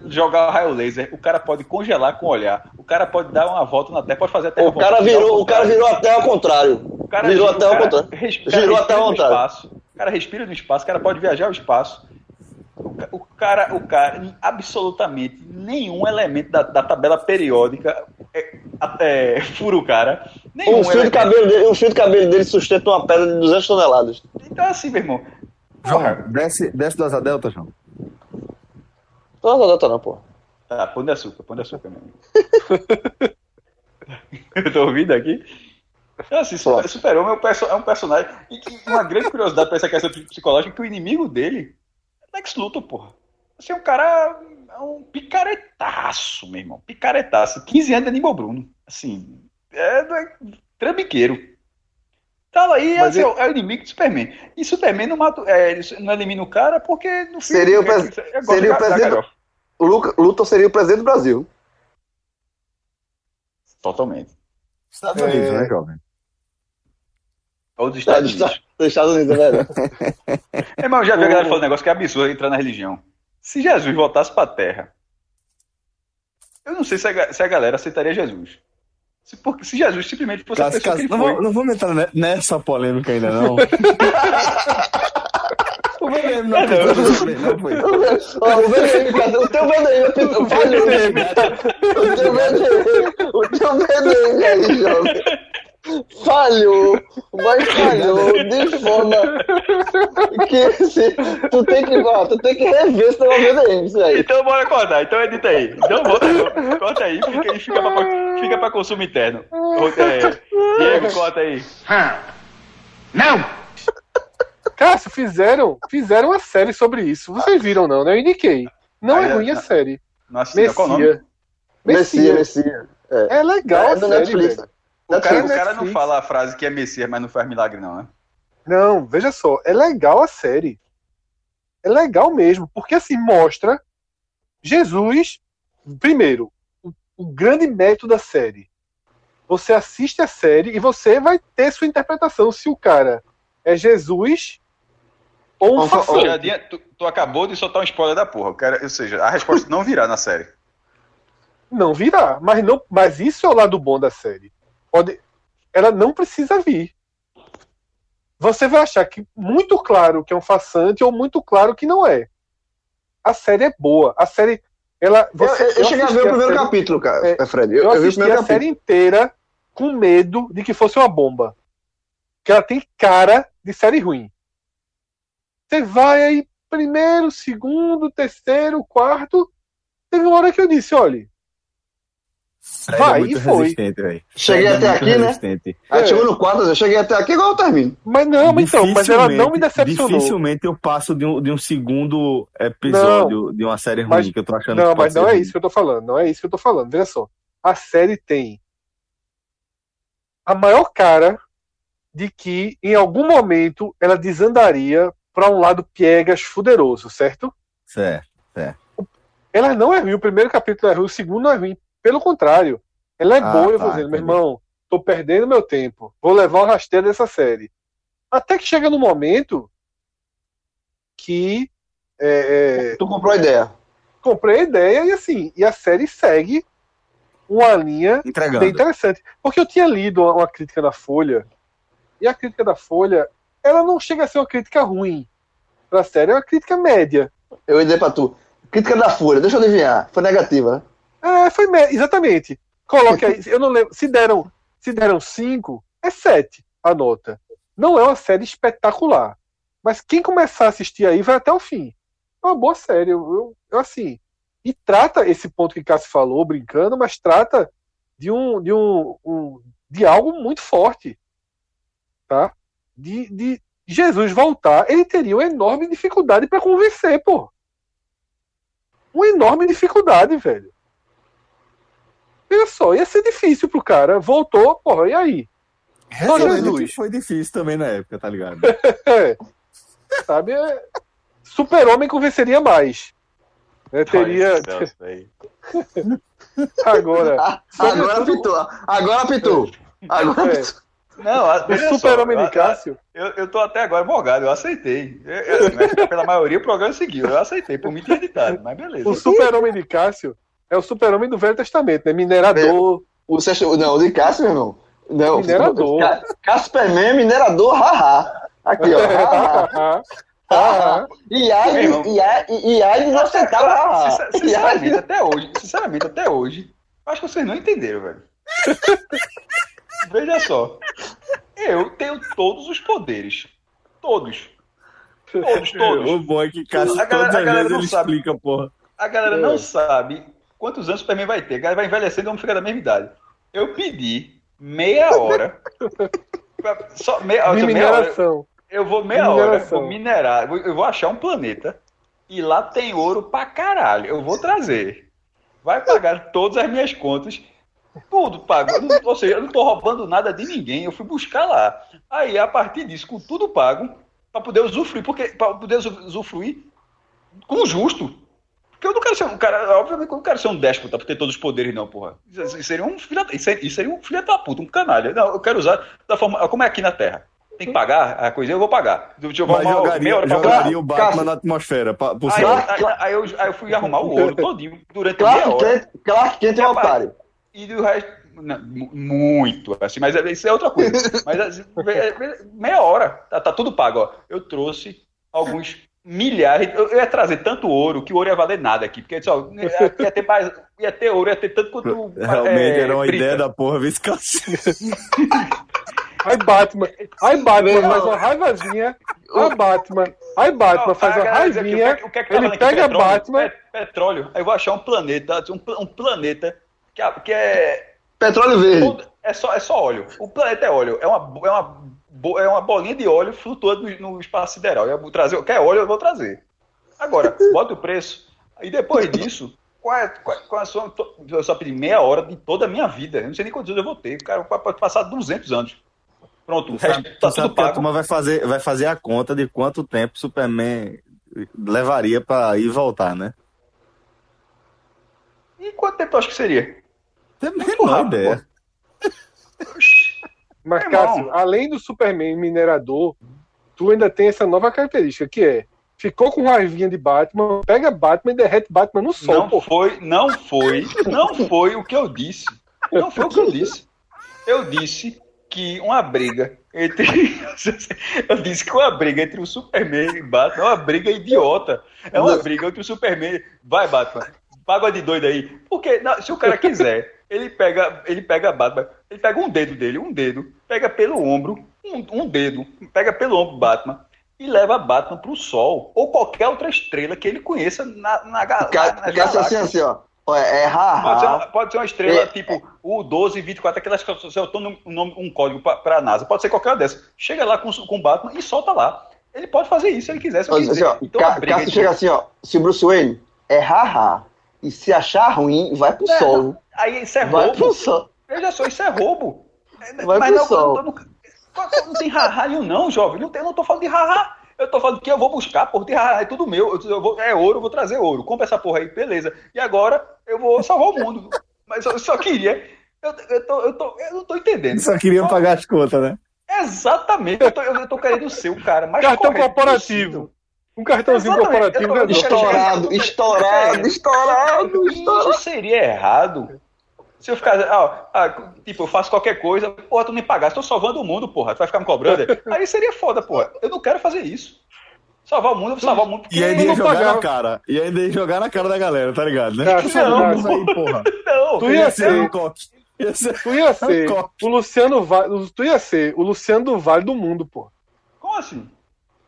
jogar raio laser, o cara pode congelar com o olhar, o cara pode dar uma volta na Terra, pode fazer até O cara virou, o cara virou até ao contrário. o cara virou até ao contrário. res- o cara Girou até respira ao contrário. espaço. O cara respira no espaço, o cara pode viajar ao espaço. O, o cara, o cara, absolutamente nenhum elemento da, da tabela periódica é, é, fura o cara. Nenhum Um fio, de cabelo dele, um fio de cabelo dele sustenta uma pedra de 200 toneladas. Então, assim, meu irmão. João, Porra. desce, desce do Asa Delta, João. Não, não, não, não, pô. Tá, pão de açúcar, pão de açúcar mesmo. Eu tô ouvindo aqui. Então, assim, Super- Super-Homem é, um é um personagem. E que uma grande curiosidade pra essa questão psicológica é que o inimigo dele é Lex Luthor, porra. Assim, é um cara. É um picaretaço, meu irmão. Picaretaço. 15 anos de Aníbal Bruno. Assim. É, é trambiqueiro. Tá aí, Mas assim, é o- é o inimigo do Superman. E Superman não, mata, é, ele não elimina o cara porque no filme. Seria o é- é- seria o presidente- Luthor seria o presidente do Brasil. Totalmente. Estados É. Unidos, né, jovem? Ou dos Estados dos Unidos. dos Estados Unidos, é verdade. É, mas eu já vi a galera falando um negócio que é absurdo entrar na religião. Se Jesus voltasse pra terra, eu não sei se a, se a galera aceitaria Jesus. Se, porque, se Jesus simplesmente fosse a Caso- pessoa caso- que ele não, foi. vou- não vamos entrar ne- nessa polêmica ainda, não. VDM não apitou não foi. O VDM, cadê? O teu VDM apitou, falhou. O teu VDM, o teu VDM aí, jovem. Falhou, mas falhou de forma que se, tu tem que, ó, tu tem que rever esse teu VDM, isso aí. Então bora cortar, então edita aí. Então bora, corta aí, porque aí fica pra, fica pra consumo interno. Ô, É, Diego, corta aí. Cássio, fizeram, fizeram uma série sobre isso. Vocês viram, não, né? Eu indiquei. Não é é, ruim a série. Qual o nome? Messia. Messia, Messia. Messia. É legal É a do série, Netflix. velho. O cara, o Netflix. cara não fala a frase que é Messias, mas não faz milagre, não, né? Não, veja só, é legal a série. É legal mesmo, porque assim mostra Jesus, primeiro, o, o grande mérito da série. Você assiste a série e você vai ter sua interpretação se o cara é Jesus ou um Ou- tinha- tu, tu acabou de soltar um spoiler da porra. Cara, ou seja, a resposta não virá na série. Não virá, mas não, mas isso é o lado bom da série. Pode, ela não precisa vir. você vai achar que muito claro que é um façante ou muito claro que não é. A série é boa. A série. Ela, Eu, você, eu- eu cheguei a ver o primeiro série- capítulo, cara, É, Fred. Eu, Eu, eu vi o assisti primeiro a série capítulo. inteira com medo de que fosse uma bomba. Que ela tem cara de série ruim. Você vai aí, primeiro, segundo, terceiro, quarto. Teve uma hora que eu disse, olha, Fred Vai, é muito e foi. resistente, velho. Cheguei até aqui, né? resistente. Aí É. chegou no 4, eu cheguei até aqui igual eu termino. mas não, mas então, mas ela não me decepcionou. Dificilmente eu passo de um, de um segundo episódio de uma série ruim Mas- que eu tô achando Não, mas não é ruim. isso que eu tô falando. Não é isso que eu tô falando. Veja só. A série tem a maior cara de que em algum momento ela desandaria para um lado piegas fuderoso, certo? Certo. Ela não é ruim. O primeiro capítulo é ruim, o segundo não é ruim. Pelo contrário, ela é Ah, boa. Eu tá, vou dizendo, meu irmão, tô perdendo meu tempo. Vou levar o rasteiro dessa série. Até que chega no momento que é, é, Tu comprou a ideia. comprei a ideia e assim, e a série segue uma linha Entregando. bem interessante. Porque eu tinha lido uma, uma crítica da Folha, e a crítica da Folha, ela não chega a ser uma crítica ruim pra série, é uma crítica média. Eu ia dizer pra tu. Crítica da Fúria, deixa eu adivinhar. Foi negativa, né? É, foi mé- exatamente. Coloque aí, eu não lembro, se deram, se deram cinco, é sete a nota. Não é uma série espetacular, mas quem começar a assistir aí vai até o fim. É uma boa série, eu, eu, eu, assim, e trata esse ponto que Cássio falou, brincando, mas trata de um, de um, um- de algo muito forte, tá? De, de Jesus voltar, ele teria uma enorme dificuldade para convencer, pô. Uma enorme dificuldade, velho. Olha só, ia ser difícil pro cara. Voltou, porra, e aí? Só Jesus. foi difícil também na época, tá ligado? É. Sabe? é- Super-Homem convenceria mais. né? Teria. Velho. Agora. Agora apitou. Agora apitou. Agora É. apitou. Não, O Super-Homem de Cássio. Eu, eu tô até agora morgado, eu aceitei. Eu, eu, pela maioria o programa seguiu, eu aceitei, por mim tinha editado, mas beleza. O Super-Homem de Cássio é o Super-Homem do Velho Testamento, né? Minerador. O sexto, não, o de Cássio, meu irmão. Não, Minerador. Cássio Superman, minerador, haha. Aqui, ó. haha. Ah, E aí, e e. Sincer- E Sinceramente, aí, até hoje, sinceramente, até hoje, eu acho que vocês não entenderam, velho. Veja só. Eu tenho todos os poderes. Todos. Todos, O todos. bom é que Cássio A galera- todas a galera não ele sabe. explica, porra. A galera É. não sabe quantos anos o Superman vai ter. A galera vai envelhecendo e vamos ficar da mesma idade. Eu pedi meia hora. pra- só meia, de meia hora. Eu vou meia De hora, vou minerar, eu vou- eu vou achar um planeta e lá tem ouro pra caralho. Eu vou trazer. Vai pagar todas as minhas contas. Tudo pago. Eu não- ou seja, eu não tô roubando nada de ninguém. Eu fui buscar lá. Aí, a partir disso, com tudo pago, pra poder usufruir, porque para poder usu- usufruir com o justo. Porque eu não quero ser um cara, obviamente, eu não quero ser um déspota por ter todos os poderes, não, porra. Isso, seria um filho, da- isso seria- isso seria um filho da puta, um canalha. Não, eu quero usar da forma. Como é aqui na Terra. Tem que pagar a coisa, eu vou pagar. Deixa eu Mas arrumar jogaria, meia hora pra jogaria o Batman Cássio. na atmosfera. pra- Aí, aí, aí eu, aí eu fui arrumar o ouro todinho durante meia Clark hora. Clark Kent é um otário. E do resto. não, mu- muito, assim, mas isso é outra coisa. Mas assim, meia hora, tá, tá tudo pago, ó. Eu trouxe alguns milhares. Eu, eu ia trazer tanto ouro que o ouro ia valer nada aqui. Porque só, ia, ia ter mais. Ia ter ouro, ia ter tanto quanto. Realmente é, era uma brita. ideia da porra, Cássio. Aí Batman. Aí Batman faz uma raivazinha. Aí Batman. Aí Batman Não, faz uma raivinha. É que tá Ele falando aqui? pega petróleo, Batman. Pe- petróleo. Aí eu vou achar um planeta, um, um planeta que, é- que é Petróleo verde. É só, é só óleo. O planeta é óleo. É uma, é uma, é uma bolinha de óleo flutuando no, no espaço sideral. Eu vou trazer, quer óleo, eu vou trazer. Agora, bota o preço. E depois disso, qual é, qual, qual é a sua. Eu só pedi meia hora de toda a minha vida. Eu não sei nem quantos anos eu vou ter. O cara pode passar 200 anos. Pronto, o resto tá tudo a pago. turma vai fazer, vai fazer a conta de quanto tempo Superman levaria pra ir e voltar, né? E quanto tempo tu acha que seria? Tem a menor rápido, ideia. Mas, irmão. Cássio, além do Superman minerador, tu ainda tem essa nova característica, que é ficou com raivinha de Batman, pega Batman e derrete Batman no sol, Não pô. foi, não foi, não foi o que eu disse. Não foi o que eu disse. Eu disse que uma briga entre. Eu disse que uma briga entre o Superman e Batman é uma briga idiota. É uma briga entre o Superman. Vai, Batman. Paga de doido aí. Porque não, se o cara quiser, ele pega, ele pega Batman, ele pega um dedo dele, um dedo, pega pelo ombro, um, um dedo, pega pelo ombro Batman e leva Batman pro sol ou qualquer outra estrela que ele conheça na, na, na, na Cássio, assim, assim, ó. É, é ha, Pode ser, uma, pode ser uma estrela É. tipo o 1224, aquelas que você botou um, nome- um código para a NASA. Pode ser qualquer uma dessas. Chega lá com, com o Batman e solta lá. Ele pode fazer isso se ele quiser. Se ele Assim, ó, Então, Ca- a briga chega assim, ó. Se o Bruce Wayne é ha, ha. E se achar ruim, vai pro Não, sol. Aí isso é Vai roubo. pro sol. Veja só, isso é roubo. Vai Mas pro não, sol. não, não, não, não tem rarralho, não, jovem. Não tem, eu não tô falando de rarra. Eu tô falando que eu vou buscar, porra, de rarra, é tudo meu. Eu, eu vou, é ouro, eu vou trazer ouro. Compra essa porra aí, beleza. E agora eu vou salvar o mundo. Mas eu só queria. Eu, eu, tô, eu, tô, eu não tô entendendo. Só queriam pagar as contas, né? Exatamente. Eu tô, eu, tô querendo ser o cara mais Cartão correto corporativo. Um cartãozinho Exatamente. corporativo Eu- eu- resolve. Estourado, É. estourado, estourado, Isso estourado. seria errado. Se eu ficar, ah, ah, tipo, eu faço qualquer coisa, porra, tu me pagasse, tô salvando o mundo, porra, tu vai ficar me cobrando? Aí seria foda, porra. Eu não quero fazer isso. Salvar o mundo, eu vou salvar o mundo. porque E ainda não ia jogar pagava. na cara. E ainda ia jogar na cara da galera, tá ligado, né? Cássio, Não, Cássio, isso aí, porra. Não, Tu ia ser- um coque. Ia ser... Tu ia ser o Luciano Vale. Tu ia ser o Luciano do Vale do mundo, pô. Como assim?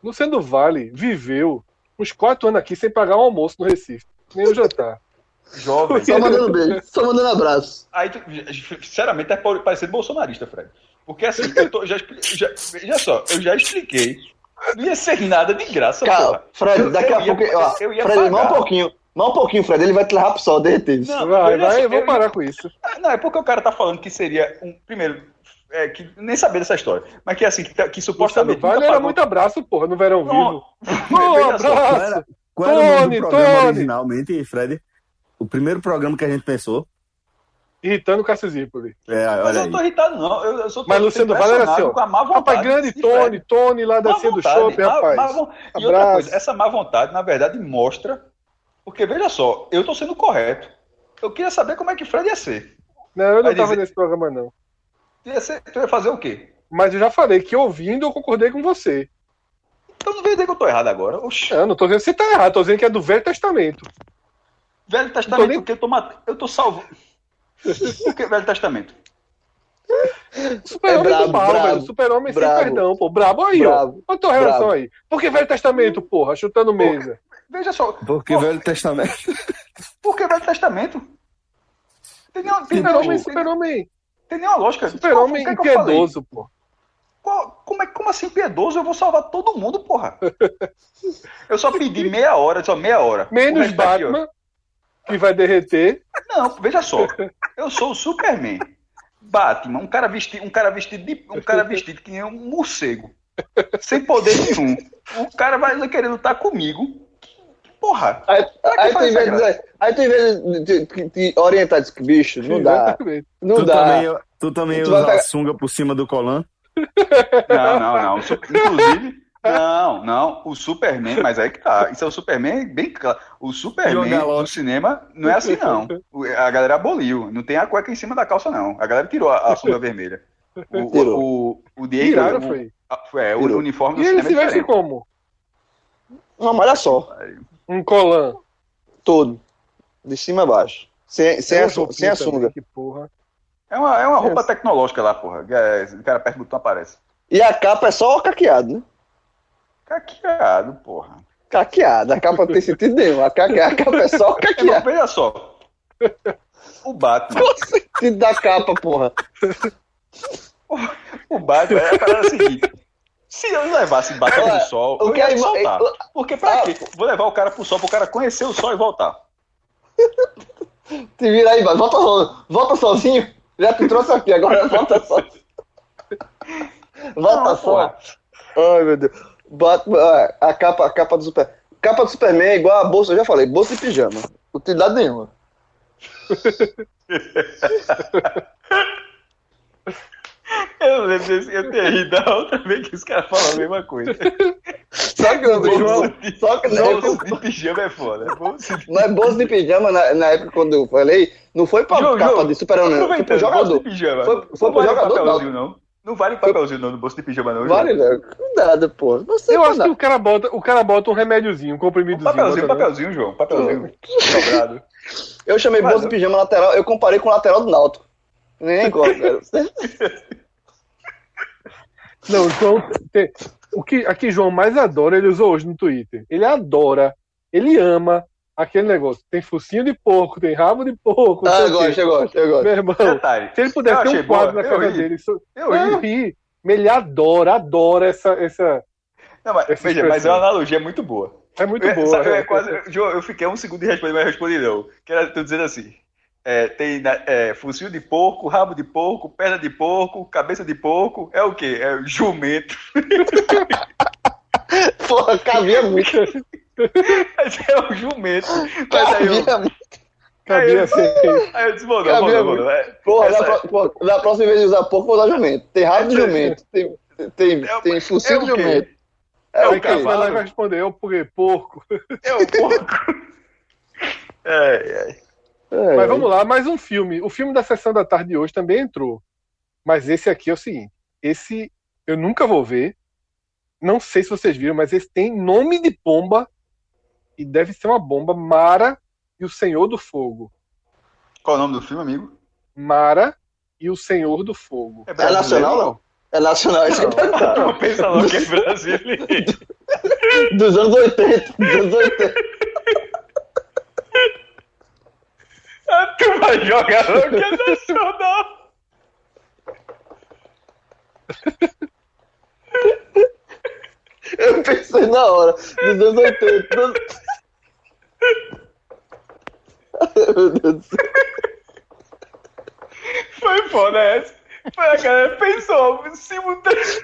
Luciano do Vale viveu uns quatro anos aqui sem pagar um almoço no Recife. Nem o jantar. Jovem. Só mandando beijo, só mandando abraço. Aí, tu, sinceramente, tá parecendo bolsonarista, Fred. Porque assim, eu tô, já, já, veja só, eu já expliquei. Não ia ser nada de graça, Cara, porra. Fred, daqui eu a ia- pouco. Ó, eu ia Fred, mais um pouquinho. Mais um pouquinho, Fred. Ele vai te levar pro sol, derreter. Não, Vai, vai, eu vou parar com isso. Ah, Não, é porque o cara tá falando que seria um. Primeiro, é, que nem saber dessa história, mas que assim, que, tá- que supostamente. Vale era pagou- muito abraço, porra, no verão Não, vivo. Pô, veja só, abraço. Qual era o nome Tony, do programa Tony. originalmente, Fred? O primeiro programa que a gente pensou. Irritando o Cássio Zirpoli. É, Mas eu aí. não tô irritado, não. Eu, eu só tô Mas Luciano Vale era assim, ó. com a má vontade. Rapaz, grande de Tony. Tony lá da Má Cia do Shopping, má- rapaz. má von- E outra coisa, essa má vontade, na verdade, mostra. Porque, veja só, eu tô sendo correto. Eu queria saber como é que Fred ia ser. Não, eu não Vai tava dizer- nesse programa, não. Ia, ser, tu ia fazer o quê? Mas eu já falei que ouvindo eu concordei com você. Então não vem dizer que eu tô errado agora. Oxi. Eu não tô dizendo que você tá errado, tô dizendo que é do Velho Testamento. Velho Testamento, nem- porque eu tô matando. Eu tô salvo. Por que Velho Testamento? Super-Homem É do mal, velho. Super-Homem sem perdão, pô. Brabo aí, Brabo, ó. Olha a tua relação brabo. aí. Por que Velho Testamento, porra? Chutando mesa. Veja só. Porque Pô, Velho Testamento. Por que Velho Testamento? Tem nenhuma, tem, Super-Homem, tem, super-homem. tem nenhuma lógica. Super-homem que é que impiedoso, pô. Como, é, como assim piedoso? Eu vou salvar todo mundo, porra. Eu só pedi meia hora, só meia hora. Menos tá aqui. Batman, que vai derreter. Não, veja só. Eu sou o Superman. Batman, um cara vestido, um cara vestido de, um cara vestido que nem um morcego. Sem poder nenhum. O cara vai querer lutar comigo. Porra. Aí, aí, tu, faz em vez essa de, dizer- aí tu, em vez de, de orientar, diz que bicho, não dá. Não tu, dá. também, tu também Tu usa a pegar- sunga por cima do colan? Não, não, não. Inclusive, não, não. O Superman, mas aí que tá. Isso é o Superman bem claro. O Superman no cinema não é assim, não. A galera aboliu. Não tem a cueca em cima da calça, não. A galera tirou a, a sunga vermelha. O, Tirou. o, o, o Diego. Tiraram, o- foi. a- É, o Tirou. uniforme do E ele cinema se é veste diferente. como? Uma malha só, Um colã. todo. De cima a baixo. Sem, sem, É a, sem a também, sunga. Que porra. É uma, é uma roupa tecnológica lá, porra. É, O cara aperta o botão aparece. E a capa é só caqueado, né? Caqueado, porra. Caqueado. A capa não tem sentido nenhum. A, caque, a capa é só Irmão, caqueado. veja só. O Batman. Qual o sentido da capa, porra? O Batman é a parada seguinte. Se eu levasse Batman Olha, pro sol, o eu que ia é- soltar. eu- Porque pra Ah. quê? Vou levar o cara pro sol pro cara conhecer o sol e voltar. Te vira aí. Volta, volta sozinho. Já te trouxe aqui, agora volta sozinho. Volta Não, só. Ai, meu Deus. Batman, ó, a capa, a capa do Super. Capa do Superman é igual a bolsa, eu já falei, bolsa de pijama. Utilidade nenhuma. Eu lembro desse, eu ter rido da outra vez que os caras falam a mesma coisa. Só que eu Bolsa de- só que na Bolsa de pijama é foda. De- mas bolsa de pijama, na, na época quando eu falei, não foi pra Jogo, capa jogo. de super-homem, não. Foi pro jogador. Foi- foi Não pro jogador, não. Não vale papelzinho não, no bolso de pijama, não. Vale, João. Léo. Cuidado, pô. Você Eu acho que na- o cara bota, o cara bota um remédiozinho, um Um comprimidozinho. papelzinho, bota não. papelzinho, João. Papelzinho. Dobrado. Eu chamei Mas bolsa de pijama lateral, eu comparei com o lateral do Náutico. Nem gosto, velho. Não, então, tem- o que aqui João mais adora, ele usou hoje no Twitter. Ele adora, ele ama aquele negócio. Tem focinho de porco, tem rabo de porco. Ah, eu gosto, eu gosto, eu gosto. Meu irmão, Detalhe. se ele pudesse Eu ter um quadro boa, na eu casa ri. dele. Isso... Eu eu ri. ri. Mas ele adora, adora essa. essa... Não, mas, Essa veja, mas é uma analogia muito boa. É muito Eu- boa. sabe, eu, é. é quase, João, eu fiquei um segundo de responder, mas respondi não. Que era tu dizendo assim: é, tem é, focinho de porco, rabo de porco, perna de porco, cabeça de porco. É o quê? É jumento. Porra, cabia muito. Mas é o jumento. Mas aí eu, Cabia aí eu disse, mano, Cabia mano, mano. é- Porra, pro- pô, da próxima vez de usar porco, vou usar jumento. Tem rabo de Essa- jumento. Tem, tem, É o- tem focinho é de jumento. É o quem vai lá e cavalo. vai responder, eu porque porco. É o porco. É, é. É, Mas vamos lá, mais um filme. O filme da sessão da tarde de hoje também entrou. Mas esse aqui é o seguinte: esse eu nunca vou ver. Não sei se vocês viram, mas esse tem nome de pomba e deve ser uma bomba. Mara e o Senhor do Fogo. Qual é o nome do filme, amigo? Mara e o Senhor do Fogo. É brasileiro? nacional, não? É nacional, isso que eu perguntar. Não pensa logo que é brasileiro. Dos anos 80. Dos anos 80. Ah, tu vai jogar logo que é nacional. Eu pensei na hora. Dos anos 80. Dos... Meu Deus do céu. Foi foda essa. Foi a galera pensou simultaneamente.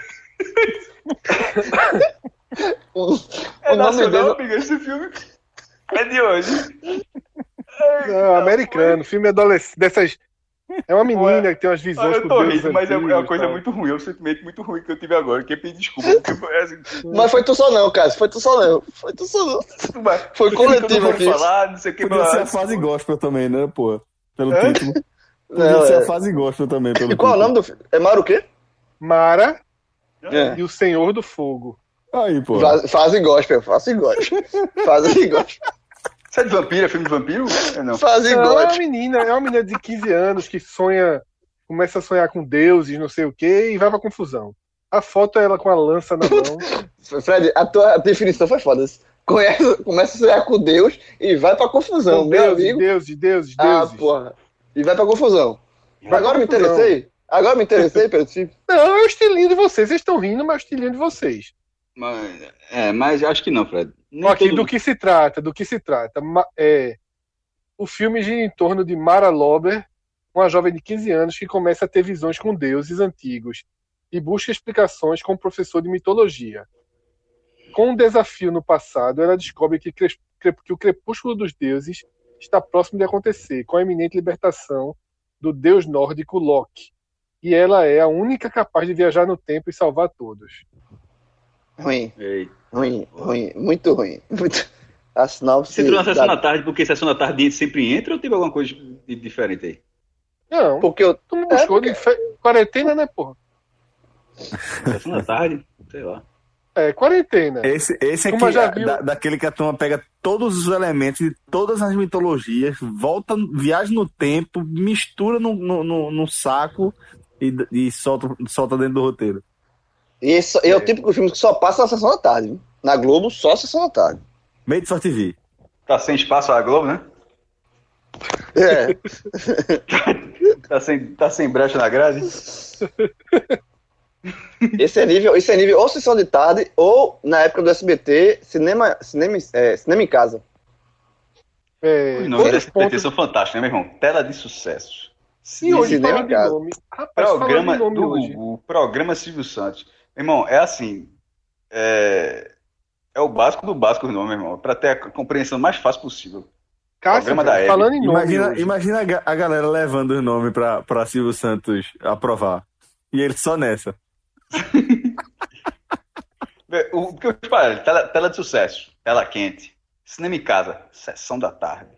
O, É o nacional, dele. amigo, esse filme. É de hoje. Ai, Não, americano, filme adolescente. Dessas. É uma menina que tem umas visões eu tô rindo, mas é é uma coisa muito ruim, é um sentimento muito ruim que eu tive agora. Que pedir desculpa, foi assim. Mas foi tu só não, cara. Foi tu só não. Foi tu só não. vai- Foi coletivo aqui. falar, não sei o que. Podia ser a mas- fase gospel também, né, pô? Pelo Hã? título. Podia Não, ser é. a fase gospel também, pelo E qual é o título. nome do filme? É Mara o quê? Mara É. e o Senhor do Fogo. Aí, pô. Faz- Fase gospel. Fase gospel. Fase gospel. Isso é de vampiro? É filme de vampiro? É não. Fase Não, é uma menina, é uma menina de 15 anos que sonha, começa a sonhar com deuses, não sei o quê, e vai pra confusão. A foto é ela com a lança na mão. Fred, a tua definição foi foda. Conhece, começa a sonhar com Deus e vai pra confusão, Com meu deuses, amigo. deuses, deuses, Ah, deuses. porra. E vai pra confusão. Vai Agora pra me confusão. interessei. Agora me interessei tipo. Não, é o estilinho de vocês. Vocês estão rindo, mas é o estilinho de vocês. Mas, é, mas acho que não, Fred. Nem Aqui, todo- do que se trata, do que se trata. É, o filme gira em torno de Mara Lober, uma jovem de 15 anos que começa a ter visões com deuses antigos e busca explicações com um professor de mitologia. Com um desafio no passado, ela descobre que, que o crepúsculo dos deuses está próximo de acontecer, com a iminente libertação do deus nórdico Loki. E ela é a única capaz de viajar no tempo e salvar todos. Ruim, Ei. ruim, ruim. Muito ruim. Muito... A sinopse. Você entrou na sessão da- da tarde porque sessão da tarde sempre entra ou teve alguma coisa de diferente aí? Não, Porque eu. tu me buscou de fe- quarentena, né, porra? Sessão da tarde? Sei lá. É, quarentena. Esse, esse aqui, já viu- da- daquele que a turma pega todos os elementos de todas as mitologias, volta, viaja no tempo, mistura no, no, no- no saco e, e solta, solta dentro do roteiro. E esse é o típico filme que só passa na sessão da tarde. viu? Na Globo, só sessão da tarde. Meio de sorte TV. Tá sem espaço a Globo, né? É. Tá sem, tá sem brecha na grade? Esse é nível, esse é nível ou sessão de tarde, ou na época do SBT, cinema, cinema, é, cinema em casa. É, Os nomes da SBT pontos- são fantásticos, né, meu irmão? Tela de sucessos. E hoje cinema em de casa. nome. Rapaz, Programa de nome do hoje. programa Silvio Santos. Irmão, é assim. É, é o básico do básico, não, meu irmão. Pra ter a compreensão mais fácil possível. Cássio, falando em nome Imagina, hoje. imagina a, ga- a galera levando os nomes pra, pra Silvio Santos aprovar. E ele só nessa. O que eu te falei, tela, tela de sucesso, tela quente, cinema em casa, sessão da tarde.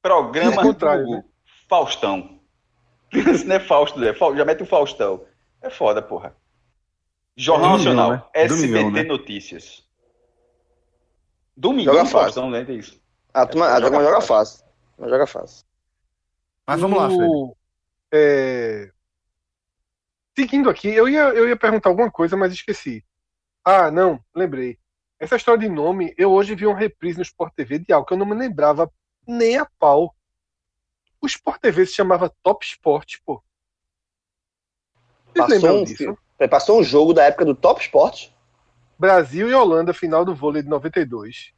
Programa É o né? Faustão. Isso não é Fausto, é, Fa- já mete o Faustão. É foda, porra. Jornal Domingão, Nacional, né? SBT Domingão, né? Notícias. Domingão, Joga fácil. Né? É isso. A turma, a turma joga fácil. Não joga fácil. Mas vamos lá, Fred. É, Seguindo aqui, eu ia, eu ia perguntar alguma coisa, mas esqueci. Ah, não, lembrei. Essa história de nome, eu hoje vi uma reprise no Sport TV de algo que eu não me lembrava nem a pau. O Sport TV se chamava Top Sport, pô. Vocês Passou lembram um, disso? Passou um jogo da época do Top Sport. Brasil e Holanda, final do vôlei de 92.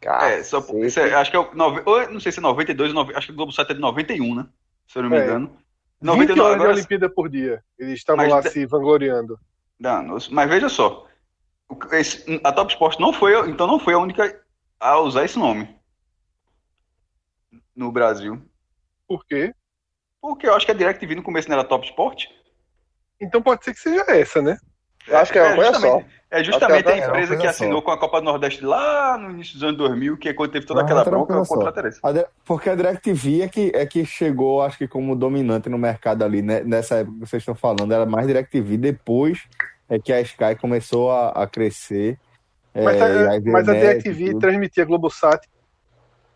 Cara, É, só, isso é- acho que é o. nove- não sei se é 92, nove- acho que o Globo Sat é de 91, né? Se eu não me É. engano. 20 99 horas de agora. Olimpíada por dia. Eles estavam Mas lá se vangloriando. Danos. Mas veja só. o- esse- a Top Sport não foi, então não foi a única a usar esse nome no Brasil. Por quê? Porque eu acho que a DirecTV no começo não era Top Sport. Então pode ser que seja essa, né? Eu acho que é uma coisa justamente, só. É justamente Acho a é empresa que assinou só. com a Copa do Nordeste lá no início dos anos 2000, que é quando teve toda Ah, aquela bronca, o só. contrato era esse. A Di- Porque a DirecTV é que, é que chegou, acho que como dominante no mercado ali, né? nessa época que vocês estão falando, era mais DirecTV. Depois é que a Sky começou a, a crescer. Mas, é, aí veio mas a DirecTV tudo. transmitia Globosat.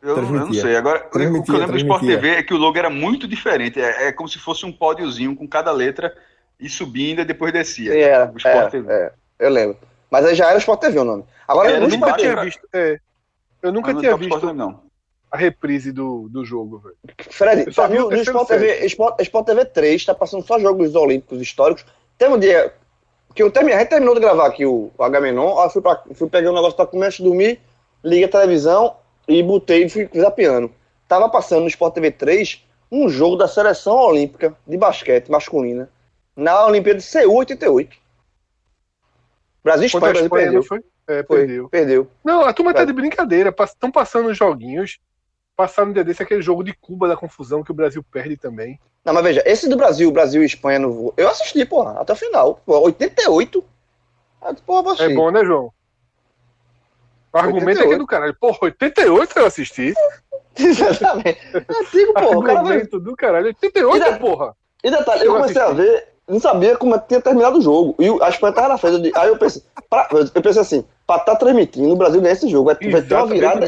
Eu, eu não sei. Agora, o que eu lembro do Sport. TV é que o logo era muito diferente. É, é como se fosse um pódiozinho com cada letra e subindo e depois descia. Sim, era, O Sport era, TV. é, eu lembro. Mas aí já era Sport TV o nome. Agora, no Eu nunca tinha visto. É, eu nunca no tinha Sport visto não. a reprise do, do jogo, velho. Fred, Eu só tá, vi o no, Sport TV, Sport, Sport TV 3 tá passando só jogos olímpicos históricos. Teve um dia que eu terminei, a gente terminou de gravar aqui o, o Agamenon, aí eu fui, pra, fui pegar um negócio pra comer antes de dormir, liguei a televisão e botei e fui zapeando. Tava passando no Sport TV 3 um jogo da seleção olímpica de basquete masculina na Olimpíada de Seul 88. Brasil e Espanha, Brasil Espanha, perdeu. foi? É, Foi, perdeu. perdeu. Não, a turma tá de brincadeira. Estão passando os joguinhos. Passaram um dia desse aquele jogo de Cuba da confusão que o Brasil perde também. Não, mas veja, esse do Brasil, Brasil e Espanha no voo, eu assisti, porra, até o final. Pô, 88. Ah, Porra, vou É bom, né, João? O argumento é que é 88. do caralho. Porra, 88 eu assisti. Exatamente. É antigo, porra. O cara vai. Argumento do caralho. 88, Ainda- porra. E detalhe, eu Eu comecei assisti. a ver, não sabia como é que tinha terminado o jogo. E a Espanha tava na frente. Aí eu pensei, pra- eu pensei assim, pra estar transmitindo, o Brasil ganha esse jogo. Vai, vai ter uma virada.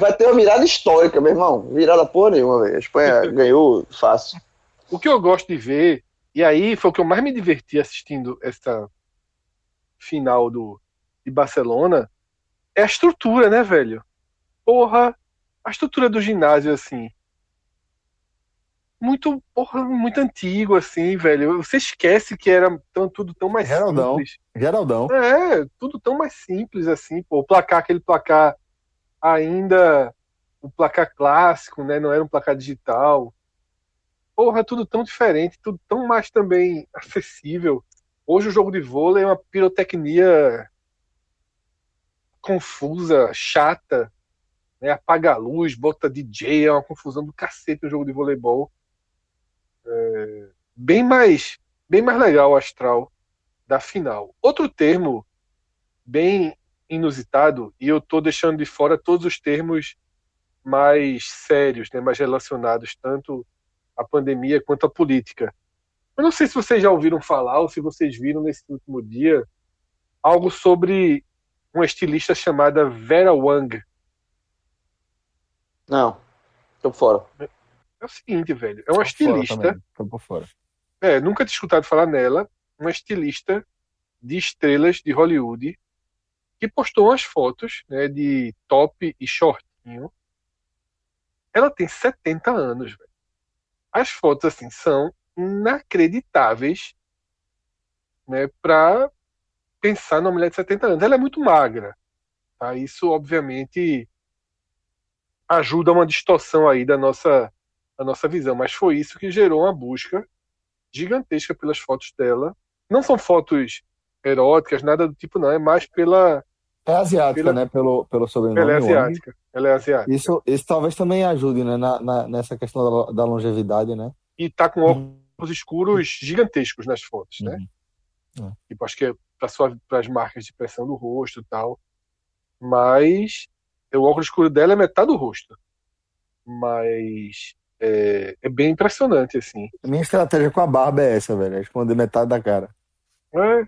Vai ter uma virada histórica, meu irmão. Virada porra nenhuma, velho. A Espanha ganhou fácil. O que eu gosto de ver, e aí foi o que eu mais me diverti assistindo essa final do, de Barcelona, é a estrutura, né, velho? Porra, a estrutura do ginásio, assim. Muito, porra, muito antigo, assim, velho. Você esquece que era tão, tudo tão mais Geraldão. simples. Geraldão. É, tudo tão mais simples, assim, pô. O placar, aquele placar ainda. O placar clássico, né? Não era um placar digital. Porra, tudo tão diferente, tudo tão mais também acessível. Hoje o jogo de vôlei é uma pirotecnia confusa, chata, né? Apaga a luz, bota DJ, é uma confusão do cacete no jogo de voleibol. É, bem mais, bem mais legal astral da final. Outro termo bem inusitado, e eu estou deixando de fora todos os termos mais sérios, né, mais relacionados tanto à pandemia quanto à política. Eu não sei se vocês já ouviram falar ou se vocês viram nesse último dia algo sobre uma estilista chamada Vera Wang. Não, tô fora. É o seguinte, velho, é uma Tô estilista Tô por fora. É, nunca tinha escutado falar nela, uma estilista de estrelas de Hollywood que postou umas fotos né, de top e shortinho. Ela tem 70 anos, velho. As fotos, assim, são inacreditáveis né, para pensar numa mulher de 70 anos. Ela é muito magra. Tá? Isso, obviamente, ajuda uma distorção aí da nossa, da nossa visão. Mas foi isso que gerou uma busca gigantesca pelas fotos dela. Não são fotos eróticas, nada do tipo, não. É mais pela. É asiática, Pela- né? Pelo, pelo sobrenome. Ela é asiática. Ela é asiática. Isso, isso talvez também ajude, né? Na, na- nessa questão da, da longevidade, né? E tá com óculos escuros gigantescos nas fotos, né? Uhum. É. Tipo, acho que é para as marcas de pressão do rosto e tal. Mas o óculos escuro dela é metade do rosto. Mas É, é bem impressionante, assim. Minha estratégia com a barba é essa, velho. É esconder metade da cara. É.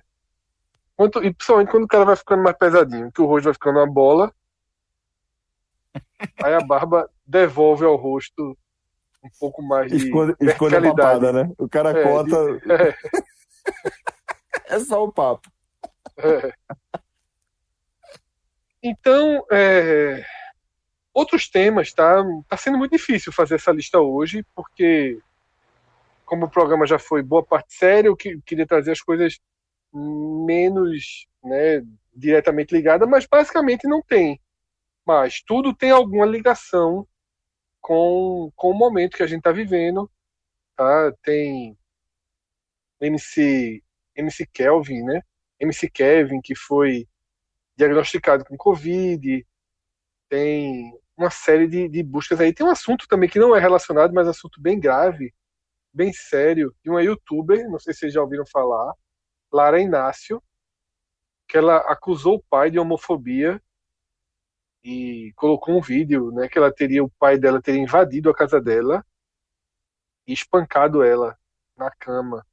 Quanto, e principalmente quando o cara vai ficando mais pesadinho, que o rosto vai ficando uma bola. Aí a barba devolve ao rosto um pouco mais de Esconde, esconde a papada, né? O cara É, conta. É, É só o papo. é. Então, é, outros temas, tá? Tá sendo muito difícil fazer essa lista hoje, porque como o programa já foi boa parte sério, eu que- queria trazer as coisas menos, né, diretamente ligadas, mas basicamente não tem. Mas tudo tem alguma ligação com, com o momento que a gente está vivendo, tá? Tem MC MC Kelvin, né? MC Kevin que foi diagnosticado com Covid, tem uma série de, de buscas aí. Tem um assunto também que não é relacionado, mas assunto bem grave, bem sério, de uma youtuber, não sei se vocês já ouviram falar, Lara Inácio, que ela acusou o pai de homofobia e colocou um vídeo, né, que ela teria o pai dela teria invadido a casa dela e espancado ela na cama.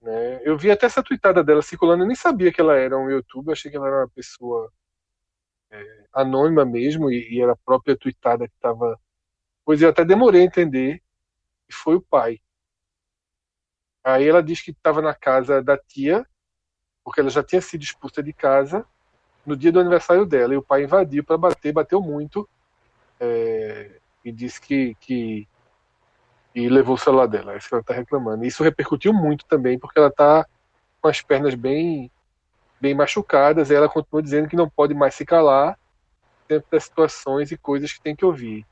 Né? Eu vi até essa tweetada dela circulando, eu nem sabia que ela era um youtuber, achei que ela era uma pessoa anônima mesmo e, e era a própria tweetada que estava. Pois eu até demorei a entender que foi o pai. Aí ela diz que estava na casa da tia, porque ela já tinha sido expulsa de casa no dia do aniversário dela, e o pai invadiu para bater, bateu muito, é, e disse que, que e levou o celular dela, é isso que ela está reclamando. Isso repercutiu muito também, porque ela está com as pernas bem, bem machucadas, e ela continua dizendo que não pode mais se calar dentro das situações e coisas que tem que ouvir.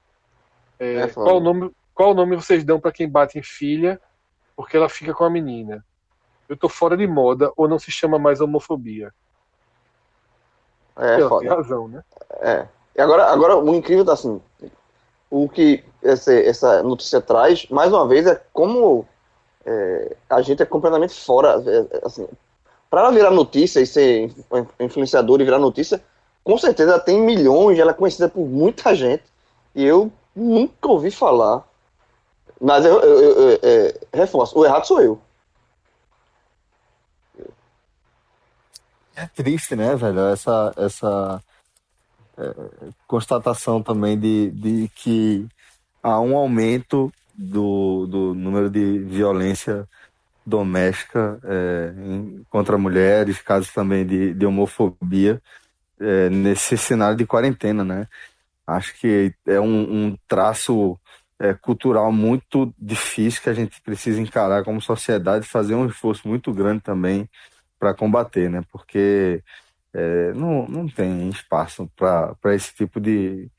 É, É qual, o nome, qual o nome vocês dão para quem bate em filha porque ela fica com a menina? Eu tô fora de moda ou não se chama mais homofobia? É, ela foda. tem razão, né? É. E agora, agora o incrível tá assim. O que essa, essa notícia traz, mais uma vez, é como é, a gente é completamente fora. é, assim, para ela virar notícia e ser influ- influenciadora e virar notícia, com certeza ela tem milhões, ela é conhecida por muita gente. E eu nunca ouvi falar. Mas eu, eu- eu- eu- é, reforço, o errado sou eu. É triste, né, velho? Essa, essa é, constatação também de, de que há um aumento do, do número de violência doméstica é, em- contra mulheres, casos também de, de homofobia é, nesse cenário de quarentena, né? Acho que é um, um traço é, cultural muito difícil que a gente precisa encarar como sociedade, fazer um esforço muito grande também para combater, né? Porque é, não, não tem espaço para esse tipo de,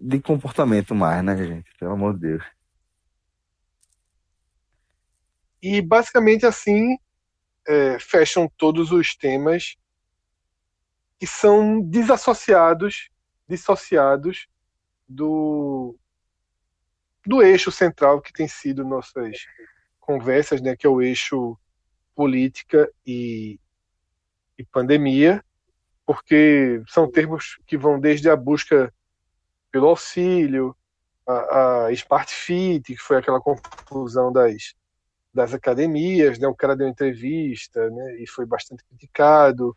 de comportamento mais, né, gente? Pelo amor de Deus. E basicamente assim é, fecham todos os temas que são desassociados, dissociados do, do eixo central que tem sido nossas conversas, né, que é o eixo política e, e pandemia, porque são termos que vão desde a busca pelo auxílio, a, a Smart Fit, que foi aquela confusão das, das academias, né? O cara deu entrevista, né? E foi bastante criticado.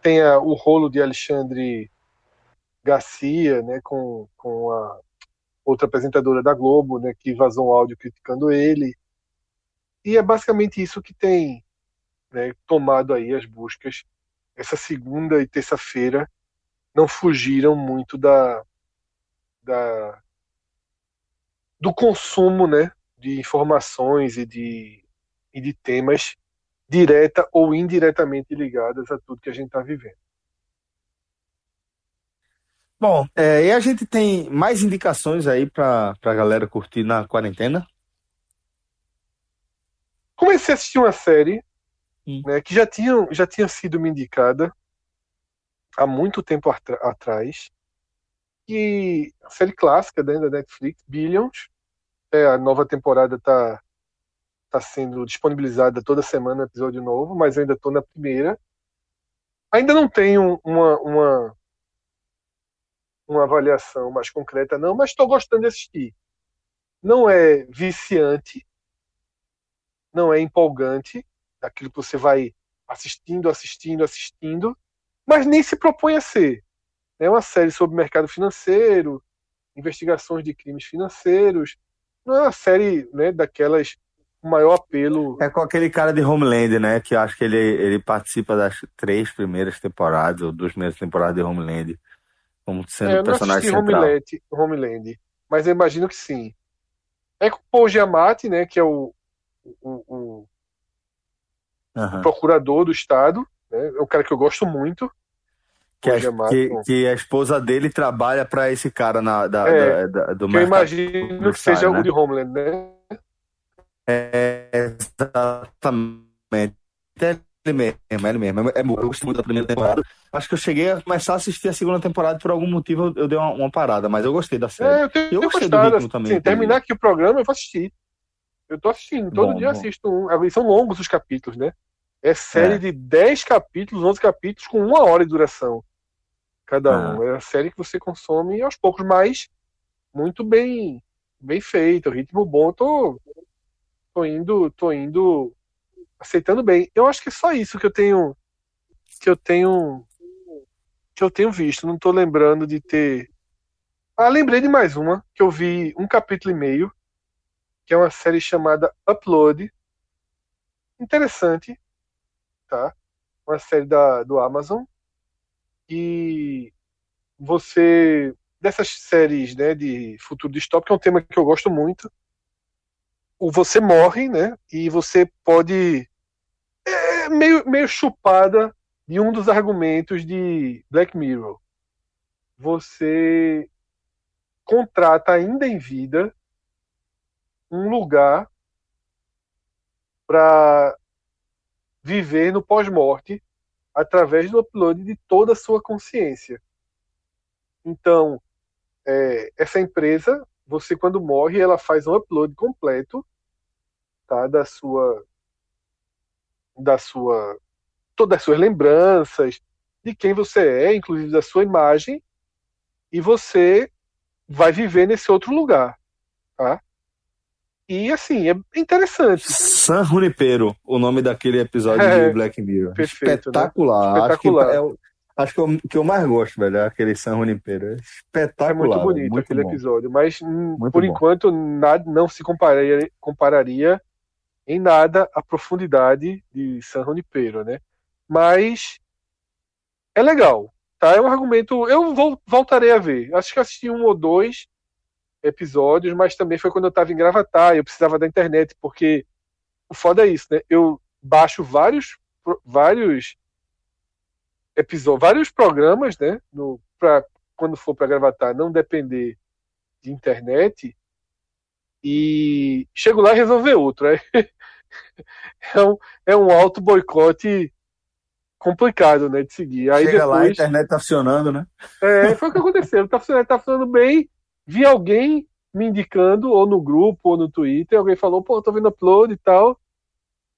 Tem a, o rolo de Alexandre Garcia, né? Com, com a outra apresentadora da Globo, né? Que vazou um áudio criticando ele. E é basicamente isso que tem né, tomado aí as buscas. Essa segunda e terça-feira não fugiram muito da, da do consumo, né? De informações e de, e de temas direta ou indiretamente ligadas a tudo que a gente está vivendo. Bom, é, e a gente tem mais indicações aí para a galera curtir na quarentena? Comecei a assistir uma série Hum. né, que já tinha, já tinha sido me indicada há muito tempo atrás. E a série clássica né, da Netflix, Billions. É, a nova temporada está tá sendo disponibilizada toda semana episódio novo, mas ainda estou na primeira. Ainda não tenho uma, uma, uma avaliação mais concreta, não, mas estou gostando de assistir. Não é viciante, não é empolgante, daquilo que você vai assistindo, assistindo, assistindo, mas nem se propõe a ser. É uma série sobre mercado financeiro, investigações de crimes financeiros. Não é uma série né, daquelas com maior apelo. É com aquele cara de Homeland, né? Que eu acho que ele, ele participa das três primeiras temporadas, ou duas primeiras temporadas de Homeland, como sendo É, eu não personagem central. Homeland, Homeland, mas eu imagino que sim. É com o Paul Giamatti, né, que é o, o, o Aham. procurador do Estado, né, é um cara que eu gosto muito. Que, a, que, que a esposa dele trabalha pra esse cara na, da, É, da- da- do que eu imagino que seja né? o de Homeland, né? É, exatamente. É ele mesmo, é ele mesmo. É, eu gosto muito da primeira temporada. Acho que eu cheguei a começar a assistir a segunda temporada e por algum motivo eu, eu dei uma, uma parada, mas eu gostei da série. É, eu tenho, eu gostei do gostado. ritmo também. assim, terminar aqui o programa, eu vou assistir. Eu tô assistindo, todo Bom, dia bom. assisto um. Agora, São longos os capítulos, né? É série É. de 10 capítulos, 11 capítulos, com uma hora de duração. Cada Ah. um. É uma série que você consome aos poucos, mas muito bem bem feita, o ritmo bom. Tô, tô indo, tô indo aceitando bem. Eu acho que é só isso que eu tenho que eu tenho que eu tenho visto. Não tô lembrando de ter. Ah, lembrei de mais uma que eu vi um capítulo e meio, que é uma série chamada Upload. Interessante, tá? Uma série da, do Amazon. E você dessas séries, né, de futuro distópico, é um tema que eu gosto muito. O você morre, né? E você pode é meio meio chupada de um dos argumentos de Black Mirror. Você contrata ainda em vida um lugar para viver no pós-morte através do upload de toda a sua consciência. Então, é, essa empresa, você quando morre, ela faz um upload completo tá, da sua da sua todas as suas lembranças, de quem você é, inclusive da sua imagem, e você vai viver nesse outro lugar, tá? E assim, é interessante. San Junipero, o nome daquele episódio É, de Black Mirror. perfeito, né? Espetacular. Espetacular. Acho que, é o, acho que é o que eu mais gosto, velho, é aquele San Junipero. É É espetacular. muito bonito muito aquele bom. episódio, mas hum, Muito por bom. enquanto nada não se compararia, compararia em nada à profundidade de San Junipero, né? Mas é legal, tá? É um argumento. Eu vou, voltarei a ver. Acho que assisti um ou dois episódios, mas também foi quando eu estava em Gravatar e eu precisava da internet, porque o foda é isso, né? Eu baixo vários vários episódios, vários programas, né? No, pra, quando for para Gravatar não depender de internet e chego lá e resolver outro. É, é um, é um auto boicote complicado, né, de seguir. Aí Chega lá, a depois, internet tá funcionando, né? é, foi o que aconteceu. Tá funcionando, tá funcionando bem. Vi alguém me indicando, ou no grupo, ou no Twitter, alguém falou, pô, tô vendo upload e tal.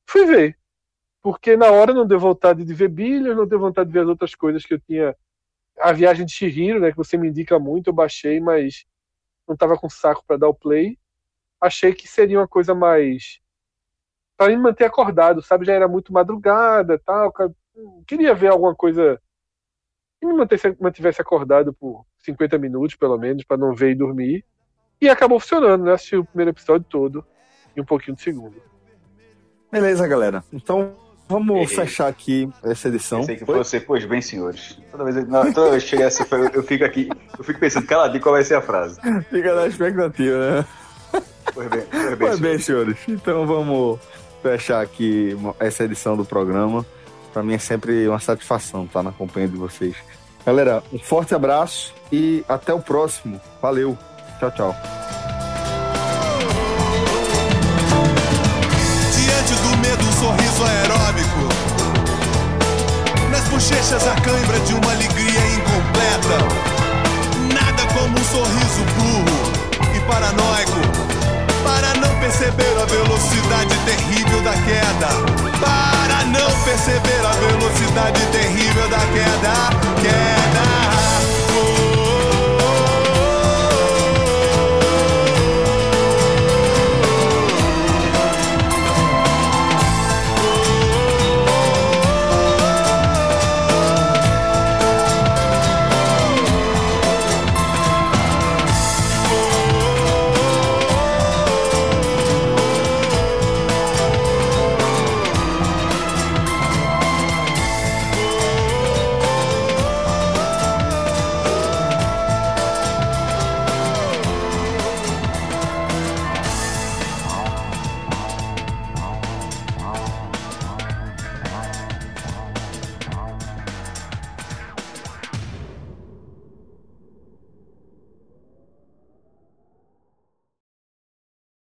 Fui ver. Porque na hora não deu vontade de ver Billions, não deu vontade de ver as outras coisas que eu tinha. A viagem de Shihiro, né, que você me indica muito, eu baixei, mas não tava com saco para dar o play. Achei que seria uma coisa mais para me manter acordado, sabe? Já era muito madrugada, tal. ca- Queria ver alguma coisa que me mantesse, mantivesse acordado por 50 minutos, pelo menos, para não ver e dormir. E acabou funcionando, né? Assisti o primeiro episódio todo e um pouquinho do segundo. Beleza, galera. Então vamos Errei. fechar aqui essa edição. Pensei que Foi? fosse, pois bem, senhores. Toda vez, não, toda vez que chegar assim, eu, eu fico aqui, eu fico pensando, caladinho, qual vai ser a frase. Fica na expectativa, né? Pois bem, pois bem, Pois bem, senhores. senhores. Então vamos fechar aqui essa edição do programa. Para mim é sempre uma satisfação estar na companhia de vocês. Galera, um forte abraço e até o próximo. Valeu. Tchau, tchau. Diante do medo, um sorriso aeróbico. Nas bochechas, a cãibra de uma alegria incompleta. Nada como um sorriso burro e paranoico. Para não perceber a velocidade terrível da queda. Para não perceber a velocidade terrível da queda. Queda.